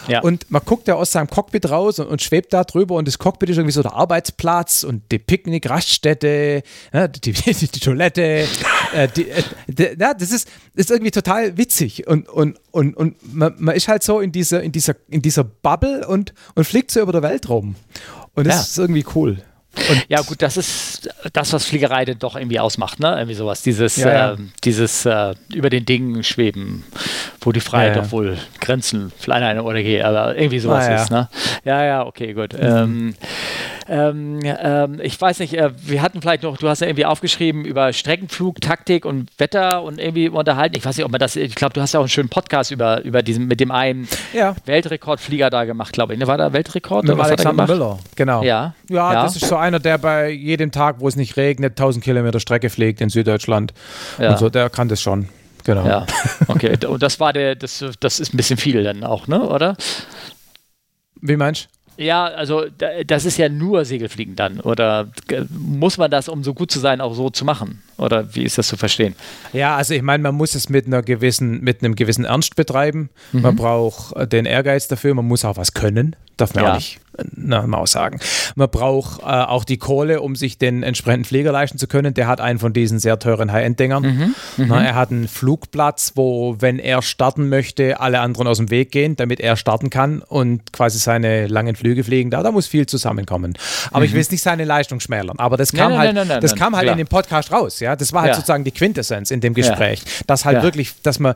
Speaker 2: Ja. Und man guckt ja aus seinem Cockpit raus und, und, schwebt da drüber und das Cockpit ist irgendwie so der Arbeitsplatz und die Picknick-Raststätte, ja, die, die, die, Toilette. äh, die, äh, die, ja, das ist, ist irgendwie total witzig und, und, und, und man, man ist halt so in dieser, in dieser, in dieser Bubble und, und fliegt so über der Welt rum. Und das ja. ist irgendwie cool.
Speaker 1: Und ja, gut, das ist das, was Fliegerei denn doch irgendwie ausmacht, ne? Irgendwie sowas. Dieses, ja, ja. Äh, dieses äh, über den Dingen schweben, wo die Freiheit ja, doch wohl Grenzen, vielleicht eine oder geht, aber irgendwie sowas ah, ist, ne? Ja, ja, okay, gut. Mhm. Ähm, ähm, ähm, ich weiß nicht, äh, wir hatten vielleicht noch, du hast ja irgendwie aufgeschrieben über Streckenflug, Taktik und Wetter und irgendwie unterhalten. Ich weiß nicht, ob man das, ich glaube, du hast ja auch einen schönen Podcast über, über diesen, mit dem einen ja. Weltrekordflieger da gemacht, glaube ich. Ne? War da Weltrekord?
Speaker 2: Mit Alexander Müller, genau.
Speaker 1: Ja.
Speaker 2: ja. ja. das ist so einer, der bei jedem Tag, wo es nicht regnet, 1000 Kilometer Strecke fliegt in Süddeutschland. Ja. Und so, der kann das schon. Genau.
Speaker 1: Ja, okay. Und das war der, das, das ist ein bisschen viel dann auch, ne? Oder?
Speaker 2: Wie meinst du?
Speaker 1: Ja, also das ist ja nur Segelfliegen dann. Oder muss man das, um so gut zu sein, auch so zu machen? Oder wie ist das zu verstehen?
Speaker 2: Ja, also ich meine, man muss es mit einer gewissen, mit einem gewissen Ernst betreiben. Mhm. Man braucht den Ehrgeiz dafür, man muss auch was können. Darf man ja. auch nicht na, mal sagen. Man braucht äh, auch die Kohle, um sich den entsprechenden Flieger leisten zu können. Der hat einen von diesen sehr teuren High-End-Dingern. Mhm. Mhm. er hat einen Flugplatz, wo, wenn er starten möchte, alle anderen aus dem Weg gehen, damit er starten kann und quasi seine langen Flüge fliegen. Da, da muss viel zusammenkommen. Aber mhm. ich will jetzt nicht seine Leistung schmälern. Aber das kam nein, halt, nein, nein, das kam halt in dem Podcast raus. Ja, das war halt ja. sozusagen die Quintessenz in dem Gespräch, ja. dass halt ja. wirklich, dass man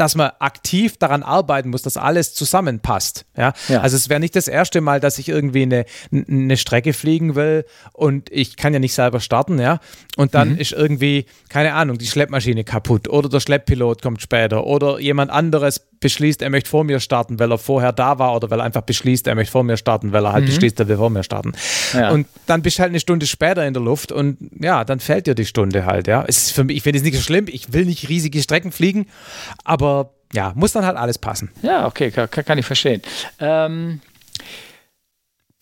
Speaker 2: dass man aktiv daran arbeiten muss, dass alles zusammenpasst. Ja? ja. Also es wäre nicht das erste Mal, dass ich irgendwie eine, eine Strecke fliegen will und ich kann ja nicht selber starten, ja. Und dann mhm. ist irgendwie, keine Ahnung, die Schleppmaschine kaputt oder der Schlepppilot kommt später oder jemand anderes beschließt, er möchte vor mir starten, weil er vorher da war oder weil er einfach beschließt, er möchte vor mir starten, weil er halt mhm. beschließt, er will vor mir starten. Ja. Und dann bist du halt eine Stunde später in der Luft und ja, dann fällt dir die Stunde halt, ja. Es ist für mich, ich finde es nicht so schlimm, ich will nicht riesige Strecken fliegen, aber ja, muss dann halt alles passen.
Speaker 1: Ja, okay, kann, kann ich verstehen. Ähm,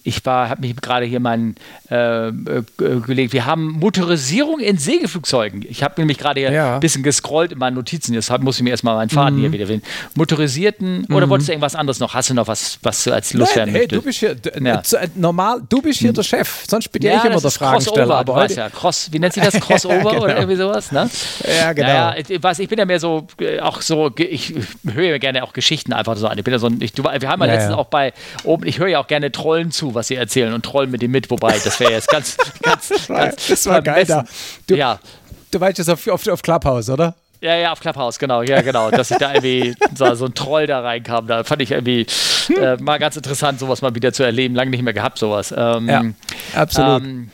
Speaker 1: ich war, habe mich gerade hier mal äh, äh, gelegt. Wir haben Motorisierung in Segelflugzeugen. Ich habe nämlich gerade hier ja. ein bisschen gescrollt in meinen Notizen. Deshalb muss ich mir erstmal meinen Faden mhm. hier wieder wählen. Motorisierten mhm. oder wolltest du irgendwas anderes noch? Hast du noch was, was du als loswerden
Speaker 2: hey, möchtest? Du bist hier ja. Äh, normal, du bist hier der Chef. Sonst bin ja, ich immer der Fragensteller.
Speaker 1: Aber heute ja, Cross, wie nennt sich das? Crossover genau. oder irgendwie sowas? Ne?
Speaker 2: Ja, genau.
Speaker 1: Naja, was, ich bin ja mehr so, äh, auch so, ich höre ja gerne auch Geschichten einfach so an. Ich bin ja so ein, ich, du, wir haben ja, letztens auch bei oben, ich höre ja auch gerne Trollen zu, was sie erzählen und trollen mit dem mit, wobei das wäre jetzt ganz, ganz, ganz.
Speaker 2: Das war geil da. Du, ja. du weißt jetzt auf, auf, auf Clubhouse, oder?
Speaker 1: Ja, ja, auf Clubhouse, genau, ja, genau. Dass ich da irgendwie so, so ein Troll da reinkam, da fand ich irgendwie äh, mal ganz interessant, sowas mal wieder zu erleben. Lange nicht mehr gehabt, sowas. Ähm,
Speaker 2: ja, absolut. Ähm,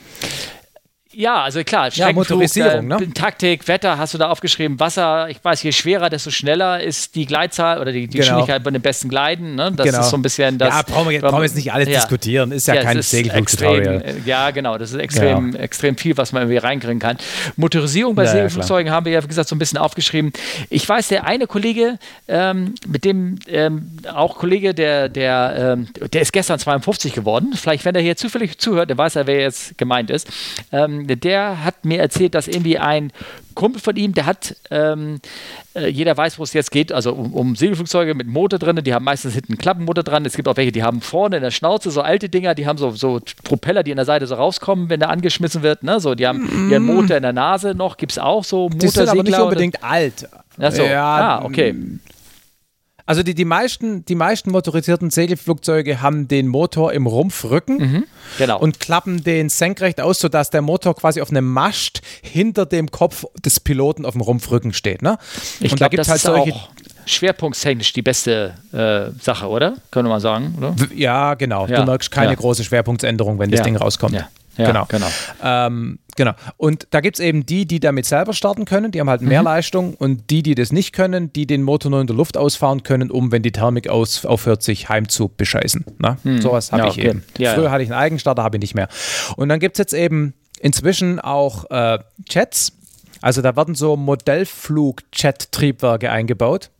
Speaker 1: ja, also klar,
Speaker 2: ja, Motorisierung,
Speaker 1: äh, ne? Taktik, Wetter hast du da aufgeschrieben, Wasser, ich weiß, je schwerer, desto schneller ist die Gleitzahl oder die, die genau. Geschwindigkeit bei den besten Gleiten. Ne? Das genau. ist so ein bisschen das.
Speaker 2: Ja, brauchen wir, brauchen wir jetzt nicht alles ja. diskutieren, ist ja, ja kein Segelflugtutorial.
Speaker 1: Äh, ja, genau, das ist extrem, ja. extrem viel, was man irgendwie reinkriegen kann. Motorisierung bei Segelflugzeugen haben wir ja, wie gesagt, so ein bisschen aufgeschrieben. Ich weiß, der eine Kollege, ähm, mit dem ähm, auch Kollege, der, der, ähm, der ist gestern 52 geworden. Vielleicht, wenn er hier zufällig zuhört, der weiß er, wer jetzt gemeint ist. Ähm, der hat mir erzählt, dass irgendwie ein Kumpel von ihm, der hat, ähm, äh, jeder weiß, wo es jetzt geht, also um, um, Segelflugzeuge mit Motor drin, die haben meistens hinten einen Klappenmotor dran. Es gibt auch welche, die haben vorne in der Schnauze so alte Dinger, die haben so, so Propeller, die an der Seite so rauskommen, wenn der angeschmissen wird. Ne? So, die haben mm. ihren Motor in der Nase noch, gibt es auch so
Speaker 2: Motorsegler. Die sind aber nicht unbedingt alt.
Speaker 1: Achso, ja, ah, okay.
Speaker 2: Also die, die, meisten, die meisten motorisierten Segelflugzeuge haben den Motor im Rumpfrücken mhm, genau. und klappen den senkrecht aus, sodass der Motor quasi auf einem Mast hinter dem Kopf des Piloten auf dem Rumpfrücken steht. Ne?
Speaker 1: Ich und glaub, da gibt es halt solche. Auch schwerpunktstechnisch die beste äh, Sache, oder? Können wir mal sagen, oder?
Speaker 2: Ja, genau. Ja, du merkst keine ja. große Schwerpunktsänderung, wenn das ja. Ding rauskommt. Ja.
Speaker 1: Ja,
Speaker 2: genau.
Speaker 1: genau.
Speaker 2: Ähm, genau. Und da gibt es eben die, die damit selber starten können, die haben halt mehr mhm. Leistung und die, die das nicht können, die den Motor nur in der Luft ausfahren können, um, wenn die Thermik aus, aufhört, sich heim zu bescheißen. Na? Mhm. Sowas habe ja, ich okay. eben. Ja, Früher hatte ich einen Eigenstarter, habe ich nicht mehr. Und dann gibt es jetzt eben inzwischen auch äh, Jets. Also da werden so Modellflug-Jet-Triebwerke eingebaut.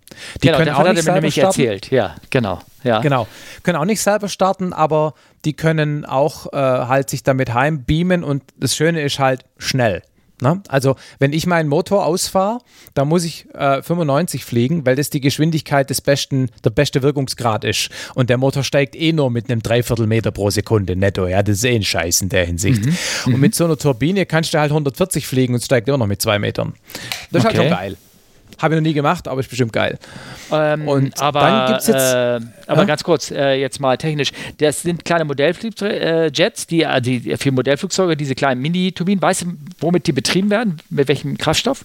Speaker 1: Die genau, können auch nicht er nämlich starten. erzählt. Ja, genau. Ja.
Speaker 2: Genau. Können auch nicht selber starten, aber die können auch äh, halt sich damit heimbeamen und das Schöne ist halt schnell. Ne? Also, wenn ich meinen Motor ausfahre, dann muss ich äh, 95 fliegen, weil das die Geschwindigkeit des besten, der beste Wirkungsgrad ist. Und der Motor steigt eh nur mit einem Dreiviertelmeter pro Sekunde netto. Ja, das ist eh ein Scheiß in der Hinsicht. Mhm. Und mit so einer Turbine kannst du halt 140 fliegen und steigt immer noch mit zwei Metern. Das ist okay. halt schon geil. Habe ich noch nie gemacht, aber ist bestimmt geil.
Speaker 1: Ähm, und aber, dann gibt es jetzt. Äh, aber ja? ganz kurz, äh, jetzt mal technisch. Das sind kleine Modellflugjets, die, äh, die für Modellflugzeuge, diese kleinen Mini-Turbinen. Weißt du, womit die betrieben werden? Mit welchem Kraftstoff?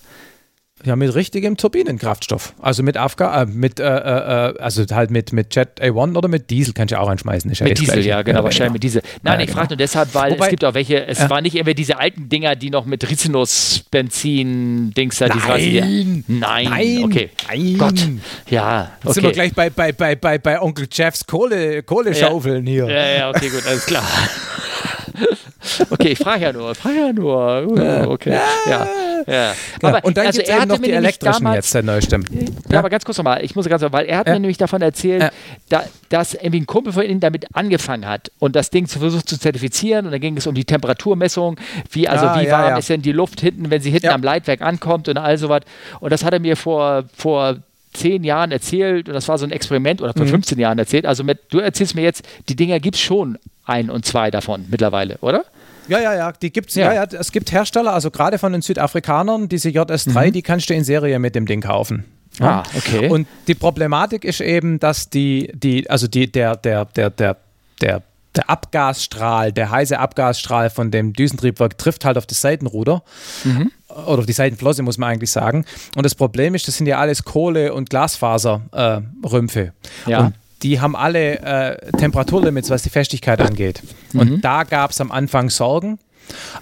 Speaker 2: Ja, mit richtigem Turbinenkraftstoff. Also mit Afga, äh, mit, äh, äh, äh, also halt mit, mit Jet A1 oder mit Diesel kannst du ja auch einschmeißen.
Speaker 1: Ist mit Diesel, gleich. ja, genau, ja, wahrscheinlich genau. mit Diesel. Nein, ja, ich genau. frage nur deshalb, weil Wobei, es gibt auch welche, es ja. waren nicht immer diese alten Dinger, die noch mit Rizinus-Benzin, Dings da,
Speaker 2: Nein,
Speaker 1: nein,
Speaker 2: nein,
Speaker 1: okay.
Speaker 2: Nein.
Speaker 1: Gott, ja,
Speaker 2: okay. sind wir gleich bei, bei, bei, bei, bei Onkel Jeffs Kohle, Kohleschaufeln
Speaker 1: hier. Ja, ja, okay, gut, alles klar. Okay, ich frage ja nur, frage ja nur. Uh, okay. Ja, ja.
Speaker 2: Genau. Aber, und dann also gibt es noch die elektrischen damals, jetzt, der neueste.
Speaker 1: Ja, ja, aber ganz kurz nochmal, ich muss ganz weil er hat ja. mir nämlich davon erzählt, ja. da, dass irgendwie ein Kumpel von ihm damit angefangen hat und das Ding zu versucht zu zertifizieren und dann ging es um die Temperaturmessung, wie, also ah, wie warm ist denn die Luft hinten, wenn sie hinten am Leitwerk ankommt und all sowas. Und das hat er mir vor, vor zehn Jahren erzählt und das war so ein Experiment oder vor mhm. 15 Jahren erzählt. Also mit, du erzählst mir jetzt, die Dinger gibt es schon ein und zwei davon mittlerweile, oder?
Speaker 2: Ja, ja, ja, die gibt's. Ja. ja, ja es gibt Hersteller, also gerade von den Südafrikanern, diese JS3, mhm. die kannst du in Serie mit dem Ding kaufen.
Speaker 1: Ja. Ah, okay.
Speaker 2: Und die Problematik ist eben, dass die, die, also die, der, der, der, der, der der Abgasstrahl, der heiße Abgasstrahl von dem Düsentriebwerk trifft halt auf das Seitenruder. Mhm. Oder auf die Seitenflosse, muss man eigentlich sagen. Und das Problem ist, das sind ja alles Kohle- und Glasfaserrümpfe. Äh, ja. Und die haben alle äh, Temperaturlimits, was die Festigkeit angeht. Mhm. Und da gab es am Anfang Sorgen,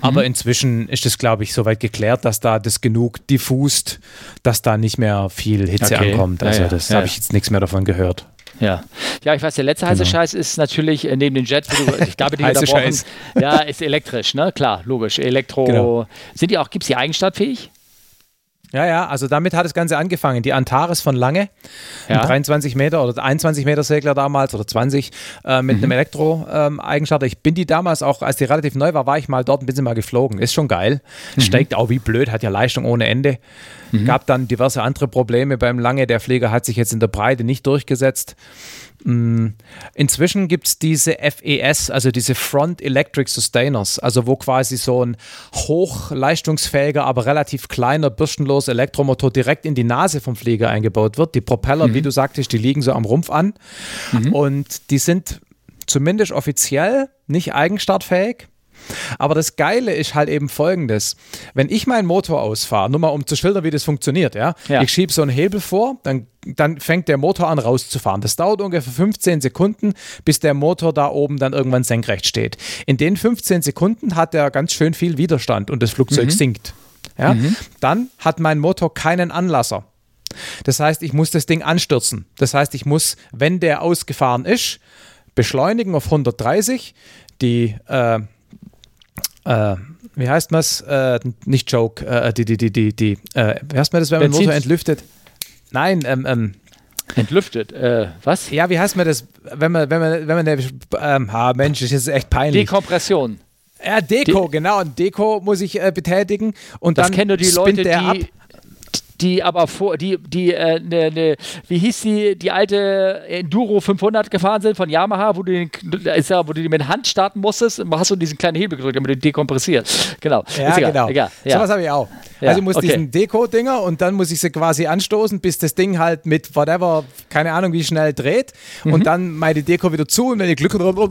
Speaker 2: Aber mhm. inzwischen ist es, glaube ich, soweit geklärt, dass da das genug diffust, dass da nicht mehr viel Hitze okay. ankommt. Also ja, das ja, habe ich jetzt nichts mehr davon gehört.
Speaker 1: Ja. Ja, ich weiß, der letzte heiße genau. Scheiß ist natürlich äh, neben dem Jet, wo du, ich glaube, die heiße Scheiß. Ja, ist elektrisch, ne? Klar, logisch. Elektro. Genau. Sind die auch, gibt es die eigenstartfähig?
Speaker 2: Ja, ja, also damit hat das Ganze angefangen. Die Antares von Lange, ja. 23 Meter oder 21 Meter Segler damals oder 20 äh, mit mhm. einem Elektro-Eigenstarter. Ähm, ich bin die damals auch, als die relativ neu war, war ich mal dort und bin sie mal geflogen. Ist schon geil. Mhm. Steigt auch wie blöd, hat ja Leistung ohne Ende. Mhm. Gab dann diverse andere Probleme beim Lange. Der Flieger hat sich jetzt in der Breite nicht durchgesetzt. Mm, inzwischen gibt es diese FES, also diese Front Electric Sustainers, also wo quasi so ein hochleistungsfähiger, aber relativ kleiner, bürstenloser Elektromotor direkt in die Nase vom Flieger eingebaut wird. Die Propeller, mhm. wie du sagtest, die liegen so am Rumpf an mhm. und die sind zumindest offiziell nicht eigenstartfähig. Aber das Geile ist halt eben folgendes. Wenn ich meinen Motor ausfahre, nur mal um zu schildern, wie das funktioniert, ja, ja. ich schiebe so einen Hebel vor, dann, dann fängt der Motor an rauszufahren. Das dauert ungefähr 15 Sekunden, bis der Motor da oben dann irgendwann senkrecht steht. In den 15 Sekunden hat er ganz schön viel Widerstand und das Flugzeug mhm. sinkt. Ja? Mhm. Dann hat mein Motor keinen Anlasser. Das heißt, ich muss das Ding anstürzen. Das heißt, ich muss, wenn der ausgefahren ist, beschleunigen auf 130, die äh, äh, wie heißt man es? Äh, nicht Joke, äh, die, die, die, die, die, äh, wie heißt man das, wenn man den Motor entlüftet? Nein, ähm, ähm,
Speaker 1: Entlüftet, äh, was?
Speaker 2: Ja, wie heißt man das, wenn man, wenn man, wenn man, der, ähm, ah, Mensch, das ist echt peinlich.
Speaker 1: Dekompression.
Speaker 2: Ja, Deko, De genau. Und Deko muss ich äh, betätigen. Und
Speaker 1: das
Speaker 2: dann
Speaker 1: kennen die Leute, die, ab die aber vor, die, die, äh, ne, ne, wie hieß die, die alte Enduro 500 gefahren sind von Yamaha, wo du den, ist ja, wo du die mit Hand starten musstest, hast du diesen kleinen Hebel gedrückt, damit du dekompressiert. Genau.
Speaker 2: Ja, egal, genau. Egal, ja. So was habe ich auch. Ja, also ich muss okay. diesen Deko-Dinger und dann muss ich sie quasi anstoßen, bis das Ding halt mit whatever, keine Ahnung wie schnell dreht mhm. und dann meine Deko wieder zu und wenn ich Glück habe,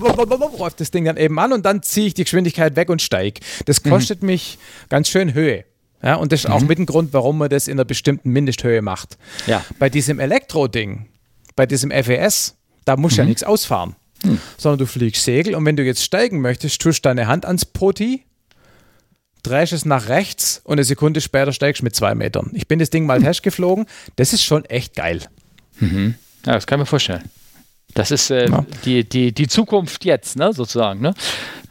Speaker 2: läuft das Ding dann eben an und dann ziehe ich die Geschwindigkeit weg und steige. Das mhm. kostet mhm. mich ganz schön Höhe. Ja, und das ist mhm. auch mit ein Grund, warum man das in einer bestimmten Mindesthöhe macht.
Speaker 1: Ja.
Speaker 2: Bei diesem Elektro-Ding, bei diesem FES, da musst du mhm. ja nichts ausfahren, mhm. sondern du fliegst Segel und wenn du jetzt steigen möchtest, tust deine Hand ans Poti, drehst es nach rechts und eine Sekunde später steigst du mit zwei Metern. Ich bin das Ding mal mhm. Test geflogen, das ist schon echt geil.
Speaker 1: Mhm. Ja, das kann ich mir vorstellen. Das ist äh, ja. die, die, die Zukunft jetzt, ne, sozusagen. Ne?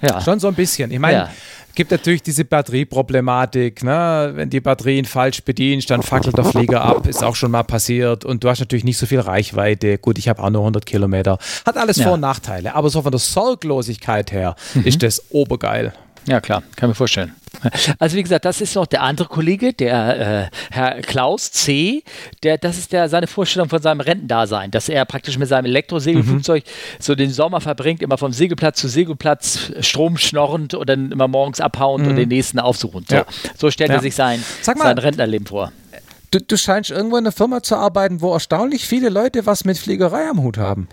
Speaker 2: Ja. Schon so ein bisschen. Ich meine, ja gibt natürlich diese Batterieproblematik. Ne? Wenn die Batterien falsch bedienst, dann fackelt der Flieger ab. Ist auch schon mal passiert. Und du hast natürlich nicht so viel Reichweite. Gut, ich habe auch nur 100 Kilometer. Hat alles ja. Vor- und Nachteile. Aber so von der Sorglosigkeit her mhm. ist das obergeil.
Speaker 1: Ja, klar, kann mir vorstellen. Also wie gesagt, das ist noch der andere Kollege, der äh, Herr Klaus C., der, das ist der, seine Vorstellung von seinem Rentendasein, dass er praktisch mit seinem Elektrosegelflugzeug mhm. so den Sommer verbringt, immer vom Segelplatz zu Segelplatz, Strom schnorrend und dann immer morgens abhauend mhm. und den nächsten aufsuchen. So, ja. so stellt ja. er sich sein, mal, sein Rentnerleben vor.
Speaker 2: Du, du, scheinst irgendwo in einer Firma zu arbeiten, wo erstaunlich viele Leute was mit Fliegerei am Hut haben.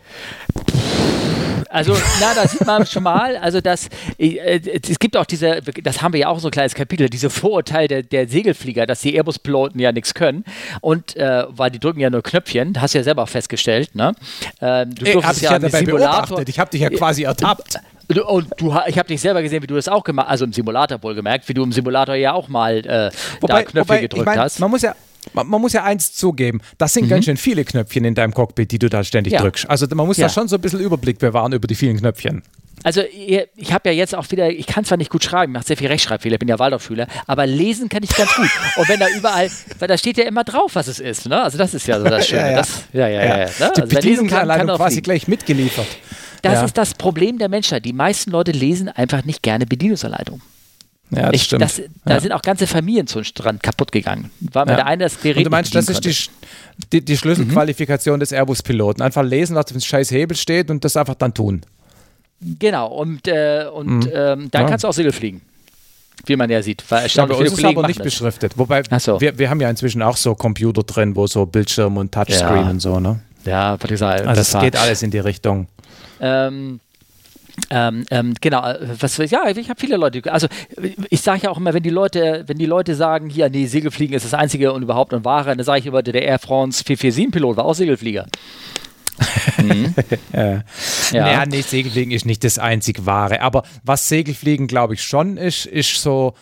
Speaker 1: Also, na, da sieht man schon mal, also das, äh, es gibt auch diese, das haben wir ja auch so ein kleines Kapitel, diese Vorurteile der, der Segelflieger, dass die Airbus-Piloten ja nichts können. Und äh, weil die drücken ja nur Knöpfchen, hast du ja selber festgestellt, ne?
Speaker 2: Äh, du Ey, hab ja, ja dabei Simulator. Beobachtet. Ich habe dich ja quasi ertappt.
Speaker 1: Und du, ich habe dich selber gesehen, wie du das auch gemacht hast, also im Simulator wohl gemerkt, wie du im Simulator ja auch mal äh, wobei, da Knöpfe wobei, gedrückt ich mein, hast.
Speaker 2: Man muss ja man, man, muss ja eins zugeben, das sind mhm. ganz schön viele Knöpfchen in deinem Cockpit, die du da ständig ja. drückst. Also man muss ja. da schon so ein bisschen Überblick bewahren über die vielen Knöpfchen.
Speaker 1: Also ich habe ja jetzt auch wieder, ich kann zwar nicht gut schreiben, mache sehr viel Rechtschreibfehler, bin ja Waldorfschüler, aber lesen kann ich ganz gut. Und wenn da überall, weil da steht ja immer drauf, was es ist. Ne? Also das ist ja so das Schöne. ja, ja. Das, ja, ja, ja. ja. Ne?
Speaker 2: Die also Bedienungsanleitung quasi fliegen. gleich mitgeliefert.
Speaker 1: Das ist das Problem der Menschheit. Die meisten Leute lesen einfach nicht gerne Bedienungsanleitungen.
Speaker 2: Ja, das ich, stimmt. Das,
Speaker 1: da ja. sind auch ganze Familien zum Strand kaputt gegangen. War mir ja. der eine, das
Speaker 2: Gerät Und du meinst, das ist die, die, die Schlüsselqualifikation mhm. des Airbus-Piloten. Einfach lesen, was auf dem scheiß Hebel steht und das einfach dann tun.
Speaker 1: Genau, und, äh, und mhm. ähm, dann kannst du auch Segel fliegen. Wie man ja sieht. Weil
Speaker 2: ja, bei uns ist aber nicht das. beschriftet. Wobei, so. wir, wir haben ja inzwischen auch so Computer drin, wo so Bildschirm und Touchscreen und so, ne?
Speaker 1: Ja, würde ich sagen.
Speaker 2: Also das, das geht alles in die Richtung.
Speaker 1: Ähm, ähm, ähm, genau, äh, was ja, ich habe viele Leute. Also ich sage ja auch immer, wenn die Leute, wenn die Leute sagen, hier, nee, Segelfliegen ist das einzige und überhaupt und wahre, dann sage ich immer, der Air France 447-Pilot war auch Segelflieger.
Speaker 2: Mhm. ja. ja. Naja, nee, Segelfliegen ist nicht das einzig Wahre. Aber was Segelfliegen, glaube ich, schon ist, ist so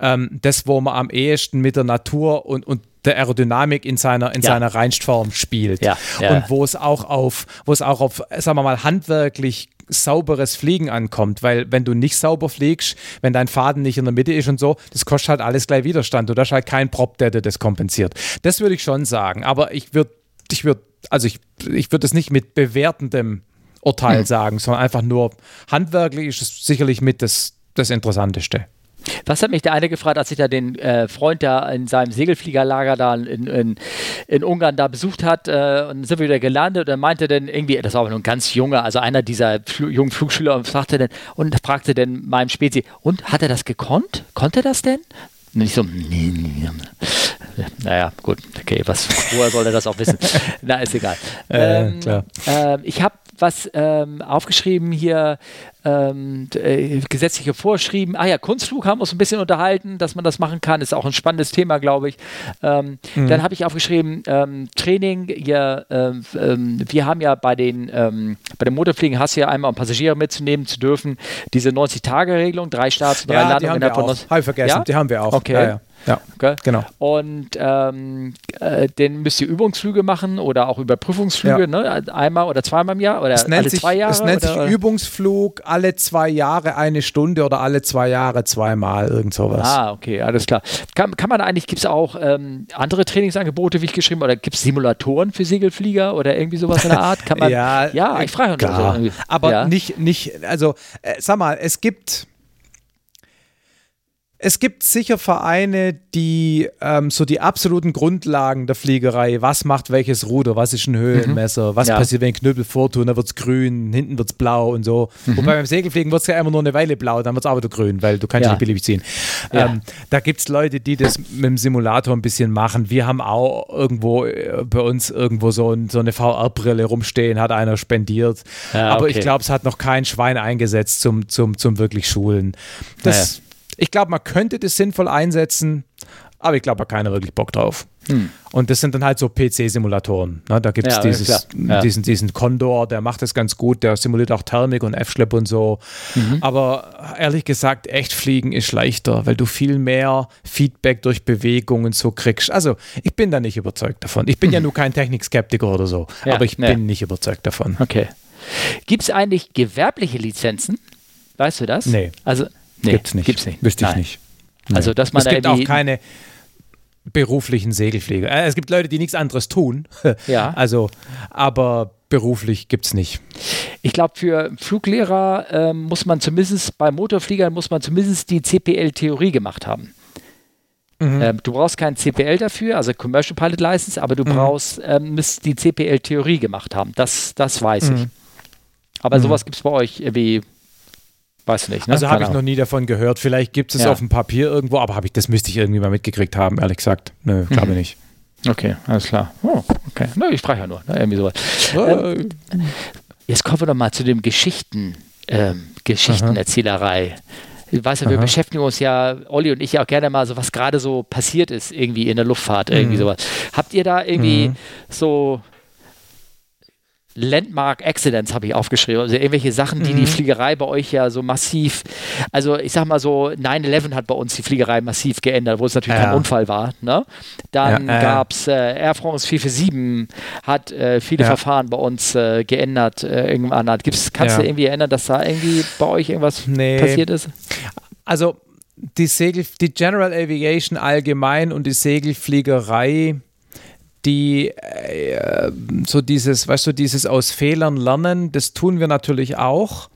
Speaker 2: ähm, das, wo man am ehesten mit der Natur und, und der Aerodynamik in seiner, in ja. seiner Reinstform spielt. Ja. Und wo es auch auf, wo es auch auf, sagen wir mal, handwerklich sauberes Fliegen ankommt, weil wenn du nicht sauber fliegst, wenn dein Faden nicht in der Mitte ist und so, das kostet halt alles gleich Widerstand. Du hast halt keinen Prop, der dir das kompensiert. Das würde ich schon sagen, aber ich würde, ich würde, also ich, ich würde es nicht mit bewertendem Urteil hm. sagen, sondern einfach nur handwerklich ist es sicherlich mit das, das Interessanteste.
Speaker 1: Was hat mich der eine gefragt, als ich da den äh, Freund da in seinem Segelfliegerlager da in, in, in Ungarn da besucht hat äh, und sind wir wieder gelandet und meinte dann irgendwie, das war aber nur ein ganz junger, also einer dieser Fl jungen Flugschüler und sagte dann und fragte dann meinem Spezi, und hat er das gekonnt? Konnte das denn? Und ich so, nee, nee. Naja, gut, okay, was, woher soll er das auch wissen? Na, ist egal. Äh, ähm, äh, ich habe was ähm, aufgeschrieben hier, ähm, äh, gesetzliche Vorschrieben. Ah ja, Kunstflug haben wir uns ein bisschen unterhalten, dass man das machen kann. Ist auch ein spannendes Thema, glaube ich. Ähm, mhm. Dann habe ich aufgeschrieben, ähm, Training. Ja, ähm, ähm, wir haben ja bei den, bei den Motorfliegen hast du ja einmal, um Passagiere mitzunehmen zu dürfen, diese 90-Tage-Regelung, drei Starts, drei
Speaker 2: ja, Landungen. Die haben wir auch. Habe ich vergessen, ja? die haben wir auch.
Speaker 1: Okay.
Speaker 2: Ja, ja.
Speaker 1: Okay? genau. Und ähm, äh, den müsst ihr Übungsflüge machen oder auch Überprüfungsflüge, ja. ne? einmal oder zweimal im Jahr oder
Speaker 2: es alle sich, zwei Jahre? Es nennt oder? sich Übungsflug alle zwei Jahre eine Stunde oder alle zwei Jahre zweimal, irgend sowas.
Speaker 1: Ah, okay, alles klar. Kann, kann man eigentlich, gibt es auch ähm, andere Trainingsangebote, wie ich geschrieben habe, oder gibt es Simulatoren für Segelflieger oder irgendwie sowas in der Art? Kann man,
Speaker 2: ja, ja, ich frage klar. So Aber ja. nicht, nicht, also äh, sag mal, es gibt es gibt sicher Vereine, die ähm, so die absoluten Grundlagen der Fliegerei, was macht welches Ruder, was ist ein Höhenmesser, mhm. was ja. passiert, wenn ich Knüppel vortun, dann wird es grün, hinten wird es blau und so. Mhm. Wobei beim Segelfliegen wird es ja immer nur eine Weile blau, dann wird es auch wieder grün, weil du kannst ja. nicht beliebig ziehen. Ja. Ähm, da gibt es Leute, die das mit dem Simulator ein bisschen machen. Wir haben auch irgendwo äh, bei uns irgendwo so, ein, so eine VR-Brille rumstehen, hat einer spendiert. Aber okay. ich glaube, es hat noch kein Schwein eingesetzt zum, zum, zum wirklich Schulen. Das ich glaube, man könnte das sinnvoll einsetzen, aber ich glaube, da hat keiner wirklich Bock drauf. Hm. Und das sind dann halt so PC-Simulatoren. Ne? Da gibt es ja, ja. diesen, diesen Condor, der macht das ganz gut, der simuliert auch Thermik und F-Schlepp und so. Mhm. Aber ehrlich gesagt, echt fliegen ist leichter, weil du viel mehr Feedback durch Bewegungen so kriegst. Also, ich bin da nicht überzeugt davon. Ich bin mhm. ja nur kein Technikskeptiker oder so, ja, aber ich bin nicht überzeugt davon.
Speaker 1: Okay. Gibt es eigentlich gewerbliche Lizenzen? Weißt du das?
Speaker 2: Nee.
Speaker 1: Also,
Speaker 2: Nee, gibt's nicht. Gibt's nicht. Wüsste ich nicht.
Speaker 1: Nee. Also, dass man
Speaker 2: es gibt auch keine beruflichen Segelflieger. Äh, es gibt Leute, die nichts anderes tun.
Speaker 1: Ja.
Speaker 2: Also, aber beruflich gibt es nicht.
Speaker 1: Ich glaube, für Fluglehrer äh, muss man zumindest, bei Motorfliegern muss man zumindest die CPL-Theorie gemacht haben. Mhm. Ähm, du brauchst kein CPL dafür, also Commercial Pilot License, aber du mhm. brauchst, ähm, müsst die CPL-Theorie gemacht haben. Das, das weiß mhm. ich. Aber mhm. sowas gibt es bei euch wie Weiß nicht. Ne?
Speaker 2: Also habe ich noch nie davon gehört. Vielleicht gibt es ja. auf dem Papier irgendwo, aber ich, das müsste ich irgendwie mal mitgekriegt haben, ehrlich gesagt. Nö, glaube mhm. nicht.
Speaker 1: Okay, alles klar. Oh, okay. Na, ich frage ja nur. Ne? Irgendwie sowas. Ähm, jetzt kommen wir doch mal zu dem Geschichten, ähm, Geschichtenerzählerei. Ich weiß ja, wir Aha. beschäftigen uns ja, Olli und ich ja auch gerne mal so, was gerade so passiert ist, irgendwie in der Luftfahrt, irgendwie mhm. sowas. Habt ihr da irgendwie mhm. so Landmark Accidents habe ich aufgeschrieben. Also irgendwelche Sachen, die mhm. die Fliegerei bei euch ja so massiv, also ich sag mal so, 9-11 hat bei uns die Fliegerei massiv geändert, wo es natürlich ja. kein Unfall war. Ne? Dann ja, äh. gab es äh, Air France 447, hat äh, viele ja. Verfahren bei uns äh, geändert. Äh, irgendwann hat. Gibt's, kannst du irgendwie erinnern, dass da irgendwie bei euch irgendwas nee. passiert ist?
Speaker 2: Also die Segel, die General Aviation allgemein und die Segelfliegerei die äh, so dieses, weißt du, dieses aus Fehlern lernen, das tun wir natürlich auch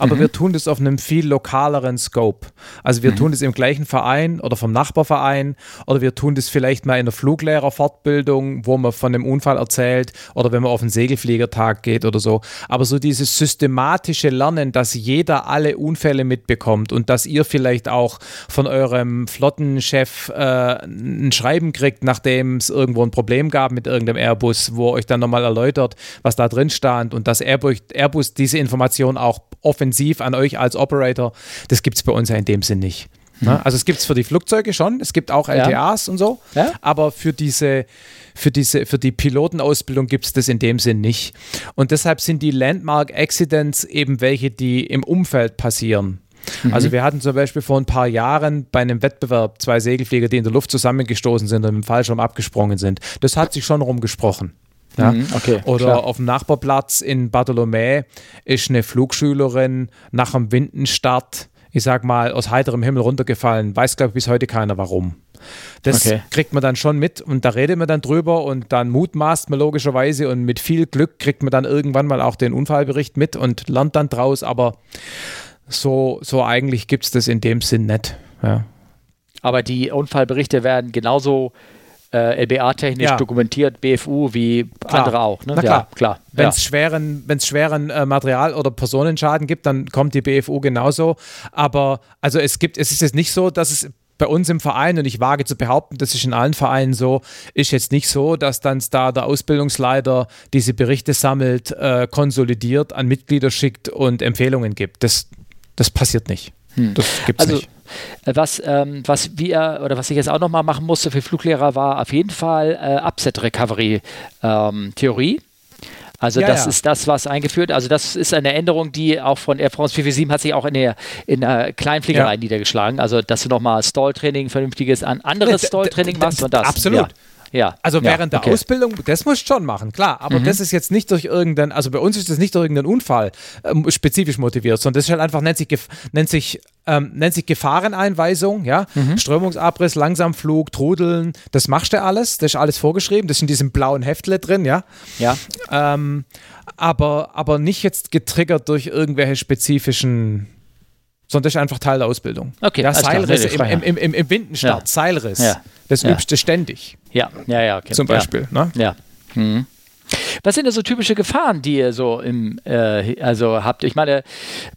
Speaker 2: aber mhm. wir tun das auf einem viel lokaleren Scope. Also wir mhm. tun das im gleichen Verein oder vom Nachbarverein oder wir tun das vielleicht mal in der Fluglehrerfortbildung, wo man von einem Unfall erzählt oder wenn man auf einen Segelfliegertag geht oder so. Aber so dieses systematische Lernen, dass jeder alle Unfälle mitbekommt und dass ihr vielleicht auch von eurem Flottenchef äh, ein Schreiben kriegt, nachdem es irgendwo ein Problem gab mit irgendeinem Airbus, wo euch dann nochmal erläutert, was da drin stand und dass Airbus, Airbus diese Information auch offensiv an euch als Operator, das gibt es bei uns ja in dem Sinn nicht. Ne? Also es gibt es für die Flugzeuge schon, es gibt auch LTAs ja. und so, ja? aber für diese, für diese, für die Pilotenausbildung gibt es das in dem Sinn nicht. Und deshalb sind die Landmark Accidents eben welche, die im Umfeld passieren. Mhm. Also wir hatten zum Beispiel vor ein paar Jahren bei einem Wettbewerb zwei Segelflieger, die in der Luft zusammengestoßen sind und im Fallschirm abgesprungen sind. Das hat sich schon rumgesprochen. Ja? Mhm, okay, Oder klar. auf dem Nachbarplatz in Bartholomä ist eine Flugschülerin nach dem Windenstart, ich sag mal, aus heiterem Himmel runtergefallen. Weiß, glaube ich, bis heute keiner warum. Das okay. kriegt man dann schon mit und da redet man dann drüber und dann mutmaßt man logischerweise und mit viel Glück kriegt man dann irgendwann mal auch den Unfallbericht mit und lernt dann draus, aber so, so eigentlich gibt es das in dem Sinn nicht. Ja.
Speaker 1: Aber die Unfallberichte werden genauso äh, LBA-technisch ja. dokumentiert, BFU, wie klar. andere auch. Ne?
Speaker 2: Na klar, ja, klar. Wenn es ja. schweren, wenn's schweren äh, Material- oder Personenschaden gibt, dann kommt die BFU genauso. Aber also es gibt, es ist jetzt nicht so, dass es bei uns im Verein, und ich wage zu behaupten, das ist in allen Vereinen so, ist jetzt nicht so, dass dann da der Ausbildungsleiter diese Berichte sammelt, äh, konsolidiert, an Mitglieder schickt und Empfehlungen gibt. Das, das passiert nicht. Hm. Das gibt es also, nicht.
Speaker 1: Äh, was, ähm, was wir oder was ich jetzt auch nochmal machen musste für Fluglehrer war auf jeden Fall äh, Upset Recovery ähm, Theorie. Also ja, das ja. ist das, was eingeführt. Also das ist eine Änderung, die auch von Air France 447 hat sich auch in der, in der Kleinfliegerei ja. niedergeschlagen. Also dass du nochmal Stalltraining, vernünftiges, an anderes Stalltraining machst und das.
Speaker 2: Absolut. Ja. Also ja, während der okay. Ausbildung, das musst du schon machen, klar. Aber mhm. das ist jetzt nicht durch irgendeinen, also bei uns ist das nicht durch irgendeinen Unfall ähm, spezifisch motiviert, sondern das ist halt einfach, nennt sich, nennt sich, ähm, nennt sich Gefahreneinweisung, ja. Mhm. Strömungsabriss, Langsamflug, Trudeln, das machst du alles, das ist alles vorgeschrieben, das ist in diesem blauen Heftle drin, ja.
Speaker 1: Ja.
Speaker 2: Ähm, aber, aber nicht jetzt getriggert durch irgendwelche spezifischen sondern das ist einfach Teil der Ausbildung.
Speaker 1: Okay,
Speaker 2: ja, Seilrisse im, im, im, im Windenstart, ja. Seilriss. Ja. Das ja. übst du ständig.
Speaker 1: Ja, ja, ja. Okay.
Speaker 2: Zum Beispiel.
Speaker 1: Ja. Ne? ja. Mhm. Was sind denn so typische Gefahren, die ihr so im, äh, also habt? Ich meine,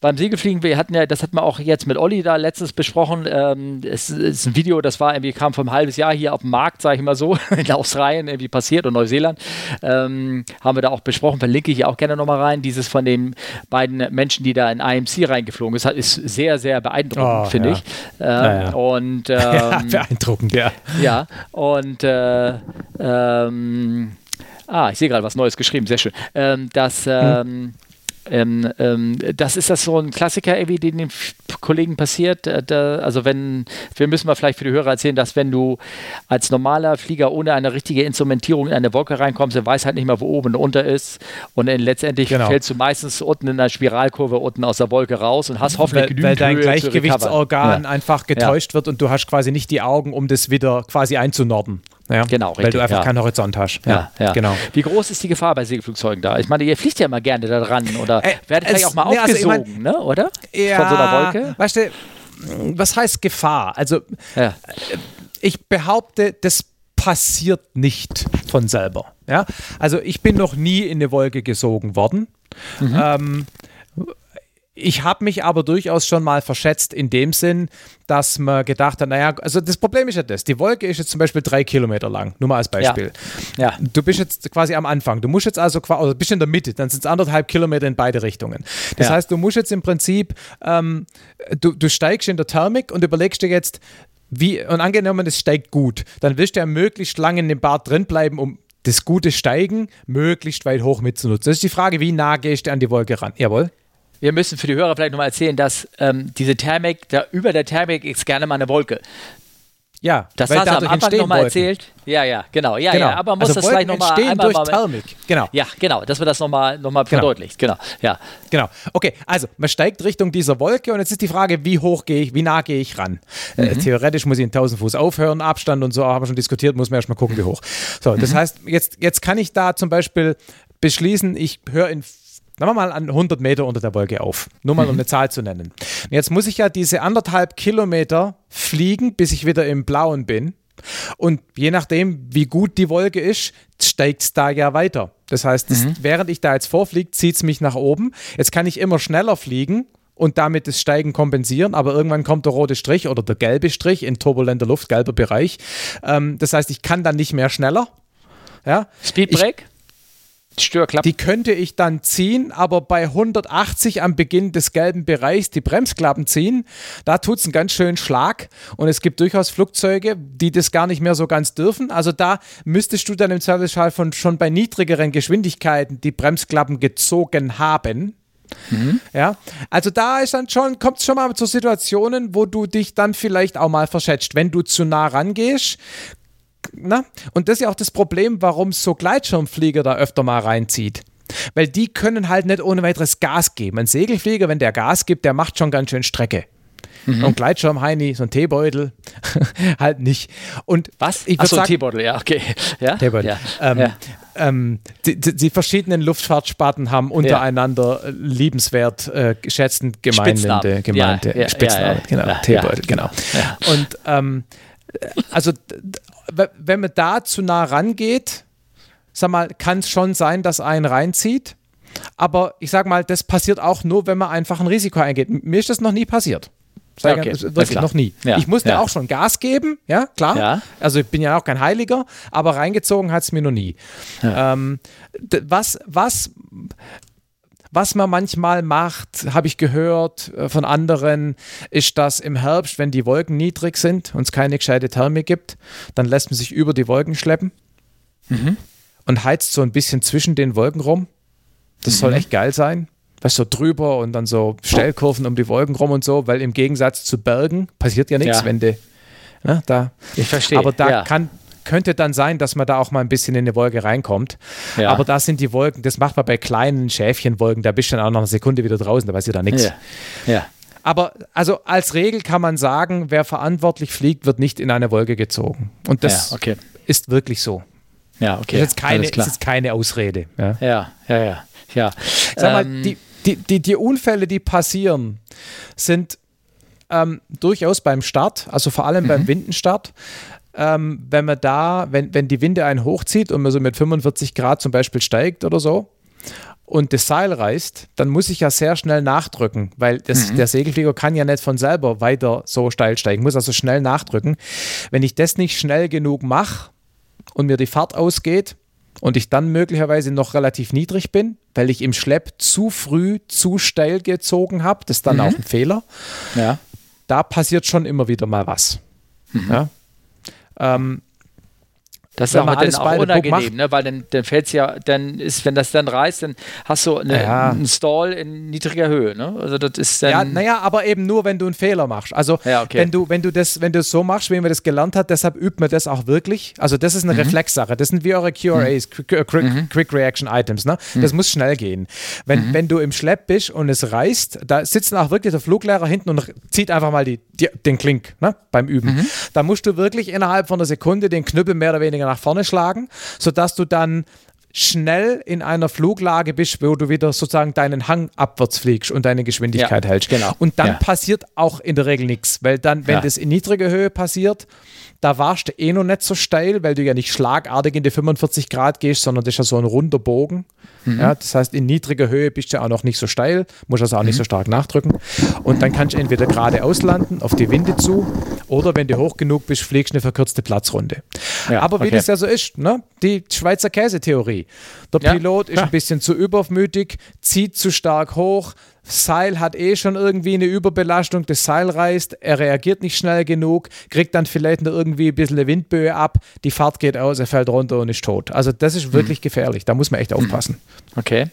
Speaker 1: beim Segelfliegen, wir hatten ja, das hatten wir auch jetzt mit Olli da letztens besprochen. Ähm, es ist ein Video, das war irgendwie, kam vor einem halbes Jahr hier auf dem Markt, sage ich mal so, in Australien irgendwie passiert und Neuseeland. Ähm, haben wir da auch besprochen, verlinke ich auch gerne nochmal rein. Dieses von den beiden Menschen, die da in IMC reingeflogen ist, ist sehr, sehr beeindruckend, oh, finde ja. ich. Ähm, ja, ja. Und, ähm,
Speaker 2: beeindruckend, ja.
Speaker 1: Ja, und äh, ähm, Ah, ich sehe gerade was Neues geschrieben, sehr schön. Ähm, dass hm. ähm, ähm, ähm, das ist das so ein Klassiker, irgendwie, den den Kollegen passiert. Äh, da, also wenn, wir müssen mal vielleicht für die Hörer erzählen, dass wenn du als normaler Flieger ohne eine richtige Instrumentierung in eine Wolke reinkommst, dann weiß halt nicht mehr, wo oben und unter ist. Und dann letztendlich genau. fällst du meistens unten in einer Spiralkurve unten aus der Wolke raus und hast hoffentlich weil, genügend
Speaker 2: Weil dein Höhe Gleichgewichtsorgan ja. einfach getäuscht ja. wird und du hast quasi nicht die Augen, um das wieder quasi einzunorden. Ja,
Speaker 1: genau,
Speaker 2: richtig, Weil du einfach ja. keinen Horizont hast.
Speaker 1: Ja, ja, genau. Wie groß ist die Gefahr bei Segelflugzeugen da? Ich meine, ihr fliegt ja immer gerne da dran oder äh, werdet vielleicht auch mal nee, aufgesogen, also ich mein, ne? oder?
Speaker 2: Ja, Von so einer Wolke? Weißt du, was heißt Gefahr? Also, ja. ich behaupte, das passiert nicht von selber. Ja? Also, ich bin noch nie in eine Wolke gesogen worden. Mhm. Ähm, ich habe mich aber durchaus schon mal verschätzt in dem Sinn, dass man gedacht hat, naja, also das Problem ist ja das, die Wolke ist jetzt zum Beispiel drei Kilometer lang, nur mal als Beispiel. Ja. ja. Du bist jetzt quasi am Anfang, du musst jetzt also quasi, oder bist in der Mitte, dann sind es anderthalb Kilometer in beide Richtungen. Das ja. heißt, du musst jetzt im Prinzip, ähm, du, du steigst in der Thermik und überlegst dir jetzt, wie, und angenommen, es steigt gut, dann willst du ja möglichst lange in dem Bad drin bleiben, um das gute Steigen möglichst weit hoch mitzunutzen. Das ist die Frage, wie nah gehst du an die Wolke ran? Jawohl
Speaker 1: wir müssen für die Hörer vielleicht nochmal erzählen, dass ähm, diese Thermik, da, über der Thermik ist gerne mal eine Wolke.
Speaker 2: Ja,
Speaker 1: das hast du am Anfang nochmal erzählt. Ja, ja, genau. Ja, genau. ja, aber man muss also das vielleicht nochmal einmal
Speaker 2: durch Thermik. Genau.
Speaker 1: Ja, genau, dass wir das nochmal noch mal genau. verdeutlicht. Genau. Ja.
Speaker 2: Genau. Okay, also man steigt Richtung dieser Wolke und jetzt ist die Frage, wie hoch gehe ich, wie nah gehe ich ran? Äh, mhm. Äh, theoretisch muss ich in 1000 Fuß aufhören, Abstand und so, haben wir schon diskutiert, muss man erstmal gucken, wie hoch. So, das mhm. heißt, jetzt, jetzt kann ich da zum Beispiel beschließen, ich höre in Nehmen wir mal an 100 Meter unter der Wolke auf. Nur mal um eine Zahl zu nennen. Jetzt muss ich ja diese anderthalb Kilometer fliegen, bis ich wieder im Blauen bin. Und je nachdem, wie gut die Wolke ist, steigt es da ja weiter. Das heißt, das, mhm. während ich da jetzt vorfliege, zieht es mich nach oben. Jetzt kann ich immer schneller fliegen und damit das Steigen kompensieren, aber irgendwann kommt der rote Strich oder der gelbe Strich in turbulenter Luft, gelber Bereich. Ähm, das heißt, ich kann dann nicht mehr schneller. Ja?
Speaker 1: Speedbreak? Störklappen.
Speaker 2: Die könnte ich dann ziehen, aber bei 180 am Beginn des gelben Bereichs die Bremsklappen ziehen, da tut es einen ganz schönen Schlag. Und es gibt durchaus Flugzeuge, die das gar nicht mehr so ganz dürfen. Also da müsstest du dann im Zweifelsfall von, schon bei niedrigeren Geschwindigkeiten die Bremsklappen gezogen haben. Mhm. Ja, also da ist dann schon, kommt es schon mal zu Situationen, wo du dich dann vielleicht auch mal verschätzt. Wenn du zu nah rangehst, na? Und das ist ja auch das Problem, warum so Gleitschirmflieger da öfter mal reinzieht. Weil die können halt nicht ohne weiteres Gas geben. Ein Segelflieger, wenn der Gas gibt, der macht schon ganz schön Strecke. Mhm. Und Gleitschirm, Heini, so ein Teebeutel, halt nicht. Und
Speaker 1: was? Ich Achso, Teebeutel, ja, okay. Ja?
Speaker 2: Teebeutel. Ja. Ähm, ja. Ähm, die, die, verschiedenen Luftfahrtsparten haben untereinander ja. liebenswert äh, schätzend gemeinte, gemeinte ja, Spitznamen. genau, Teebeutel, genau. Und ähm, also wenn man da zu nah rangeht, sag mal, kann es schon sein, dass einen reinzieht. Aber ich sag mal, das passiert auch nur, wenn man einfach ein Risiko eingeht. Mir ist das noch nie passiert. Sag okay. ich, wirklich noch nie. Ja. Ich musste ja. auch schon Gas geben, ja, klar. Ja. Also ich bin ja auch kein Heiliger, aber reingezogen hat es mir noch nie. Ähm, was, was was man manchmal macht, habe ich gehört äh, von anderen, ist, dass im Herbst, wenn die Wolken niedrig sind und es keine gescheite Thermik gibt, dann lässt man sich über die Wolken schleppen mhm. und heizt so ein bisschen zwischen den Wolken rum. Das mhm. soll echt geil sein. Weißt du, so drüber und dann so Stellkurven um die Wolken rum und so, weil im Gegensatz zu Bergen passiert ja nichts, ja. wenn du. Ne, da.
Speaker 1: Ich verstehe.
Speaker 2: Aber da ja. kann, könnte dann sein, dass man da auch mal ein bisschen in eine Wolke reinkommt. Ja. Aber da sind die Wolken, das macht man bei kleinen Schäfchenwolken, da bist du dann auch noch eine Sekunde wieder draußen, da passiert da nichts.
Speaker 1: Ja. ja.
Speaker 2: Aber also als Regel kann man sagen, wer verantwortlich fliegt, wird nicht in eine Wolke gezogen. Und das ja, okay. ist wirklich so.
Speaker 1: Ja, okay.
Speaker 2: Das ist, keine, das ist keine Ausrede.
Speaker 1: Ja, ja, ja. ja, ja.
Speaker 2: Sag mal, ähm, die, die, die, die Unfälle, die passieren, sind ähm, durchaus beim Start, also vor allem mhm. beim Windenstart ähm, wenn man da, wenn, wenn die Winde einen hochzieht und man so mit 45 Grad zum Beispiel steigt oder so und das Seil reißt, dann muss ich ja sehr schnell nachdrücken, weil das, mhm. der Segelflieger kann ja nicht von selber weiter so steil steigen, muss also schnell nachdrücken. Wenn ich das nicht schnell genug mache und mir die Fahrt ausgeht, und ich dann möglicherweise noch relativ niedrig bin, weil ich im Schlepp zu früh zu steil gezogen habe, das ist dann mhm. auch ein Fehler.
Speaker 1: Ja.
Speaker 2: Da passiert schon immer wieder mal was. Mhm. Ja? Ähm,
Speaker 1: das ist aber dann auch unangenehm, ne? weil dann, dann fällt es ja, dann ist, wenn das dann reißt, dann hast du eine, ja. einen Stall in niedriger Höhe. Ne? Also das ist dann
Speaker 2: ja, naja, aber eben nur, wenn du einen Fehler machst. Also ja, okay. wenn du, wenn du das, wenn du es so machst, wie man das gelernt hat, deshalb übt man das auch wirklich. Also das ist eine mhm. Reflexsache. Das sind wie eure QRAs, mhm. Quick, mhm. Quick, Reaction Items. Ne? Mhm. Das muss schnell gehen. Wenn, mhm. wenn du im Schlepp bist und es reißt, da sitzt auch wirklich der Fluglehrer hinten und zieht einfach mal die, die den Klink ne? beim Üben. Mhm. Da musst du wirklich innerhalb von einer Sekunde den Knüppel mehr oder weniger weniger nach vorne schlagen, sodass du dann schnell in einer Fluglage bist, wo du wieder sozusagen deinen Hang abwärts fliegst und deine Geschwindigkeit ja, hältst.
Speaker 1: Genau.
Speaker 2: Und dann
Speaker 1: ja.
Speaker 2: passiert auch in der Regel nichts, weil dann, wenn ja. das in niedriger Höhe passiert, da warst du eh noch nicht so steil, weil du ja nicht schlagartig in die 45 Grad gehst, sondern das ist ja so ein runder Bogen. Mhm. Ja, das heißt, in niedriger Höhe bist du ja auch noch nicht so steil, musst also auch mhm. nicht so stark nachdrücken. Und dann kannst du entweder geradeaus landen, auf die Winde zu, oder wenn du hoch genug bist, fliegst du eine verkürzte Platzrunde. Ja, Aber wie okay. das ja so ist, ne? die Schweizer Käsetheorie. Der ja. Pilot ist ein bisschen zu übermütig, zieht zu stark hoch, Seil hat eh schon irgendwie eine Überbelastung, das Seil reißt, er reagiert nicht schnell genug, kriegt dann vielleicht noch irgendwie ein bisschen eine Windböe ab, die Fahrt geht aus, er fällt runter und ist tot. Also das ist wirklich hm. gefährlich, da muss man echt aufpassen.
Speaker 1: Okay.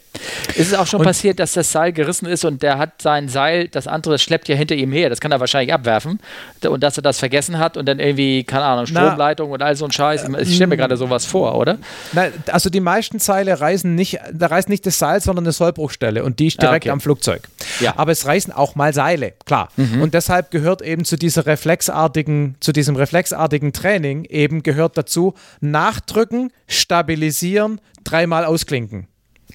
Speaker 1: Ist es auch schon und, passiert, dass das Seil gerissen ist und der hat sein Seil, das andere das schleppt ja hinter ihm her, das kann er wahrscheinlich abwerfen und dass er das vergessen hat und dann irgendwie, keine Ahnung, Stromleitung na, und all so ein Scheiß. Ich stelle mir gerade sowas vor, oder?
Speaker 2: Na, also die meisten Seile reißen nicht, da reißt nicht das Seil, sondern eine Sollbruchstelle und die ist direkt ah, okay. am Flugzeug. Flugzeug. Ja. Aber es reißen auch mal Seile, klar. Mhm. Und deshalb gehört eben zu dieser reflexartigen, zu diesem reflexartigen Training eben gehört dazu, nachdrücken, stabilisieren, dreimal ausklinken.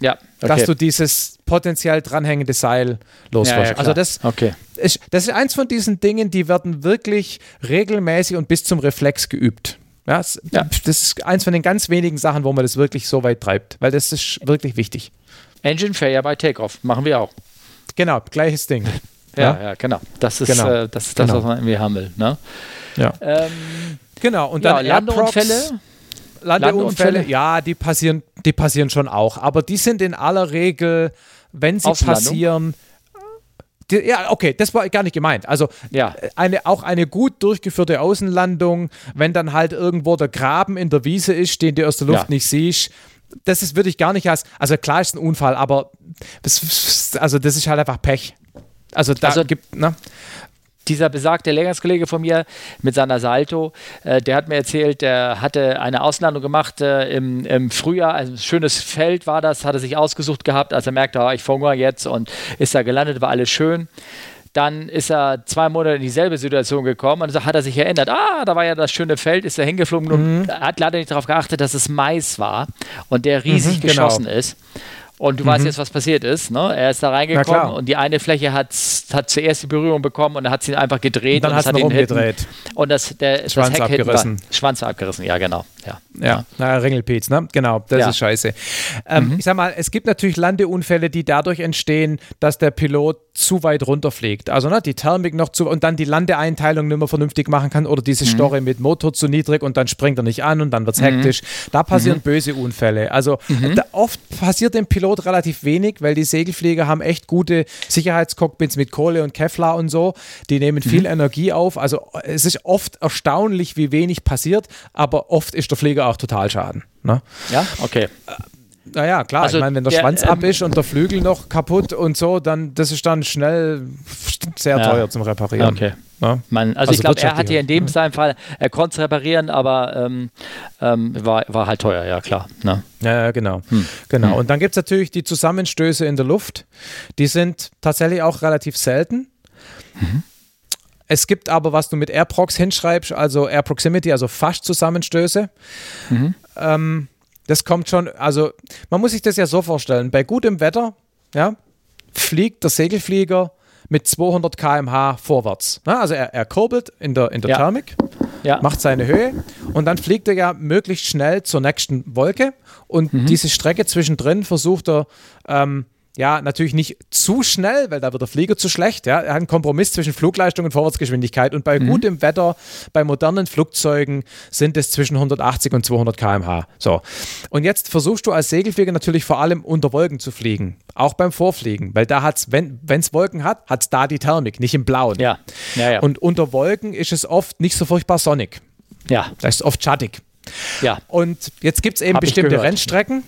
Speaker 1: Ja, okay.
Speaker 2: dass du dieses potenziell dranhängende Seil loswirst. Ja, ja, also das,
Speaker 1: okay.
Speaker 2: ist, das ist eins von diesen Dingen, die werden wirklich regelmäßig und bis zum Reflex geübt. Ja, das, ja. das ist eins von den ganz wenigen Sachen, wo man das wirklich so weit treibt, weil das ist wirklich wichtig.
Speaker 1: Engine Failure bei Takeoff machen wir auch.
Speaker 2: Genau, gleiches Ding.
Speaker 1: ja, ja, ja, genau. Das ist, genau. Äh, das, ist das, genau. was man irgendwie haben will. Ne?
Speaker 2: Ja. Ähm, genau, und dann ja, Landeunfälle. Landeunfälle, ja, die passieren, die passieren schon auch. Aber die sind in aller Regel, wenn sie passieren, die, ja, okay, das war gar nicht gemeint. Also ja. eine, auch eine gut durchgeführte Außenlandung, wenn dann halt irgendwo der Graben in der Wiese ist, den du aus der Luft ja. nicht siehst, das ist würde ich gar nicht als, also klar ist ein Unfall, aber das, also das ist halt einfach Pech. Also da also, gibt, ne?
Speaker 1: dieser besagte Lehrgangskollege von mir mit seiner Salto, äh, der hat mir erzählt, der hatte eine Auslandung gemacht äh, im, im, Frühjahr. Also ein schönes Feld war das, hat er sich ausgesucht gehabt, als er merkte, oh, ich verhungere jetzt und ist da gelandet, war alles schön. Dann ist er zwei Monate in dieselbe Situation gekommen und hat er sich erinnert, ah, da war ja das schöne Feld, ist er hingeflogen mhm. und hat leider nicht darauf geachtet, dass es Mais war und der riesig mhm, genau. geschossen ist. Und du mhm. weißt jetzt, was passiert ist. Ne? Er ist da reingekommen und die eine Fläche hat, hat zuerst die Berührung bekommen und dann hat sie einfach gedreht.
Speaker 2: Und dann
Speaker 1: hat
Speaker 2: sie umgedreht.
Speaker 1: Und das, der,
Speaker 2: Schwanz das Heck abgerissen.
Speaker 1: War, Schwanz abgerissen, ja, genau. Ja,
Speaker 2: ja. ja. Na, Ringelpiez, ne? Genau, das ja. ist scheiße. Ähm, mhm. Ich sag mal, es gibt natürlich Landeunfälle, die dadurch entstehen, dass der Pilot zu weit runterfliegt. Also ne, die Thermik noch zu und dann die Landeeinteilung nicht mehr vernünftig machen kann oder diese mhm. Storre mit Motor zu niedrig und dann springt er nicht an und dann wird es mhm. hektisch. Da passieren mhm. böse Unfälle. Also mhm. da, oft passiert dem Pilot relativ wenig, weil die Segelflieger haben echt gute Sicherheitscockpits mit Kohle und Kevlar und so. Die nehmen viel mhm. Energie auf. Also es ist oft erstaunlich, wie wenig passiert, aber oft ist der Flieger auch total schaden. Ne?
Speaker 1: Ja, okay. Äh,
Speaker 2: naja, klar, also ich meine, wenn der, der Schwanz ähm, ab ist und der Flügel noch kaputt und so, dann das ist dann schnell sehr ja. teuer zum Reparieren.
Speaker 1: Okay. Ja? Man, also, also, ich glaube, er hatte ja in dem ja. Fall, er konnte es reparieren, aber ähm, ähm, war, war halt teuer, ja klar. Ne?
Speaker 2: Ja, genau. Hm. genau. Hm. Und dann gibt es natürlich die Zusammenstöße in der Luft. Die sind tatsächlich auch relativ selten. Mhm. Es gibt aber, was du mit AirProx hinschreibst, also Air Proximity, also fast Zusammenstöße. Mhm. Ähm, das kommt schon, also man muss sich das ja so vorstellen, bei gutem Wetter, ja, fliegt der Segelflieger mit 200 km/h vorwärts. Ja, also er, er kurbelt in der, in der ja. Thermik, ja. macht seine Höhe und dann fliegt er ja möglichst schnell zur nächsten Wolke und mhm. diese Strecke zwischendrin versucht er ähm, ja, natürlich nicht zu schnell, weil da wird der Flieger zu schlecht. Ja. Er hat einen Kompromiss zwischen Flugleistung und Vorwärtsgeschwindigkeit. Und bei mhm. gutem Wetter, bei modernen Flugzeugen sind es zwischen 180 und 200 km/h. So. Und jetzt versuchst du als Segelflieger natürlich vor allem unter Wolken zu fliegen. Auch beim Vorfliegen, weil da hat es, wenn es Wolken hat, hat es da die Thermik, nicht im Blauen.
Speaker 1: Ja. Ja, ja.
Speaker 2: Und unter Wolken ist es oft nicht so furchtbar sonnig.
Speaker 1: Ja.
Speaker 2: Da ist es oft schattig.
Speaker 1: Ja.
Speaker 2: Und jetzt gibt es eben Hab bestimmte Rennstrecken.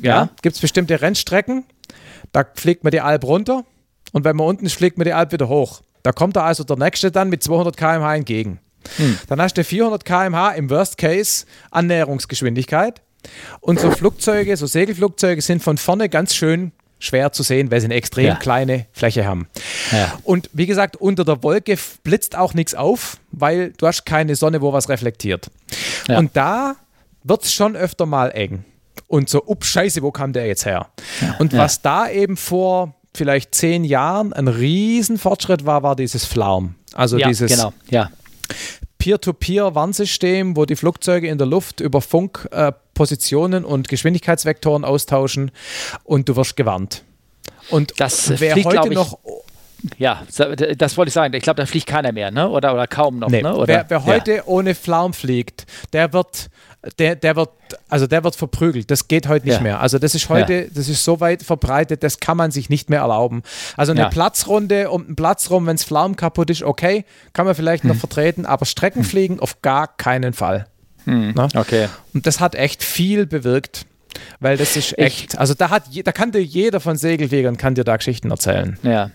Speaker 2: Ja, ja. gibt es bestimmte Rennstrecken, da fliegt man die Alp runter und wenn man unten ist, fliegt man die Alp wieder hoch. Da kommt da also der nächste dann mit 200 km/h entgegen. Hm. Dann hast du 400 km/h im Worst Case Annäherungsgeschwindigkeit. Und so Flugzeuge, so Segelflugzeuge sind von vorne ganz schön schwer zu sehen, weil sie eine extrem ja. kleine Fläche haben. Ja. Und wie gesagt, unter der Wolke blitzt auch nichts auf, weil du hast keine Sonne, wo was reflektiert. Ja. Und da wird es schon öfter mal eng und so, ups, scheiße, wo kam der jetzt her? Und ja. was da eben vor vielleicht zehn Jahren ein Riesenfortschritt war, war dieses Flaum. Also ja, dieses
Speaker 1: genau, ja.
Speaker 2: Peer-to-Peer-Warnsystem, wo die Flugzeuge in der Luft über Funk äh, Positionen und Geschwindigkeitsvektoren austauschen und du wirst gewarnt. Und
Speaker 1: das wer fliegt, heute noch ja, das wollte ich sagen. Ich glaube, da fliegt keiner mehr, ne? Oder, oder kaum noch, nee. ne? Oder?
Speaker 2: Wer, wer heute ja. ohne Flaum fliegt, der wird der, der wird, also der wird verprügelt. Das geht heute nicht ja. mehr. Also das ist heute, ja. das ist so weit verbreitet, das kann man sich nicht mehr erlauben. Also eine ja. Platzrunde um einen Platz rum, wenn es Flaum kaputt ist, okay, kann man vielleicht hm. noch vertreten, aber Streckenfliegen hm. auf gar keinen Fall.
Speaker 1: Hm. Okay.
Speaker 2: Und das hat echt viel bewirkt. Weil das ist echt, ich, also da hat, da kann dir jeder von Segelfliegern kann dir da Geschichten erzählen.
Speaker 1: Ja.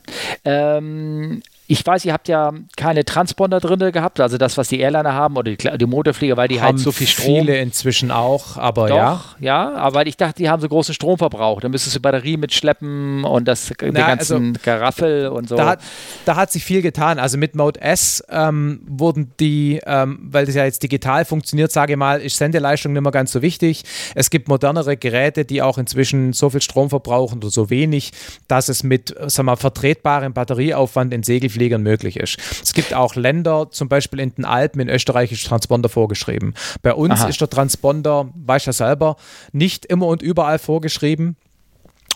Speaker 1: Ähm, ich weiß, ihr habt ja keine Transponder drin gehabt, also das, was die Airliner haben oder die, die Motorflieger, weil die halt haben halt so viel Strom.
Speaker 2: Viele inzwischen auch, aber Doch, ja.
Speaker 1: Ja, aber ich dachte, die haben so großen Stromverbrauch. Da müsstest du Batterie mitschleppen und das, Na, den ganzen also, Garaffel und so.
Speaker 2: Da hat, da hat sich viel getan. Also mit Mode S ähm, wurden die, ähm, weil das ja jetzt digital funktioniert, sage ich mal, ist Sendeleistung nicht mehr ganz so wichtig. Es gibt modernere Geräte, die auch inzwischen so viel Strom verbrauchen oder so wenig, dass es mit, sag mal, vertretbarem Batterieaufwand in Segel Fliegern möglich ist. Es gibt auch Länder, zum Beispiel in den Alpen, in Österreich ist Transponder vorgeschrieben. Bei uns Aha. ist der Transponder, weiß ja selber, nicht immer und überall vorgeschrieben.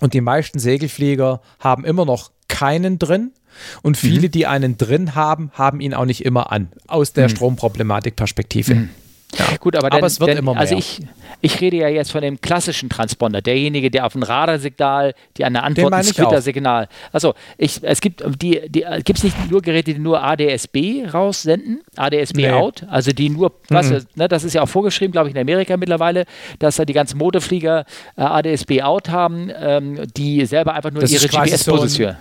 Speaker 2: Und die meisten Segelflieger haben immer noch keinen drin. Und viele, mhm. die einen drin haben, haben ihn auch nicht immer an, aus der mhm. Stromproblematik-Perspektive. Mhm.
Speaker 1: Ja. Gut, aber,
Speaker 2: aber es wird denn, immer
Speaker 1: also mehr. Also ich, ich rede ja jetzt von dem klassischen Transponder, derjenige, der auf ein Radarsignal, die an der Antwort ein Twitter-Signal. Also ich, es gibt die, die gibt es nicht nur Geräte, die nur ADSB raussenden, ADSB nee. out, also die nur, mhm. was, ne, das ist ja auch vorgeschrieben, glaube ich, in Amerika mittlerweile, dass da die ganzen Motorflieger äh, ADSB out haben, ähm, die selber einfach nur das ihre GPS-Position.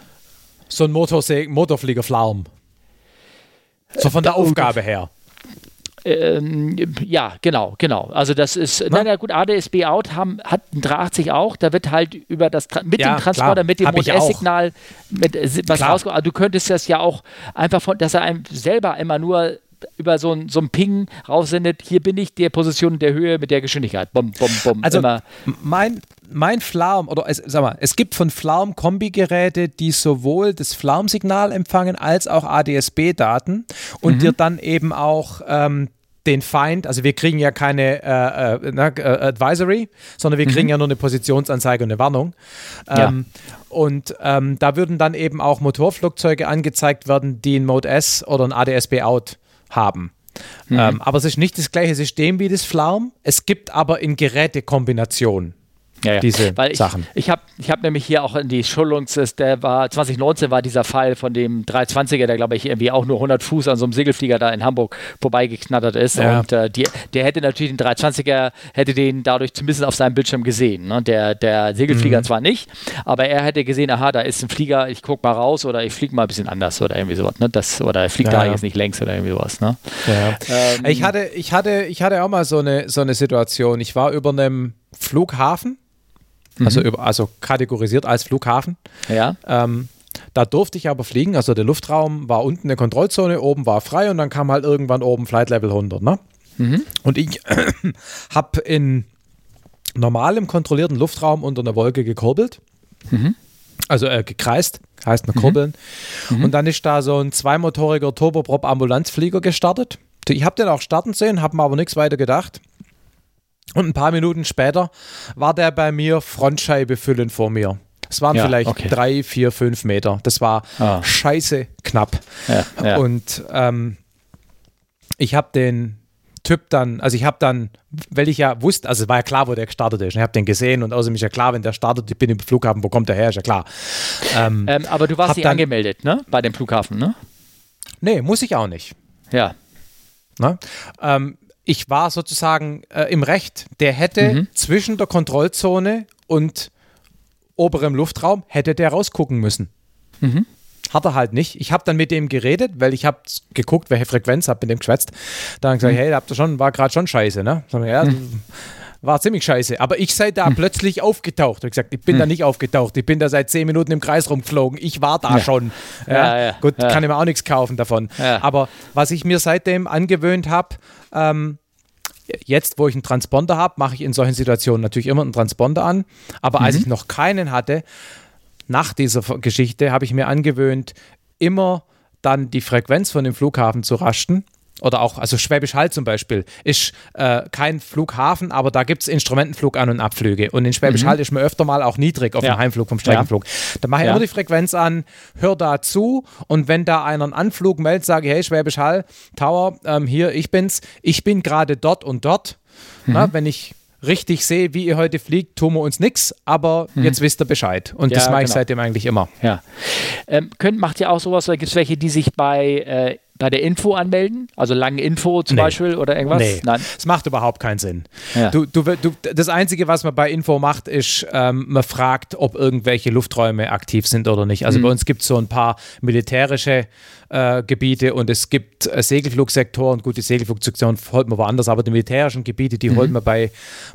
Speaker 2: So ein, so ein Motorflieger-Flaum. So von der äh, Aufgabe her.
Speaker 1: Ähm, ja, genau, genau. Also das ist, na, na gut, ADSB Out haben, hat ein 380 auch, da wird halt über das, mit ja, dem Transporter, klar. mit dem Modell-Signal, äh, was rauskommt. Also du könntest das ja auch einfach von, dass er einem selber immer nur über so ein, so ein Ping raussendet, hier bin ich, der Position, der Höhe, mit der Geschwindigkeit. Bom, bom, bom.
Speaker 2: Also immer. mein, mein Flaum, oder es, sag mal, es gibt von Flaum Kombigeräte, die sowohl das Flaum-Signal empfangen als auch ADSB-Daten und mhm. dir dann eben auch ähm, den Feind, also wir kriegen ja keine äh, äh, äh, Advisory, sondern wir kriegen mhm. ja nur eine Positionsanzeige und eine Warnung. Ähm, ja. Und ähm, da würden dann eben auch Motorflugzeuge angezeigt werden, die ein Mode S oder ein ADSB Out haben. Mhm. Ähm, aber es ist nicht das gleiche System wie das Flarm. Es gibt aber in Gerätekombination ja, ja. diese
Speaker 1: Weil ich,
Speaker 2: Sachen.
Speaker 1: Ich habe ich hab nämlich hier auch in die Schulungs, der war 2019 war dieser Fall von dem 320er, der glaube ich irgendwie auch nur 100 Fuß an so einem Segelflieger da in Hamburg vorbeigeknattert ist. Ja. Und äh, die, der hätte natürlich den 320er, hätte den dadurch zumindest auf seinem Bildschirm gesehen. Ne? Der, der Segelflieger mhm. zwar nicht, aber er hätte gesehen, aha, da ist ein Flieger, ich gucke mal raus oder ich fliege mal ein bisschen anders oder irgendwie sowas. Ne? Das, oder er fliegt da jetzt nicht längs oder irgendwie sowas. Ne?
Speaker 2: Ähm, ich, hatte, ich, hatte, ich hatte auch mal so eine, so eine Situation. Ich war über einem Flughafen also, mhm. über, also kategorisiert als Flughafen.
Speaker 1: Ja.
Speaker 2: Ähm, da durfte ich aber fliegen, also der Luftraum war unten eine Kontrollzone, oben war frei und dann kam halt irgendwann oben Flight Level 100. Ne? Mhm. Und ich habe in normalem kontrollierten Luftraum unter einer Wolke gekurbelt. Mhm. Also äh, gekreist, heißt man mhm. kurbeln. Mhm. Und dann ist da so ein zweimotoriger Turboprop-Ambulanzflieger gestartet. Ich habe den auch starten sehen, habe mir aber nichts weiter gedacht. Und ein paar Minuten später war der bei mir Frontscheibe füllen vor mir. Es waren ja, vielleicht okay. drei, vier, fünf Meter. Das war ah. scheiße knapp. Ja, ja. Und ähm, ich habe den Typ dann, also ich habe dann, weil ich ja wusste, also es war ja klar, wo der gestartet ist. Ich habe den gesehen und außerdem ist ja klar, wenn der startet, ich bin im Flughafen, wo kommt der her, ist ja klar.
Speaker 1: Ähm, ähm, aber du warst nicht dann, angemeldet, ne? Bei dem Flughafen, ne?
Speaker 2: Nee, muss ich auch nicht.
Speaker 1: Ja.
Speaker 2: Ne? Ähm, ich war sozusagen äh, im Recht. Der hätte mhm. zwischen der Kontrollzone und oberem Luftraum, hätte der rausgucken müssen. Mhm. Hat er halt nicht. Ich habe dann mit dem geredet, weil ich habe geguckt, welche Frequenz, habe mit dem geschwätzt. Dann gesagt, mhm. hey, habt ihr schon, war gerade schon scheiße, ne? Sag ich, ja, mhm. War ziemlich scheiße. Aber ich sei da hm. plötzlich aufgetaucht. Ich gesagt, ich bin hm. da nicht aufgetaucht. Ich bin da seit zehn Minuten im Kreis rumgeflogen. Ich war da ja. schon. Ja, ja, ja Gut, kann ich mir auch nichts kaufen davon. Aber was ich mir seitdem angewöhnt habe, ähm, jetzt, wo ich einen Transponder habe, mache ich in solchen Situationen natürlich immer einen Transponder an. Aber mhm. als ich noch keinen hatte, nach dieser Geschichte habe ich mir angewöhnt, immer dann die Frequenz von dem Flughafen zu rasten oder auch, also Schwäbisch Hall zum Beispiel, ist äh, kein Flughafen, aber da gibt es Instrumentenflug an- und Abflüge. Und in Schwäbisch mhm. Hall ist man öfter mal auch niedrig auf ja. dem Heimflug vom Streckenflug. Ja. Da mache ich ja. immer die Frequenz an, hör da zu und wenn da einer einen Anflug meldet, sage ich, hey Schwäbisch Hall, Tower, ähm, hier, ich bin's, ich bin gerade dort und dort. Mhm. Na, wenn ich richtig sehe, wie ihr heute fliegt, tun wir uns nichts, aber mhm. jetzt wisst ihr Bescheid. Und ja, das mache ich genau. seitdem eigentlich immer.
Speaker 1: Ja. Ähm, könnt, macht ihr auch sowas, oder gibt es welche, die sich bei äh, bei der Info anmelden? Also lange Info zum nee. Beispiel oder irgendwas?
Speaker 2: Nee, Nein. Es macht überhaupt keinen Sinn. Ja. Du, du, du, das Einzige, was man bei Info macht, ist, ähm, man fragt, ob irgendwelche Lufträume aktiv sind oder nicht. Also mhm. bei uns gibt es so ein paar militärische äh, Gebiete und es gibt äh, Segelflugsektoren. Gut, die Segelflugsektoren holt man woanders, aber die militärischen Gebiete, die mhm. holt man bei,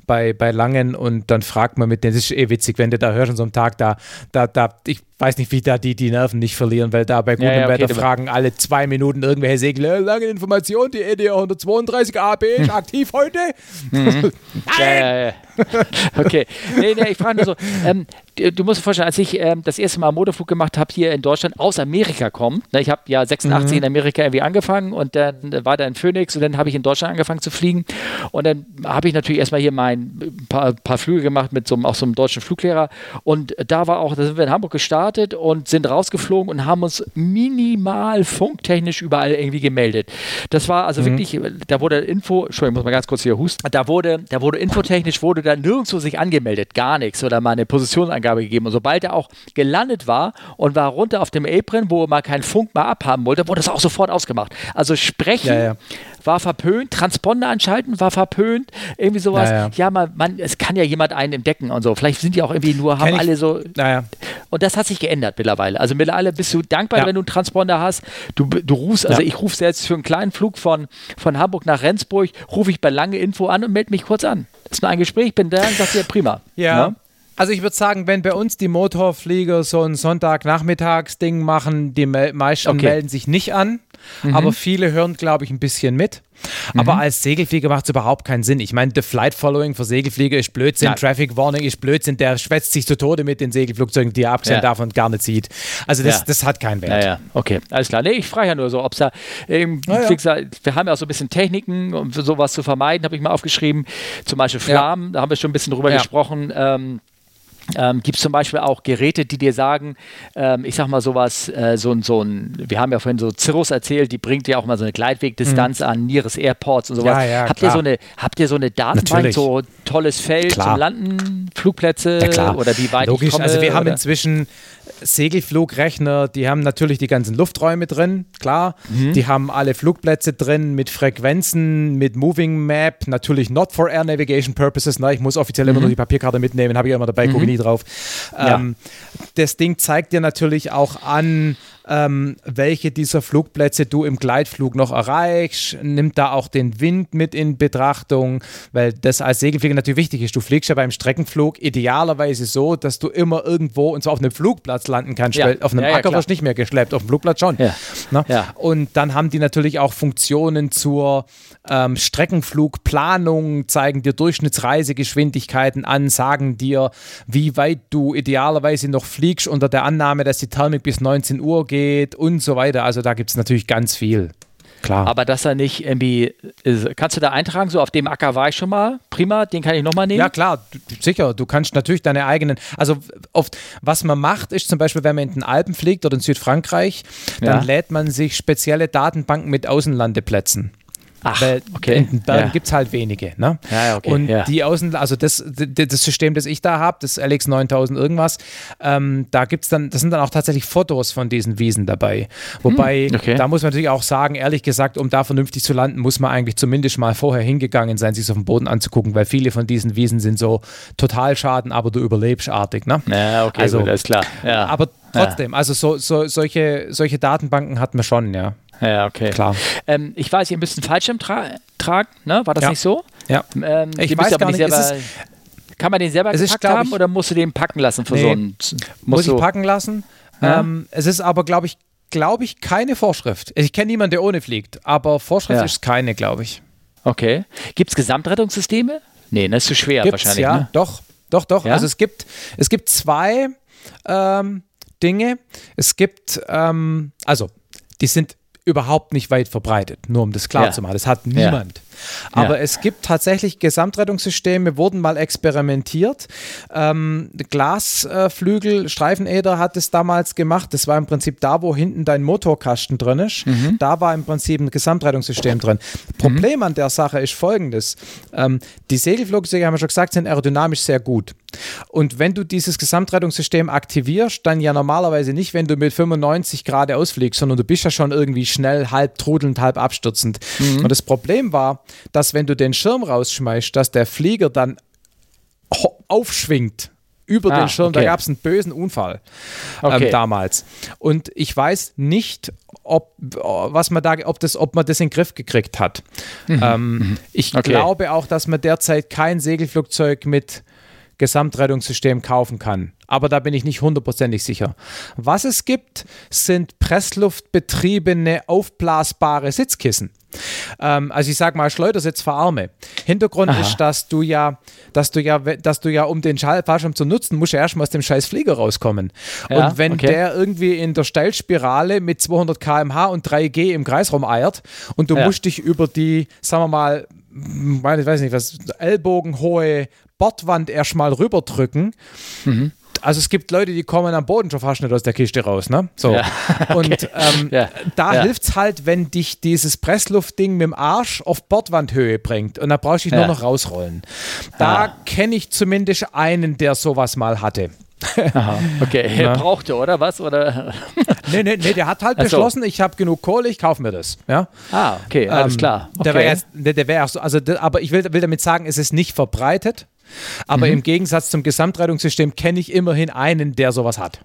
Speaker 2: bei, bei Langen und dann fragt man mit denen, das ist eh witzig, wenn du da hörst an so einem Tag, da, da, da, ich weiß nicht, wie da die, die Nerven nicht verlieren, weil da bei gutem ja, ja, okay, Wetter fragen alle zwei Minuten irgendwelche Segler, äh, lange Information, die EDR 132 AB ist aktiv heute? Mhm.
Speaker 1: Nein! Ja, okay. Nee, nee, ich frage nur so, ähm, du musst dir vorstellen, als ich ähm, das erste Mal Motorflug gemacht habe hier in Deutschland, aus Amerika kommt, ne, ich habe ja 86 mhm. in Amerika irgendwie angefangen und dann war da in Phoenix und dann habe ich in Deutschland angefangen zu fliegen und dann habe ich natürlich erstmal hier mein paar, paar Flüge gemacht mit so, auch so einem deutschen Fluglehrer und da war auch, da sind wir in Hamburg gestartet gestartet und sind rausgeflogen und haben uns minimal funktechnisch überall irgendwie gemeldet. Das war also mhm. wirklich, da wurde Info, Entschuldigung, ich muss mal ganz kurz hier husten, da wurde, da wurde infotechnisch, wurde da nirgendwo sich angemeldet, gar nichts oder mal eine Positionsangabe gegeben. Und sobald er auch gelandet war und war runter auf dem Apron, wo er mal keinen Funk mehr abhaben wollte, wurde das auch sofort ausgemacht. Also sprechen ja, ja. War verpönt, Transponder anschalten war verpönt, irgendwie sowas. Ja, ja. man, man, es kann ja jemand einen entdecken und so. Vielleicht sind die auch irgendwie nur, haben alle so. Und das hat sich geändert mittlerweile. Also mittlerweile bist du dankbar, wenn du einen Transponder hast. Du, du rufst, also ich rufe jetzt für einen kleinen Flug von, von Hamburg nach Rendsburg, rufe ich bei Lange Info an und melde mich kurz an. Das ist nur ein Gespräch, bin da und sag dir prima.
Speaker 2: Ja. Ne? Also ich würde sagen, wenn bei uns die Motorflieger so ein Sonntagnachmittagsding machen, die meisten okay. melden sich nicht an, mhm. aber viele hören, glaube ich, ein bisschen mit. Aber mhm. als Segelflieger macht es überhaupt keinen Sinn. Ich meine, the Flight Following für Segelflieger ist Blödsinn, ja. Traffic Warning ist Blödsinn, der schwätzt sich zu Tode mit den Segelflugzeugen, die er abgesehen ja. davon gar nicht sieht. Also das, ja. das hat keinen Wert.
Speaker 1: Ja, ja, okay, alles klar. Nee, ich frage ja nur so, ob es da, ähm, wir haben ja auch so ein bisschen Techniken, um sowas zu vermeiden, habe ich mal aufgeschrieben. Zum Beispiel Flammen, da haben wir schon ein bisschen drüber gesprochen. Ähm, ähm, Gibt es zum Beispiel auch Geräte, die dir sagen, ähm, ich sag mal sowas, äh, so, so ein, wir haben ja vorhin so Cirrus erzählt, die bringt dir auch mal so eine Gleitwegdistanz mhm. an Nearest Airports und sowas. Ja, ja, habt, ihr so eine, habt ihr so eine Datenbank, Natürlich. so tolles Feld klar. zum Landen, Flugplätze
Speaker 2: ja,
Speaker 1: oder wie weit
Speaker 2: Logisch,
Speaker 1: ich komme,
Speaker 2: also wir haben inzwischen Segelflugrechner, die haben natürlich die ganzen Lufträume drin, klar. Mhm. Die haben alle Flugplätze drin mit Frequenzen, mit Moving Map, natürlich not for Air Navigation Purposes. Ne? Ich muss offiziell mhm. immer nur die Papierkarte mitnehmen, habe ich immer dabei, mhm. gucke nie drauf. Ähm, ja. Das Ding zeigt dir natürlich auch an, ähm, welche dieser Flugplätze du im Gleitflug noch erreichst, nimmt da auch den Wind mit in Betrachtung, weil das als Segelflieger natürlich wichtig ist. Du fliegst ja beim Streckenflug idealerweise so, dass du immer irgendwo, und zwar auf einem Flugplatz landen kannst, ja. weil auf einem ja, ja, Acker wirst du nicht mehr geschleppt, auf dem Flugplatz schon. Und dann haben die natürlich auch Funktionen zur ähm, Streckenflugplanung, zeigen dir Durchschnittsreisegeschwindigkeiten an, sagen dir, wie weit du idealerweise noch fliegst, unter der Annahme, dass die Thermik bis 19 Uhr geht und so weiter. Also da gibt es natürlich ganz viel. Klar.
Speaker 1: Aber dass er nicht irgendwie, kannst du da eintragen, so auf dem Acker war ich schon mal, prima, den kann ich nochmal nehmen?
Speaker 2: Ja klar, sicher, du kannst natürlich deine eigenen, also oft, was man macht, ist zum Beispiel, wenn man in den Alpen fliegt oder in Südfrankreich, dann ja. lädt man sich spezielle Datenbanken mit Außenlandeplätzen. Ach, Weil okay. in den Bergen ja. gibt es halt wenige. Ne?
Speaker 1: Ja, okay,
Speaker 2: und ja. die Außen, also das, das System, das ich da habe, das LX 9000 irgendwas, ähm, da gibt's dann, das sind dann auch tatsächlich Fotos von diesen Wiesen dabei. Wobei, hm, okay. da muss man natürlich auch sagen, ehrlich gesagt, um da vernünftig zu landen, muss man eigentlich zumindest mal vorher hingegangen sein, sich auf dem Boden anzugucken, weil viele von diesen Wiesen sind so Totalschaden, aber du überlebst artig. Ne?
Speaker 1: Ja, okay, also, gut, alles klar. Ja.
Speaker 2: Aber trotzdem, also so, so, solche, solche Datenbanken hat man schon, ja.
Speaker 1: Ja, okay.
Speaker 2: Klar.
Speaker 1: Ähm, ich weiß, ihr müsst einen Fallschirm tra tragen, ne? War das
Speaker 2: ja.
Speaker 1: nicht so?
Speaker 2: Ja.
Speaker 1: Ähm, ich weiß gar nicht, selber, kann man den selber
Speaker 2: gepackt
Speaker 1: ist, haben ich, oder musst du den packen lassen für nee, so einen?
Speaker 2: Muss ich packen lassen. Ja? Ähm, es ist aber, glaube ich, glaube ich, keine Vorschrift. Ich kenne niemanden, der ohne fliegt, aber Vorschrift ja. ist keine, glaube ich.
Speaker 1: Okay. Gibt es Gesamtrettungssysteme? Nee, das ist zu schwer
Speaker 2: Gibt's,
Speaker 1: wahrscheinlich.
Speaker 2: Ja,
Speaker 1: ne?
Speaker 2: doch, doch, doch. Ja? Also es gibt, es gibt zwei ähm, Dinge. Es gibt, ähm, also die sind überhaupt nicht weit verbreitet, nur um das klar ja. zu machen. Das hat niemand. Aber ja. es gibt tatsächlich Gesamtrettungssysteme, wurden mal experimentiert. Ähm, Glasflügel, äh, Streifenäder hat es damals gemacht. Das war im Prinzip da, wo hinten dein Motorkasten drin ist. Mhm. Da war im Prinzip ein Gesamtrettungssystem drin. Problem mhm. an der Sache ist folgendes. Ähm, die Segelflugzeuge, haben wir schon gesagt, sind aerodynamisch sehr gut. Und wenn du dieses Gesamtrettungssystem aktivierst, dann ja normalerweise nicht, wenn du mit 95 Grad ausfliegst, sondern du bist ja schon irgendwie schnell halb trudelnd, halb abstürzend. Mhm. Und das Problem war, dass wenn du den Schirm rausschmeißt, dass der Flieger dann aufschwingt über ah, den Schirm. Okay. Da gab es einen bösen Unfall ähm, okay. damals. Und ich weiß nicht, ob, was man da, ob, das, ob man das in den Griff gekriegt hat. Mhm. Ähm, mhm. ich okay. glaube auch, dass man derzeit kein Segelflugzeug mit Gesamtrettungssystem kaufen kann. Aber da bin ich nicht hundertprozentig sicher. Was es gibt, sind pressluftbetriebene aufblasbare Sitzkissen. Ähm, also ich sage mal Schleudersitz für Arme. Hintergrund Aha. ist, dass du ja, dass du ja, dass du ja, um den Fallschirm zu nutzen, musst du erstmal aus dem scheiß Flieger rauskommen. Ja, und wenn okay. der irgendwie in der Steilspirale mit 200 km/h und 3G im Kreisraum eiert und du ja. musst dich über die, sagen wir mal, ich weiß nicht was, ellbogenhohe Bordwand erstmal rüberdrücken. Mhm. Also es gibt Leute, die kommen am Boden schon fast nicht aus der Kiste raus, ne? So.
Speaker 1: Ja, okay.
Speaker 2: Und ähm,
Speaker 1: Ja.
Speaker 2: da
Speaker 1: Ja.
Speaker 2: hilft es halt, wenn dich dieses Pressluftding mit dem Arsch auf Bordwandhöhe bringt und da brauchst du dich nur noch rausrollen. Da
Speaker 1: Ah.
Speaker 2: kenne ich zumindest einen, der sowas mal hatte.
Speaker 1: Aha, okay.
Speaker 2: Ja.
Speaker 1: Brauchte, oder was? Oder?
Speaker 2: Nee, nee, nee, der hat halt
Speaker 1: so.
Speaker 2: beschlossen, ich habe genug Kohle, ich kaufe mir das. Ja?
Speaker 1: Ah, okay, alles
Speaker 2: Ähm,
Speaker 1: klar. Okay.
Speaker 2: Der wäre erst, der, der wär so, also, der, aber ich will, will damit sagen, es ist nicht verbreitet. Aber
Speaker 1: Mhm.
Speaker 2: im Gegensatz zum Gesamtrettungssystem kenne ich immerhin einen, der sowas hat.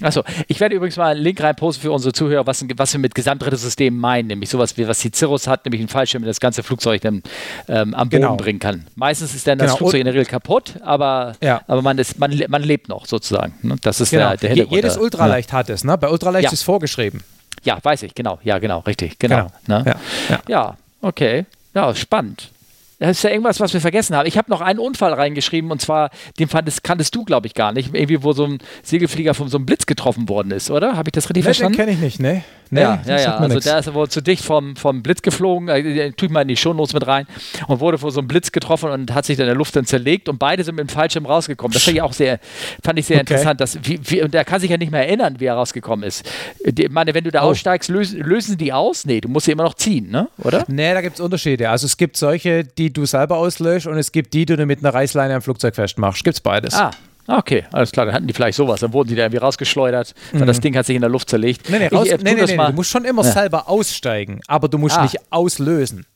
Speaker 1: Achso, ich werde übrigens mal einen Link reinposten für unsere Zuhörer, was, was wir mit Gesamtrettungssystemen meinen, nämlich sowas wie was die Cirrus hat, nämlich ein Fallschirm, der das ganze Flugzeug dann ähm, am Boden
Speaker 2: Genau.
Speaker 1: bringen kann. Meistens ist dann das
Speaker 2: Genau.
Speaker 1: Flugzeug in der Regel kaputt, aber,
Speaker 2: Ja.
Speaker 1: aber man, ist, man, man lebt noch sozusagen. Ne? Das ist
Speaker 2: Genau.
Speaker 1: der, der Hintergrund.
Speaker 2: Jedes. Ultraleicht hat es. Ne? Bei Ultraleicht
Speaker 1: Ja.
Speaker 2: ist vorgeschrieben.
Speaker 1: Ja. ja, weiß ich, genau. Ja, genau, richtig. Genau.
Speaker 2: Genau.
Speaker 1: Ne?
Speaker 2: Ja. Ja.
Speaker 1: Ja, okay. Ja, spannend. Das ist ja irgendwas, was wir vergessen haben. Ich habe noch einen Unfall reingeschrieben und zwar, den fandest, kanntest du, glaube ich, gar nicht. Irgendwie, wo so ein Segelflieger von so einem Blitz getroffen worden ist, oder? Habe ich das richtig
Speaker 2: Nee, den
Speaker 1: verstanden?
Speaker 2: kenne ich nicht, ne? Nee,
Speaker 1: ja, ja, ja. Also
Speaker 2: nix.
Speaker 1: der ist wohl zu dicht vom, vom Blitz geflogen, äh, tue ich mal in die Shownotes mit rein und wurde vor so einem Blitz getroffen und hat sich dann in der Luft dann zerlegt und beide sind mit dem Fallschirm rausgekommen. Das fand ich auch sehr, fand ich sehr
Speaker 2: Okay.
Speaker 1: interessant. Dass, wie, wie, und der kann sich ja nicht mehr erinnern, wie er rausgekommen ist. Ich meine, wenn du da
Speaker 2: Oh.
Speaker 1: aussteigst, lösen, lösen die aus? Nee, du musst sie immer noch ziehen, ne? Oder?
Speaker 2: Nee, da gibt es Unterschiede. Also es gibt solche, die du selber auslöst und es gibt die, die du mit einer Reißleine am Flugzeug festmachst. Gibt's beides.
Speaker 1: Ah. Okay, alles klar, dann hatten die vielleicht sowas, dann wurden die da irgendwie rausgeschleudert, weil das Ding hat sich in der Luft zerlegt.
Speaker 2: Mhm. Nee, nee, raus,
Speaker 1: ich,
Speaker 2: nee, nee, nee,
Speaker 1: mal.
Speaker 2: du musst schon immer selber aussteigen, aber du musst
Speaker 1: Ah.
Speaker 2: nicht auslösen.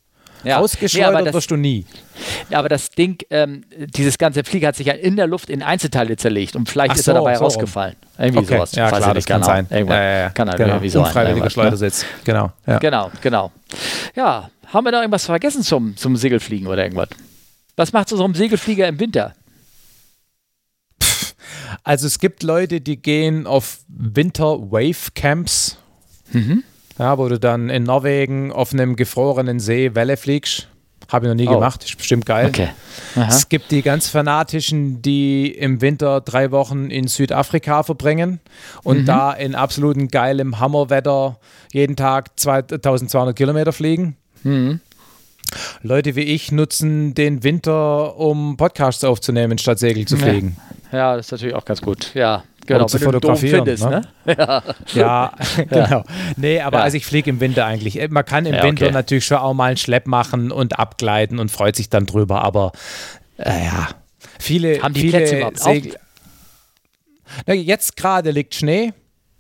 Speaker 1: Ja. Nee,
Speaker 2: Ausgeschleudert
Speaker 1: das-
Speaker 2: wirst du nie.
Speaker 1: Ja, aber das Ding, ähm, dieses ganze Flieger hat sich ja in der Luft in Einzelteile zerlegt und vielleicht
Speaker 2: Ach
Speaker 1: ist er
Speaker 2: so,
Speaker 1: dabei
Speaker 2: so
Speaker 1: rausgefallen. Irgendwie
Speaker 2: Okay,
Speaker 1: sowas.
Speaker 2: ja
Speaker 1: Weiß
Speaker 2: klar, das kann
Speaker 1: genau.
Speaker 2: sein.
Speaker 1: Irgendwann
Speaker 2: Ja, ja, ja.
Speaker 1: Kann halt
Speaker 2: genau.
Speaker 1: irgendwie so sein.
Speaker 2: Unfreiwilliger
Speaker 1: ne?
Speaker 2: Schleudersitz. Genau. Ja.
Speaker 1: Genau, genau. Ja, haben wir da irgendwas vergessen zum, zum Segelfliegen oder irgendwas? Was macht so ein Segelflieger im Winter?
Speaker 2: Also es gibt Leute, die gehen auf Winter-Wave-Camps,
Speaker 1: Mhm.
Speaker 2: ja, wo du dann in Norwegen auf einem gefrorenen See Welle fliegst. Habe ich noch nie
Speaker 1: Oh.
Speaker 2: gemacht, ist bestimmt geil.
Speaker 1: Okay.
Speaker 2: Es gibt die ganz Fanatischen, die im Winter drei Wochen in Südafrika verbringen und
Speaker 1: Mhm.
Speaker 2: da in absoluten geilem Hammerwetter jeden Tag 2200 Kilometer fliegen.
Speaker 1: Mhm.
Speaker 2: Leute wie ich nutzen den Winter, um Podcasts aufzunehmen, statt Segel zu fliegen.
Speaker 1: Ja, das ist natürlich auch ganz gut. Ja, genau.
Speaker 2: zu
Speaker 1: einen Dom
Speaker 2: fotografieren,
Speaker 1: findest,
Speaker 2: ne?
Speaker 1: ne? Ja.
Speaker 2: Ja, genau. Nee, aber
Speaker 1: Ja.
Speaker 2: also ich fliege im Winter eigentlich. Man kann im
Speaker 1: Ja,
Speaker 2: Winter
Speaker 1: okay.
Speaker 2: natürlich schon auch mal einen Schlepp machen und abgleiten und freut sich dann drüber, aber äh, ja, viele,
Speaker 1: Haben die
Speaker 2: viele
Speaker 1: Plätze überhaupt
Speaker 2: Segel- Na, jetzt gerade liegt Schnee.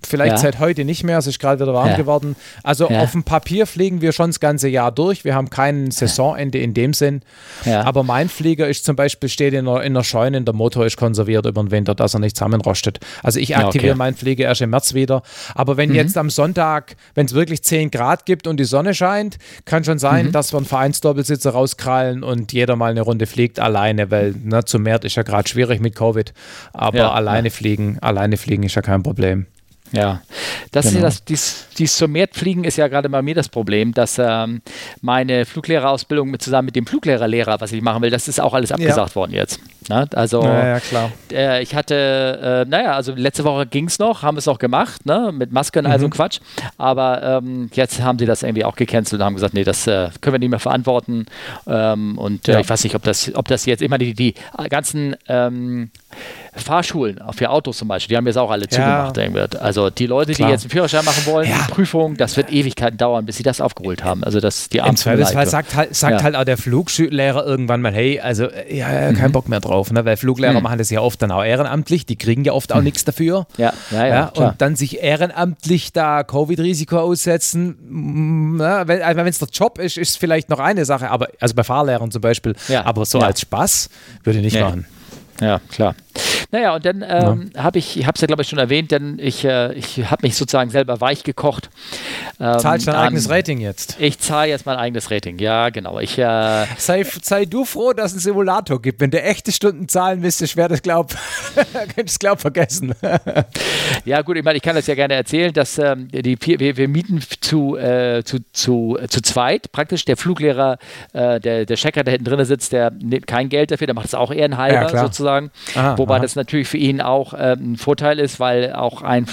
Speaker 2: Vielleicht
Speaker 1: Ja.
Speaker 2: seit heute nicht mehr, es ist gerade wieder warm
Speaker 1: Ja.
Speaker 2: geworden. Also
Speaker 1: Ja.
Speaker 2: auf dem Papier fliegen wir schon das ganze Jahr durch. Wir haben kein Saisonende in dem Sinn. Aber mein Flieger ist zum Beispiel, steht in der, in der Scheune, der Motor ist konserviert über den Winter, dass er nicht zusammenrostet. Also ich
Speaker 1: Ja, okay. Mhm.
Speaker 2: aktiviere meinen Flieger erst im März wieder. Aber wenn jetzt am Sonntag, wenn es wirklich 10 Grad gibt und die Sonne scheint, kann schon sein,
Speaker 1: Mhm.
Speaker 2: dass wir einen Vereinsdoppelsitzer rauskrallen und jeder mal eine Runde fliegt alleine, weil ne, zu Mert ist ja gerade schwierig mit Covid. Aber alleine fliegen, alleine fliegen ist ja kein Problem.
Speaker 1: Ja, das ist ja
Speaker 2: Genau.
Speaker 1: das, dies, dies zum Meerfliegen ist ja gerade bei mir das Problem, dass ähm, meine Fluglehrerausbildung mit zusammen mit dem Fluglehrerlehrer, was ich machen will, das ist auch alles abgesagt worden jetzt. Ne? Also
Speaker 2: Ja, ja, klar.
Speaker 1: äh, ich hatte, äh, naja, also letzte Woche ging es noch, haben es auch gemacht, ne? mit Maske und all
Speaker 2: Mhm.
Speaker 1: so ein Quatsch, aber ähm, jetzt haben sie das irgendwie auch gecancelt und haben gesagt, nee, das äh, können wir nicht mehr verantworten ähm, und äh,
Speaker 2: Ja.
Speaker 1: ich weiß nicht, ob das, ob das jetzt immer die, die ganzen ähm, Fahrschulen, für Autos zum Beispiel, die haben jetzt auch alle zugemacht. irgendwie. Also die Leute,
Speaker 2: Klar.
Speaker 1: die jetzt einen Führerschein machen wollen,
Speaker 2: Ja.
Speaker 1: Prüfung, das wird Ewigkeiten dauern, bis sie das aufgeholt haben. Also das die
Speaker 2: Im Zweifelsfall sagt halt, sagt
Speaker 1: Ja.
Speaker 2: halt auch der Fluglehrer irgendwann mal, hey, also äh, ja, ja kein Bock mehr drauf, ne? weil Fluglehrer
Speaker 1: Mhm.
Speaker 2: machen das ja oft dann auch ehrenamtlich, die kriegen ja oft auch nichts dafür.
Speaker 1: Ja, ja, ja, klar.
Speaker 2: und dann sich ehrenamtlich da Covid-Risiko aussetzen, mm, na, wenn also es der Job ist, ist es vielleicht noch eine Sache, aber also bei Fahrlehrern zum Beispiel,
Speaker 1: Ja.
Speaker 2: aber so
Speaker 1: Ja.
Speaker 2: als Spaß würde ich nicht
Speaker 1: Nee.
Speaker 2: machen.
Speaker 1: Ja, klar. Naja, und dann ähm, habe ich, ich habe es ja glaube ich schon erwähnt, denn ich, äh, ich habe mich sozusagen selber weich gekocht. Ähm,
Speaker 2: Zahlst dein
Speaker 1: an-
Speaker 2: eigenes Rating jetzt.
Speaker 1: Ich zahle jetzt mein eigenes Rating, ja genau. Ich, äh,
Speaker 2: Sei, sei du froh, dass es einen Simulator gibt. Wenn du echte Stunden zahlen müsstest, wäre das glaub, könntest glaub vergessen.
Speaker 1: ja gut, ich meine, ich kann das ja gerne erzählen, dass ähm, die, wir, wir mieten zu, äh, zu, zu, zu zweit praktisch. Der Fluglehrer, äh, der, der Checker, der hinten drin sitzt, der nimmt kein Geld dafür, der macht es auch ehrenhalber
Speaker 2: Ja,
Speaker 1: sozusagen.
Speaker 2: Aha,
Speaker 1: Wobei
Speaker 2: aha.
Speaker 1: das natürlich für ihn auch ähm, ein Vorteil ist, weil auch ein,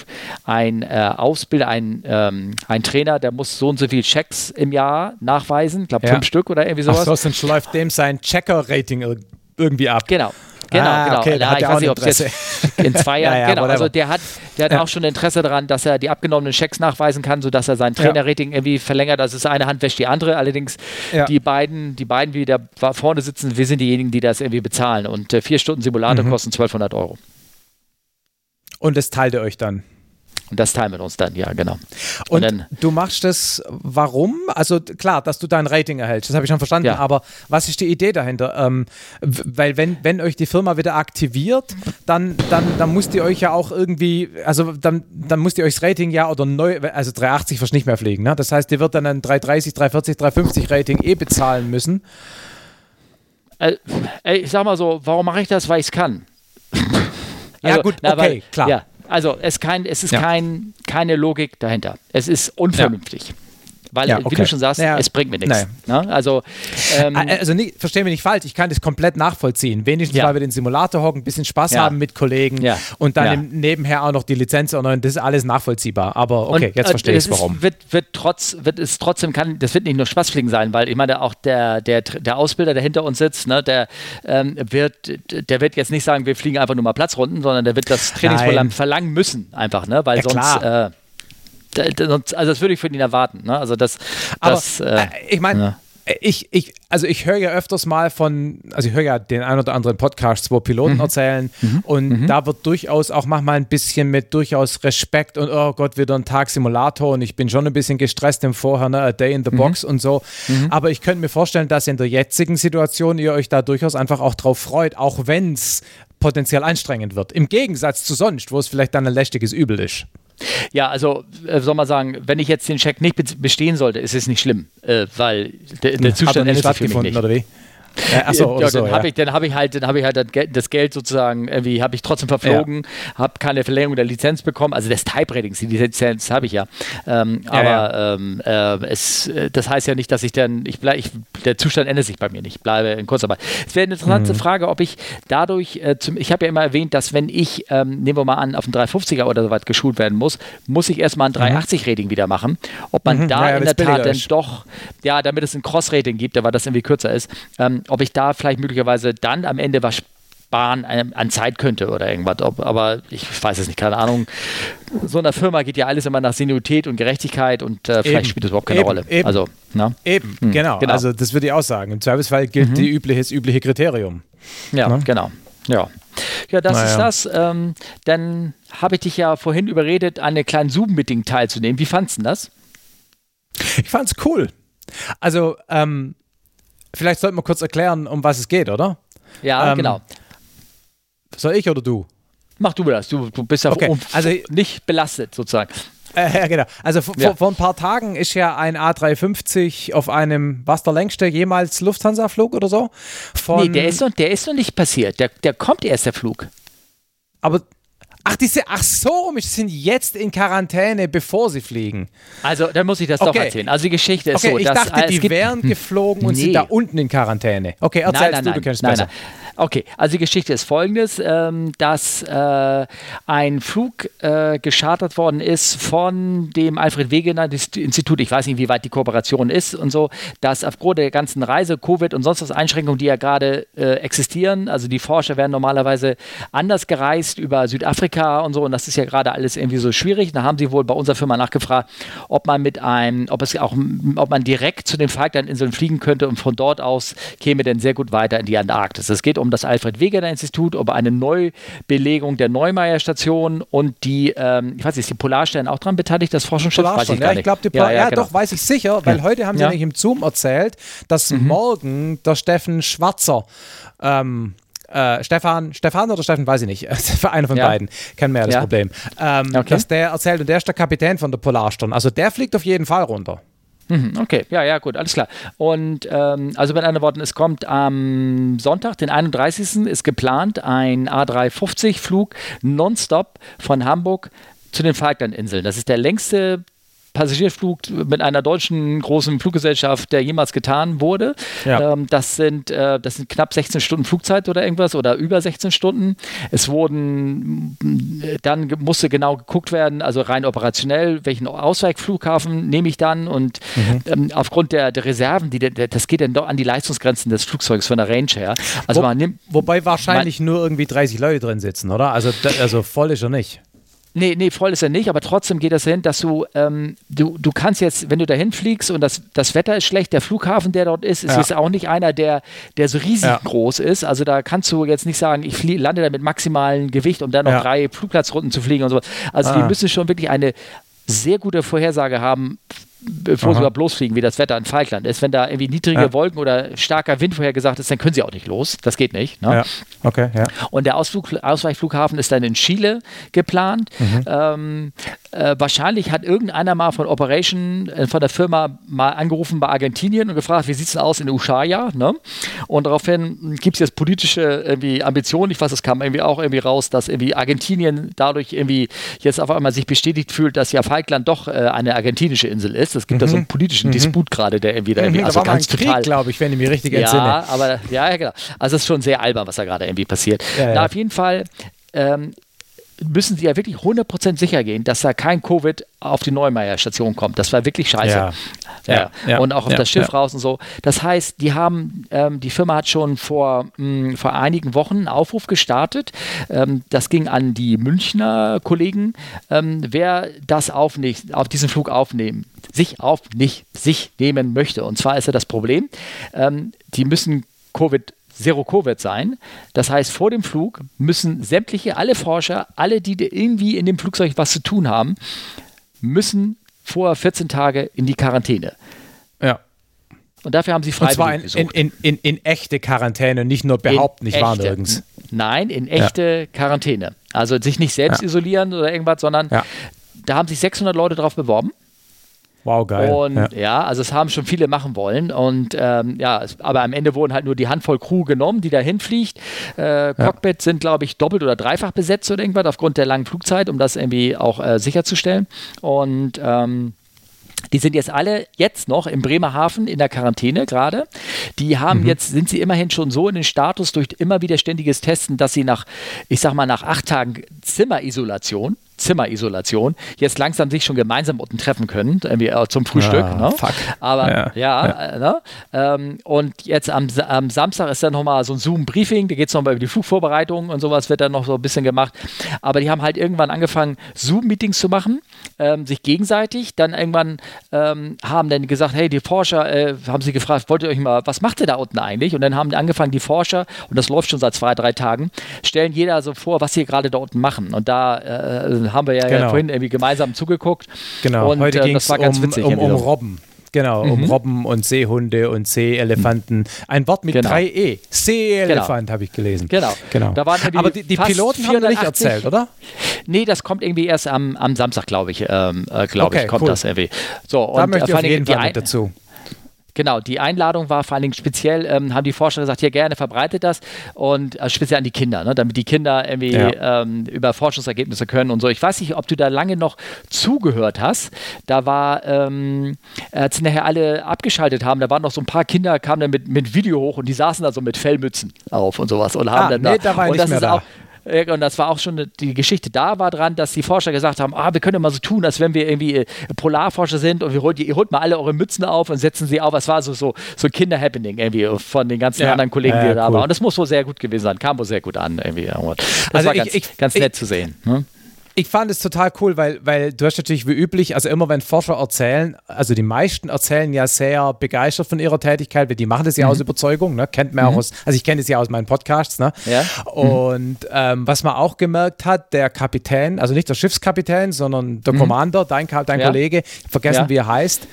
Speaker 1: ein äh, Ausbilder, ein, ähm, ein Trainer, der muss so und so viel Checks im Jahr nachweisen, ich glaube
Speaker 2: Ja.
Speaker 1: fünf Stück oder irgendwie
Speaker 2: Ach
Speaker 1: sowas.
Speaker 2: so, sonst läuft dem sein Checker-Rating ir- irgendwie ab.
Speaker 1: Genau. Genau,
Speaker 2: Ah,
Speaker 1: genau.
Speaker 2: okay,
Speaker 1: Ja,
Speaker 2: hat
Speaker 1: ich weiß nicht, ob jetzt in zwei Jahren,
Speaker 2: Ja, ja,
Speaker 1: genau.
Speaker 2: whatever.
Speaker 1: Also der hat, der hat auch schon Interesse daran, dass er die abgenommenen Schecks nachweisen kann, sodass er sein Trainerrating irgendwie verlängert. Also es ist eine Hand wäscht die andere. Allerdings die beiden, die beiden, die da vorne sitzen, wir sind diejenigen, die das irgendwie bezahlen. Und äh, vier Stunden Simulator
Speaker 2: Mhm.
Speaker 1: kosten 1200 Euro.
Speaker 2: Und das teilt ihr euch dann.
Speaker 1: Und das teilen wir uns dann, ja, genau. Und,
Speaker 2: Und
Speaker 1: dann,
Speaker 2: du machst das, warum? Also klar, dass du dein Rating erhältst, das habe ich schon verstanden,
Speaker 1: Ja.
Speaker 2: aber was ist die Idee dahinter? Ähm, weil wenn, wenn euch die Firma wieder aktiviert, dann, dann, dann müsst ihr euch ja auch irgendwie, also dann, dann müsst ihr euch das Rating ja oder neu, also 380 wirst nicht mehr fliegen, ne? Das heißt, ihr wird dann ein 330, 340, 350 Rating eh bezahlen müssen.
Speaker 1: äh, ey, ich sag mal so, warum mache ich das? Weil ich es kann.
Speaker 2: Ja, gut, okay,
Speaker 1: weil,
Speaker 2: klar.
Speaker 1: Ja, also es, kein, es ist
Speaker 2: Ja.
Speaker 1: kein, keine Logik dahinter. Es ist unvernünftig. Weil,
Speaker 2: Ja,
Speaker 1: wie
Speaker 2: okay.
Speaker 1: du schon sagst,
Speaker 2: Ja.
Speaker 1: es bringt mir nichts. Ne? Also, ähm,
Speaker 2: Äh, Also nicht, versteh mich nicht falsch, ich kann das komplett nachvollziehen. Wenigstens,
Speaker 1: Ja.
Speaker 2: weil wir den Simulator hocken, ein bisschen Spaß haben mit Kollegen und dann nebenher auch noch die Lizenz und das ist alles nachvollziehbar. Aber okay,
Speaker 1: Und,
Speaker 2: jetzt
Speaker 1: äh,
Speaker 2: verstehe ich
Speaker 1: es
Speaker 2: warum.
Speaker 1: Ist, wird, wird, trotz, wird es trotzdem kann, das wird nicht nur Spaßfliegen sein, weil ich meine, auch der, der, der Ausbilder, der hinter uns sitzt, ne, der, ähm, wird, der wird jetzt nicht sagen, wir fliegen einfach nur mal Platzrunden, sondern der wird das Trainingsprogramm verlangen müssen, einfach, ne, weil
Speaker 2: Ja,
Speaker 1: sonst. Äh, also das würde ich von ihnen erwarten. Ne? Also das,
Speaker 2: Aber
Speaker 1: das,
Speaker 2: äh,
Speaker 1: äh,
Speaker 2: ich meine,
Speaker 1: ja.
Speaker 2: ich, ich, also ich höre ja öfters mal von, also ich höre ja den ein oder anderen Podcast, wo Piloten
Speaker 1: Mhm.
Speaker 2: erzählen und da wird durchaus auch manchmal ein bisschen mit durchaus Respekt und oh Gott, wieder ein Tag Simulator und ich bin schon ein bisschen gestresst im Vorher, ne, a day in the
Speaker 1: Mhm.
Speaker 2: box und so. Aber ich könnte mir vorstellen, dass in der jetzigen Situation ihr euch da durchaus einfach auch drauf freut, auch wenn es potenziell anstrengend wird. Im Gegensatz zu sonst, wo es vielleicht dann ein lästiges Übel ist.
Speaker 1: Ja, also äh, soll man sagen, wenn ich jetzt den Check nicht be- bestehen sollte, ist es nicht schlimm, äh, weil der, der Zustand
Speaker 2: er nicht
Speaker 1: ändert sich für mich nicht.
Speaker 2: oder wie? Äh, achso,
Speaker 1: ja,
Speaker 2: so,
Speaker 1: dann
Speaker 2: ja.
Speaker 1: habe ich, dann habe ich halt, dann habe ich halt das Geld, sozusagen irgendwie habe ich trotzdem verflogen, habe keine Verlängerung der Lizenz bekommen, also des Type-Ratings, die Lizenz habe ich ja, ähm,
Speaker 2: Ja,
Speaker 1: aber Ähm, äh, es, äh, das heißt ja nicht, dass ich dann, ich bleib, ich, der Zustand ändert sich bei mir nicht, ich bleibe in Kurzarbeit. Es wäre eine interessante
Speaker 2: Mhm.
Speaker 1: Frage, ob ich dadurch, äh, zum, ich habe ja immer erwähnt, dass wenn ich, ähm, nehmen wir mal an, auf einen 350er oder so weit geschult werden muss, muss ich erstmal ein 380-Rating wieder machen, ob man da
Speaker 2: Mhm. Ja, ja,
Speaker 1: in der Tat dann doch, ja, damit es ein Cross-Rating gibt, weil das irgendwie kürzer ist, ähm, ob ich da vielleicht möglicherweise dann am Ende was sparen ähm, an Zeit könnte oder irgendwas. Ob, aber ich weiß es nicht, keine Ahnung. So einer Firma geht ja alles immer nach Seniorität und Gerechtigkeit und äh, vielleicht
Speaker 2: Eben.
Speaker 1: spielt das überhaupt keine
Speaker 2: Eben,
Speaker 1: Rolle.
Speaker 2: eben.
Speaker 1: Also, na?
Speaker 2: Eben, genau.
Speaker 1: genau.
Speaker 2: Also das würde ich auch sagen. Im Zweifelsfall gilt die übliche, das übliche Kriterium.
Speaker 1: Ja,
Speaker 2: Ne?
Speaker 1: genau. Ja. Ja, das
Speaker 2: Naja.
Speaker 1: ist das. Ähm, dann habe ich dich ja vorhin überredet, an einem kleinen Zoom-Meeting teilzunehmen. Wie fandst du das?
Speaker 2: Ich fand's cool. Also, ähm, vielleicht sollten wir kurz erklären, um was es geht, oder?
Speaker 1: Ja,
Speaker 2: Ähm,
Speaker 1: genau.
Speaker 2: Soll ich oder du?
Speaker 1: Mach du das. Du, du bist ja
Speaker 2: Okay, also-
Speaker 1: nicht belastet sozusagen.
Speaker 2: Äh, ja, genau. Also vor,
Speaker 1: Ja.
Speaker 2: vor ein paar Tagen ist ja ein A350 auf einem, was der längste jemals Lufthansa-Flug oder so? Von,
Speaker 1: Nee, der ist, noch, der ist noch nicht passiert. Der, der kommt erst, der Flug.
Speaker 2: Aber, ach, diese, ach so, sie sind jetzt in Quarantäne, bevor sie fliegen.
Speaker 1: Also, dann muss ich das doch
Speaker 2: Okay.
Speaker 1: erzählen. Also, die Geschichte ist
Speaker 2: Okay,
Speaker 1: so,
Speaker 2: ich
Speaker 1: dass
Speaker 2: dachte,
Speaker 1: äh, es
Speaker 2: die wären geflogen und
Speaker 1: Nee.
Speaker 2: sind da unten in Quarantäne. Okay, erzählst
Speaker 1: Nein, nein,
Speaker 2: du, du kennst
Speaker 1: nein,
Speaker 2: besser.
Speaker 1: nein. Okay, also die Geschichte ist folgendes, ähm, dass äh, ein Flug äh, geschartert worden ist von dem Alfred Wegener Institut, ich weiß nicht, wie weit die Kooperation ist und so, dass aufgrund der ganzen Reise, Covid und sonst was Einschränkungen, die ja gerade äh, existieren, also die Forscher werden normalerweise anders gereist über Südafrika und so und das ist ja gerade alles irgendwie so schwierig. Da haben sie wohl bei unserer Firma nachgefragt, ob man mit einem, ob es auch, ob man direkt zu den Falklandinseln fliegen könnte und von dort aus käme dann sehr gut weiter in die Antarktis. Es geht um das Alfred Wegener Institut, um eine Neubelegung der Neumeier Station und die, ähm, ich weiß nicht, ist die Polarstern auch daran beteiligt, das Forschungsschiff? Weiß ich
Speaker 2: ja, ich glaube, die Polar ja,
Speaker 1: genau.
Speaker 2: doch, weiß ich sicher, weil
Speaker 1: Ja.
Speaker 2: heute haben sie
Speaker 1: Ja.
Speaker 2: nämlich im Zoom erzählt, dass morgen der Steffen Schwarzer, ähm, äh, Stefan, Stefan oder Steffen, weiß ich nicht, einer von
Speaker 1: Ja.
Speaker 2: beiden, kennen wir ja das
Speaker 1: Ja.
Speaker 2: Problem, ähm,
Speaker 1: Okay.
Speaker 2: dass der erzählt und der ist der Kapitän von der Polarstern, also der fliegt auf jeden Fall runter.
Speaker 1: Mhm, Okay, ja, ja, gut, alles klar. Und ähm, also mit anderen Worten, es kommt am Sonntag, den 31. ist geplant ein A350-Flug nonstop von Hamburg zu den Falklandinseln. Das ist der längste Passagierflug mit einer deutschen großen Fluggesellschaft, der jemals getan wurde. Ja. Ähm, das, sind, äh, das sind knapp 16 Stunden Flugzeit oder irgendwas oder über 16 Stunden. Es wurden, dann musste genau geguckt werden, also rein operationell, welchen Ausweichflughafen nehme ich dann und mhm. ähm, aufgrund der, der Reserven, die, das geht dann doch an die Leistungsgrenzen des Flugzeugs von der Range her.
Speaker 2: Also Wo, man nimmt, wobei wahrscheinlich man, nur irgendwie 30 Leute drin sitzen, oder? Also, also voll ist er nicht.
Speaker 1: Nee, nee, voll ist er nicht, aber trotzdem geht es hin, dass du, ähm, du, du kannst jetzt, wenn du dahin fliegst und das, das Wetter ist schlecht, der Flughafen, der dort ist, ist ja. jetzt auch nicht einer, der, der so riesig ja. groß ist. Also da kannst du jetzt nicht sagen, ich flie, lande da mit maximalem Gewicht, um dann noch ja. drei Flugplatzrunden zu fliegen und so. Also ah. die müssen schon wirklich eine sehr gute Vorhersage haben, bevor Aha. sie überhaupt losfliegen, wie das Wetter in Falkland ist. Wenn da irgendwie niedrige ja. Wolken oder starker Wind vorhergesagt ist, dann können sie auch nicht los. Das geht nicht. Ne?
Speaker 2: Ja. Okay, ja.
Speaker 1: Und der Ausflug, Ausweichflughafen ist dann in Chile geplant. Mhm. Ähm, äh, wahrscheinlich hat irgendeiner mal von Operation, äh, von der Firma mal angerufen bei Argentinien und gefragt, wie sieht es denn aus in Ushuaia? Ne? Und daraufhin gibt es jetzt politische irgendwie Ambitionen. Ich weiß, es kam irgendwie auch irgendwie raus, dass irgendwie Argentinien dadurch irgendwie jetzt auf einmal sich bestätigt fühlt, dass ja Falkland doch äh, eine argentinische Insel ist. Es gibt mhm. da so einen mhm. politischen mhm. Disput gerade, der irgendwie da irgendwie
Speaker 2: mhm, also da ganz total, glaube ich, wenn ich mich richtig
Speaker 1: ja,
Speaker 2: entsinne.
Speaker 1: Ja, aber ja, genau. Also es ist schon sehr albern, was da gerade irgendwie passiert. Ja, Na, auf jeden Fall ähm, müssen sie ja wirklich 100% sicher gehen, dass da kein Covid auf die Neumeier-Station kommt. Das war wirklich scheiße. Ja. Ja. ja. Und auch auf das Schiff raus und so. Das heißt, die haben, ähm, die Firma hat schon vor, mh, vor einigen Wochen einen Aufruf gestartet. Ähm, das ging an die Münchner Kollegen, ähm, wer das auf, nicht, auf diesen Flug aufnehmen, sich auf nicht sich nehmen möchte. Und zwar ist ja das Problem, ähm, die müssen Covid Zero-Covid sein. Das heißt, vor dem Flug müssen sämtliche, alle Forscher, alle, die irgendwie in dem Flugzeug was zu tun haben, müssen vor 14 Tage in die Quarantäne.
Speaker 2: Ja.
Speaker 1: Und dafür haben sie Freiwillige
Speaker 2: Und zwar in, in, in, in, echte Quarantäne, nicht nur behaupten, ich war nirgends.
Speaker 1: Nein, in echte ja. Quarantäne. Also sich nicht selbst ja. isolieren oder irgendwas, sondern ja. da haben sich 600 Leute drauf beworben.
Speaker 2: Wow, geil.
Speaker 1: Und ja. ja. also es haben schon viele machen wollen. Und ähm, ja, es, aber am Ende wurden halt nur die Handvoll Crew genommen, die da hinfliegt. Äh, Cockpit sind, glaube ich, doppelt oder dreifach besetzt oder irgendwas aufgrund der langen Flugzeit, um das irgendwie auch äh, sicherzustellen. Und ähm, die sind jetzt alle jetzt noch im Bremerhaven in der Quarantäne gerade. Die haben mhm. jetzt, sind sie immerhin schon so in den Status durch immer wieder ständiges Testen, dass sie nach, ich sag mal, nach acht Tagen Zimmerisolation Zimmerisolation jetzt langsam sich schon gemeinsam unten treffen können, irgendwie äh, zum Frühstück. Ah, ne? Fuck. Aber ja, ja, ja. Äh, ne? ähm, und jetzt am, am Samstag ist dann nochmal so ein Zoom-Briefing, da geht es nochmal über die Flugvorbereitung und sowas wird dann noch so ein bisschen gemacht. Aber die haben halt irgendwann angefangen, Zoom-Meetings zu machen, ähm, sich gegenseitig. Dann irgendwann ähm, haben dann gesagt, hey, die Forscher, äh, haben sie gefragt, wollt ihr euch mal, was macht ihr da unten eigentlich? Und dann haben angefangen, die Forscher, und das läuft schon seit zwei, drei Tagen, stellen jeder so vor, was sie gerade da unten machen. Und da äh, haben wir ja, genau. ja, vorhin irgendwie gemeinsam zugeguckt.
Speaker 2: Genau, und, heute äh, ging es um, um, um Robben. Genau, mhm. um Robben und Seehunde und Seeelefanten. Ein Wort mit genau. drei E. Seeelefant genau. habe ich gelesen.
Speaker 1: Genau. genau.
Speaker 2: Da waren Aber die, die Piloten 480. haben nicht erzählt, oder?
Speaker 1: Nee, das kommt irgendwie erst am, am Samstag, glaube ich. Ähm, äh, glaube okay, ich, kommt cool. das irgendwie. So,
Speaker 2: da und möchte ich auf jeden Fall dazu.
Speaker 1: Genau, die Einladung war vor allen Dingen speziell, ähm, haben die Forscher gesagt, hier gerne verbreitet das und äh, speziell an die Kinder, ne, damit die Kinder irgendwie ja. ähm, über Forschungsergebnisse können und so. Ich weiß nicht, ob du da lange noch zugehört hast. Da war, ähm, als sie nachher alle abgeschaltet haben, da waren noch so ein paar Kinder, kamen dann mit, mit Video hoch und die saßen da so mit Fellmützen auf und sowas und haben ah, dann
Speaker 2: nee, da, da war ich
Speaker 1: nicht
Speaker 2: mehr da. Auch,
Speaker 1: und das war auch schon die Geschichte da war dran, dass die Forscher gesagt haben, ah, wir können immer so tun, als wenn wir irgendwie äh, Polarforscher sind und wir holt, ihr holt mal alle eure Mützen auf und setzen sie auf. Es war so, so, so ein Kinder-Happening irgendwie von den ganzen ja. anderen Kollegen, die da cool. waren. Und das muss wohl sehr gut gewesen sein, kam wohl sehr gut an irgendwie. Das also war ich, ganz, ich, ganz nett ich, zu sehen. Hm?
Speaker 2: Ich fand es total cool, weil, weil du hast natürlich wie üblich, also immer wenn Forscher erzählen, also die meisten erzählen ja sehr begeistert von ihrer Tätigkeit, weil die machen das ja mhm. aus Überzeugung, ne? kennt man mhm. auch aus, also ich kenne es ja aus meinen Podcasts. Ne? Ja. Und ähm, was man auch gemerkt hat, der Kapitän, also nicht der Schiffskapitän, sondern der mhm. Commander, dein, dein ja. Kollege, vergessen ja. wie er heißt,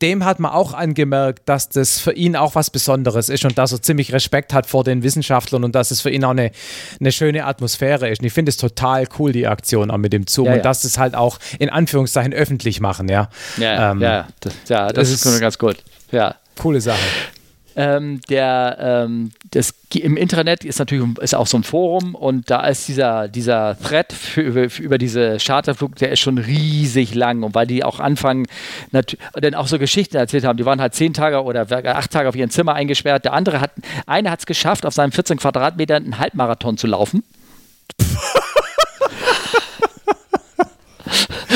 Speaker 2: dem hat man auch angemerkt, dass das für ihn auch was Besonderes ist und dass er ziemlich Respekt hat vor den Wissenschaftlern und dass es für ihn auch eine, eine schöne Atmosphäre ist. Und ich finde es total cool, die Aktion auch mit dem Zoom ja, und dass es halt auch in Anführungszeichen öffentlich machen, ja.
Speaker 1: Ja, ähm, ja, das, ja, das, das ist, ist ganz gut. Ja.
Speaker 2: Coole Sache.
Speaker 1: Ähm, der, ähm, das, im Internet ist natürlich ist auch so ein Forum und da ist dieser, dieser Thread für, für, über diese Charterflug, der ist schon riesig lang und weil die auch anfangen, dann auch so Geschichten erzählt haben, die waren halt zehn Tage oder acht Tage auf ihrem Zimmer eingesperrt, der andere hat, eine hat es geschafft, auf seinen 14 Quadratmetern einen Halbmarathon zu laufen.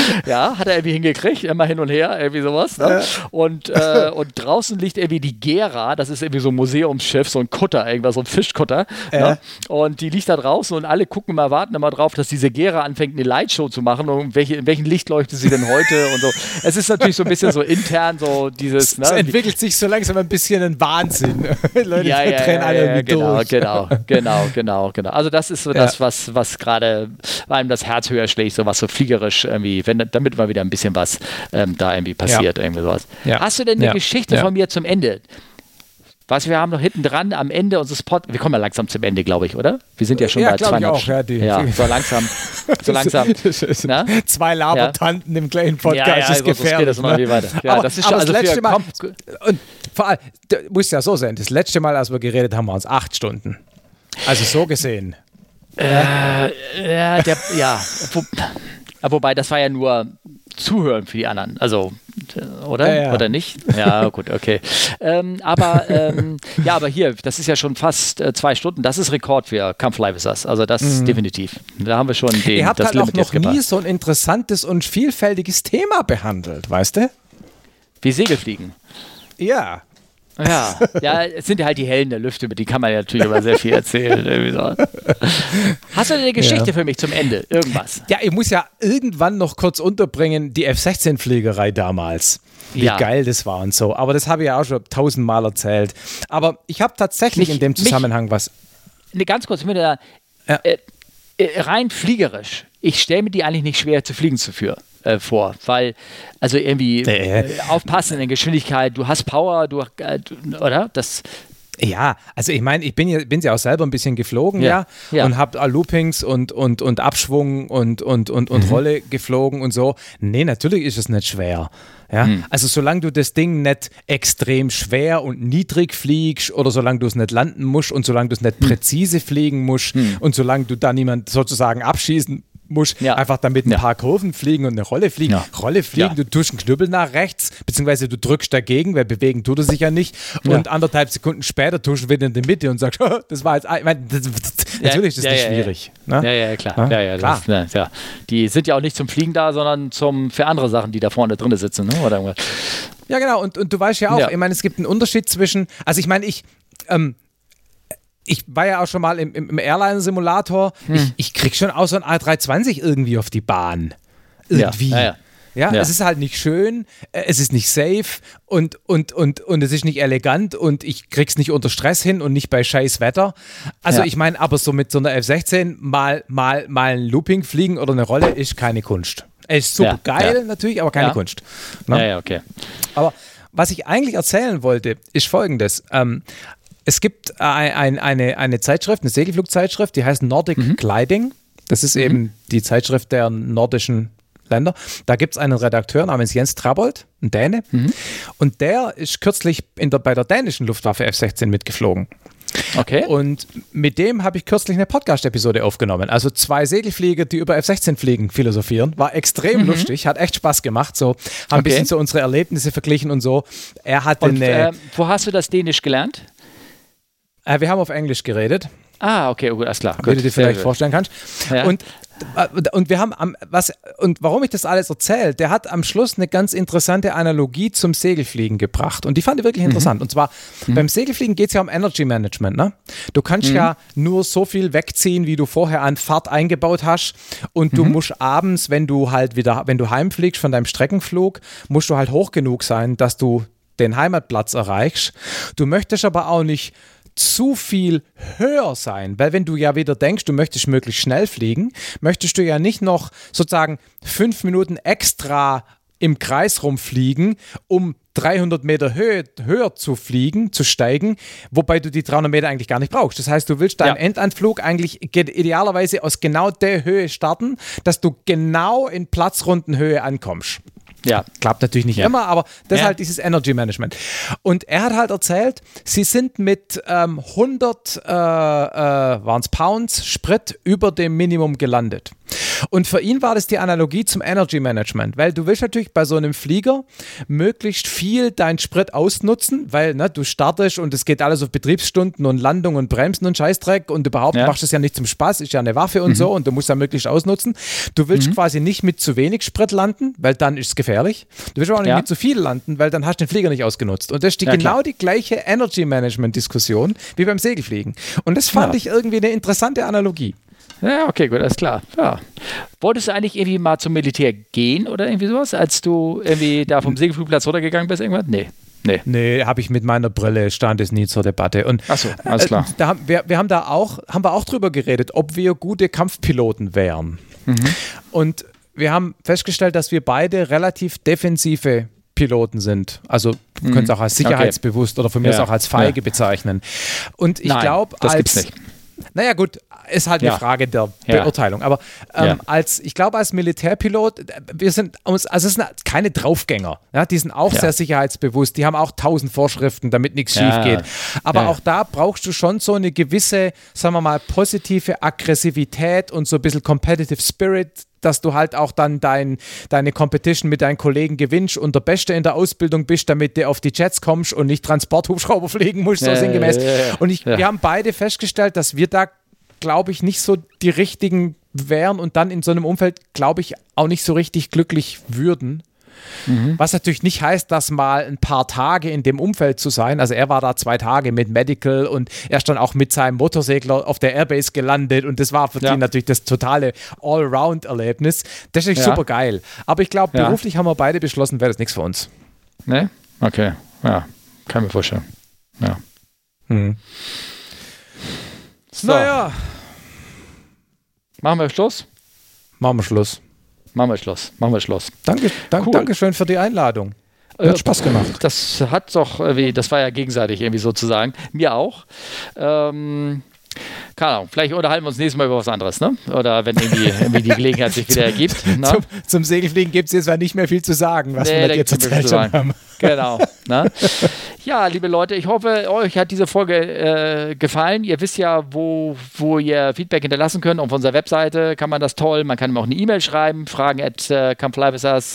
Speaker 1: ja, hat er irgendwie hingekriegt, immer hin und her, irgendwie sowas. Ne? Ja. Und, äh, und draußen liegt irgendwie die Gera, das ist irgendwie so ein Museumsschiff, so ein Kutter, irgendwas, so ein Fischkutter. Ja. Ne? Und die liegt da draußen und alle gucken mal, warten immer drauf, dass diese Gera anfängt, eine Lightshow zu machen und welche, in welchem Licht leuchtet sie denn heute und so. Es ist natürlich so ein bisschen so intern so dieses.
Speaker 2: Ne? Es entwickelt sich so langsam ein bisschen ein Wahnsinn.
Speaker 1: Leute ja, ja, ja, alle ja, genau, durch. genau, genau, genau, genau. Also das ist so das, was, was gerade einem das Herz höher schlägt, so was so fliegerisch irgendwie, wenn damit mal wieder ein bisschen was ähm, da irgendwie passiert, ja. irgendwie sowas. Ja. Hast du denn eine ja. Geschichte von mir zum Ende? Was wir haben noch hinten dran am Ende unseres Pod. Wir kommen ja langsam zum Ende, glaube ich, oder? Wir sind ja schon ja, bei 200.
Speaker 2: Auch, ja, die,
Speaker 1: ja, so langsam. So langsam.
Speaker 2: Zwei Labertanten im kleinen Podcast ja, ja, ist gefährlich. Das,
Speaker 1: ne? weiter. Ja,
Speaker 2: aber, das ist schon, also das letzte Mal. Und vor allem, muss ja so sein, das letzte Mal, als wir geredet haben, waren es acht Stunden. Also so gesehen.
Speaker 1: Äh, ja, der, ja. Wobei, das war ja nur Zuhören für die anderen. Also, äh, oder? Ja, ja. Oder nicht? Ja, gut, okay. ähm, aber ähm, ja, aber hier, das ist ja schon fast äh, zwei Stunden. Das ist Rekord für Kampf Live ist das. Also das mhm. definitiv. Da haben wir schon den,
Speaker 2: Ihr habt das halt Limit auch noch nie so ein interessantes und vielfältiges Thema behandelt, weißt du?
Speaker 1: Wie Segelfliegen.
Speaker 2: Ja,
Speaker 1: ja, ja, es sind ja halt die Hellen der Lüfte, mit denen kann man ja natürlich immer sehr viel erzählen. So. Hast du eine Geschichte ja. für mich zum Ende? Irgendwas?
Speaker 2: Ja, ich muss ja irgendwann noch kurz unterbringen, die F-16-Fliegerei damals. Wie ja. geil das war und so. Aber das habe ich ja auch schon tausendmal erzählt. Aber ich habe tatsächlich mich, in dem Zusammenhang mich, was.
Speaker 1: Ne, ganz kurz, mit der, ja. äh, äh, rein fliegerisch. Ich stelle mir die eigentlich nicht schwer zu fliegen zu führen äh, vor, weil also irgendwie äh, aufpassen in der Geschwindigkeit, du hast Power, du, äh, du oder? Das
Speaker 2: ja, also ich meine, ich bin ja, bin ja auch selber ein bisschen geflogen, ja, ja, ja. und habe Loopings und, und, und Abschwung und, und, und, und mhm. Rolle geflogen und so. Nee, natürlich ist es nicht schwer. Ja? Mhm. Also solange du das Ding nicht extrem schwer und niedrig fliegst oder solange du es nicht landen musst und solange du es nicht mhm. präzise fliegen musst mhm. und solange du da niemand sozusagen abschießen musst ja. einfach damit ein ja. paar Kurven fliegen und eine Rolle fliegen. Ja. Rolle fliegen, du tust einen Knüppel nach rechts, beziehungsweise du drückst dagegen, weil bewegen tut er sich ja nicht. Und anderthalb Sekunden später tust du wieder in die Mitte und sagst, oh, das war jetzt, ich meine, das, natürlich ist das nicht schwierig.
Speaker 1: Ne? Ja, ja, klar. Ja, ja, klar. Das, ja. Die sind ja auch nicht zum Fliegen da, sondern zum, für andere Sachen, die da vorne drin sitzen. Ne? Oder
Speaker 2: Ja, genau. Und, und du weißt ja auch, ich meine, es gibt einen Unterschied zwischen, also ich meine, ich, ähm, ich war ja auch schon mal im, im Airline-Simulator. Hm. Ich, ich krieg schon auch so ein A320 irgendwie auf die Bahn. Irgendwie. Ja, ja, ja. Ja, es ist halt nicht schön, äh, es ist nicht safe und, und, und, und es ist nicht elegant und ich krieg's nicht unter Stress hin und nicht bei scheiß Wetter. Also ich meine, aber so mit so einer F16 mal, mal, mal ein Looping fliegen oder eine Rolle ist keine Kunst. Es ist super geil natürlich, aber keine Kunst.
Speaker 1: Ne? Ja, ja, okay.
Speaker 2: Aber was ich eigentlich erzählen wollte, ist folgendes. Ähm, es gibt ein, ein, eine, eine Zeitschrift, eine Segelflugzeitschrift, die heißt Nordic mhm. Gliding. Das ist mhm. eben die Zeitschrift der nordischen Länder. Da gibt es einen Redakteur namens Jens Trabold, ein Däne. Mhm. Und der ist kürzlich der, bei der dänischen Luftwaffe F-16 mitgeflogen.
Speaker 1: Okay.
Speaker 2: Und mit dem habe ich kürzlich eine Podcast-Episode aufgenommen. Also zwei Segelflieger, die über F-16 fliegen, philosophieren. War extrem mhm. lustig, hat echt Spaß gemacht. So, haben okay. ein bisschen so unsere Erlebnisse verglichen und so. Er hat
Speaker 1: und, eine. Äh, wo hast du das Dänisch gelernt?
Speaker 2: Äh, wir haben auf Englisch geredet.
Speaker 1: Ah, okay, gut, alles klar.
Speaker 2: Wie du dir vielleicht vorstellen kannst. Ja. Und, äh, und wir haben am, was, und warum ich das alles erzähle, der hat am Schluss eine ganz interessante Analogie zum Segelfliegen gebracht. Und die fand ich wirklich mhm. interessant. Und zwar, mhm. beim Segelfliegen geht es ja um Energy Management. Ne? Du kannst mhm. ja nur so viel wegziehen, wie du vorher an Fahrt eingebaut hast. Und du mhm. musst abends, wenn du halt wieder, wenn du heimfliegst von deinem Streckenflug, musst du halt hoch genug sein, dass du den Heimatplatz erreichst. Du möchtest aber auch nicht zu viel höher sein, weil wenn du ja wieder denkst, du möchtest möglichst schnell fliegen, möchtest du ja nicht noch sozusagen fünf Minuten extra im Kreis rumfliegen, um 300 Meter Höhe, höher zu fliegen, zu steigen, wobei du die 300 Meter eigentlich gar nicht brauchst. Das heißt, du willst deinen ja. Endanflug eigentlich idealerweise aus genau der Höhe starten, dass du genau in Platzrundenhöhe ankommst. Ja. Klappt natürlich nicht ja. immer, aber das ja. ist halt dieses Energy Management. Und er hat halt erzählt, sie sind mit ähm, 100 äh, äh, Pounds Sprit über dem Minimum gelandet. Und für ihn war das die Analogie zum Energy Management, weil du willst natürlich bei so einem Flieger möglichst viel deinen Sprit ausnutzen, weil ne, du startest und es geht alles auf Betriebsstunden und Landung und Bremsen und Scheißdreck und überhaupt ja. machst du es ja nicht zum Spaß, ist ja eine Waffe und mhm. so und du musst ja möglichst ausnutzen. Du willst mhm. quasi nicht mit zu wenig Sprit landen, weil dann ist es gefährlich. Du willst aber auch nicht ja. mit zu viel landen, weil dann hast du den Flieger nicht ausgenutzt. Und das ist die, ja, genau klar. die gleiche Energy Management Diskussion wie beim Segelfliegen. Und das fand ich irgendwie eine interessante Analogie.
Speaker 1: Ja, okay, gut, alles klar. Ja. Wolltest du eigentlich irgendwie mal zum Militär gehen oder irgendwie sowas, als du irgendwie da vom Segelflugplatz runtergegangen bist? Irgendwas? Nee.
Speaker 2: Nee. Nee, habe ich mit meiner Brille, stand es nie zur Debatte. Und
Speaker 1: Ach so, alles klar.
Speaker 2: Äh, da, wir, wir haben da auch, haben wir auch drüber geredet, ob wir gute Kampfpiloten wären. Mhm. Und wir haben festgestellt, dass wir beide relativ defensive Piloten sind. Also du mhm. könntest auch als sicherheitsbewusst okay. oder von mir ja. auch als feige ja. bezeichnen. Und ich glaube,
Speaker 1: als.
Speaker 2: Naja, gut, ist halt ja. eine Frage der Beurteilung. Aber ähm, ja. als, ich glaube, als Militärpilot, wir sind uns, also es sind keine Draufgänger. Ja, die sind auch sehr sicherheitsbewusst, die haben auch tausend Vorschriften, damit nichts schief geht. Aber auch da brauchst du schon so eine gewisse, sagen wir mal, positive Aggressivität und so ein bisschen Competitive Spirit, dass du halt auch dann dein, deine Competition mit deinen Kollegen gewinnst und der Beste in der Ausbildung bist, damit du auf die Jets kommst und nicht Transporthubschrauber fliegen musst, so ja, sinngemäß. Ja, ja, und ich, wir haben beide festgestellt, dass wir da, glaube ich, nicht so die richtigen wären und dann in so einem Umfeld, glaube ich, auch nicht so richtig glücklich würden. Mhm. Was natürlich nicht heißt, dass mal ein paar Tage in dem Umfeld zu sein. Also er war da zwei Tage mit Medical und er ist dann auch mit seinem Motorsegler auf der Airbase gelandet und das war für ja. ihn natürlich das totale Allround-Erlebnis. Das ist ja. super geil. Aber ich glaube, ja. beruflich haben wir beide beschlossen, wäre das nichts für uns.
Speaker 1: Ne? Okay. Ja, kann mir vorstellen. Ja. Mhm.
Speaker 2: So. Naja.
Speaker 1: Machen wir Schluss?
Speaker 2: Machen wir Schluss.
Speaker 1: Machen wir Schluss. Machen wir Schluss.
Speaker 2: Danke, danke, cool. Dankeschön für die Einladung.
Speaker 1: Hat äh, Spaß gemacht. Das hat doch, das war ja gegenseitig irgendwie sozusagen. Mir auch. Ähm, keine Ahnung, vielleicht unterhalten wir uns nächstes Mal über was anderes, ne? Oder wenn irgendwie, irgendwie die Gelegenheit sich wieder ergibt.
Speaker 2: Ne? Zum, zum Segelfliegen gibt es jetzt nicht mehr viel zu sagen, was nee, wir dir zurzeit schon haben.
Speaker 1: Genau. Ne? Ja, liebe Leute, ich hoffe, euch hat diese Folge äh, gefallen. Ihr wisst ja, wo, wo ihr Feedback hinterlassen könnt. Auf unserer Webseite kann man das toll. Man kann mir auch eine E-Mail schreiben, fragen at äh,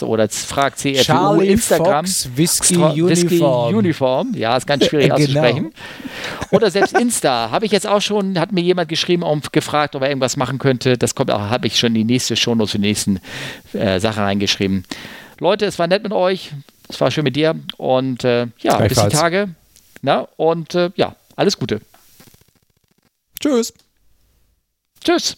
Speaker 1: oder fragt CFU Instagram.
Speaker 2: Fox, Whisky, Uniform. Whisky
Speaker 1: Uniform. Ja, ist ganz schwierig genau. auszusprechen. Oder selbst Insta. Habe ich jetzt auch schon, hat mir jemand geschrieben und gefragt, ob er irgendwas machen könnte. Das kommt auch, habe ich schon die nächste Shownotes für die nächsten äh, Sache reingeschrieben. Leute, es war nett mit euch. Es war schön mit dir. Und äh, ja, bis die Tage. Na, und äh, ja, alles Gute.
Speaker 2: Tschüss.
Speaker 1: Tschüss.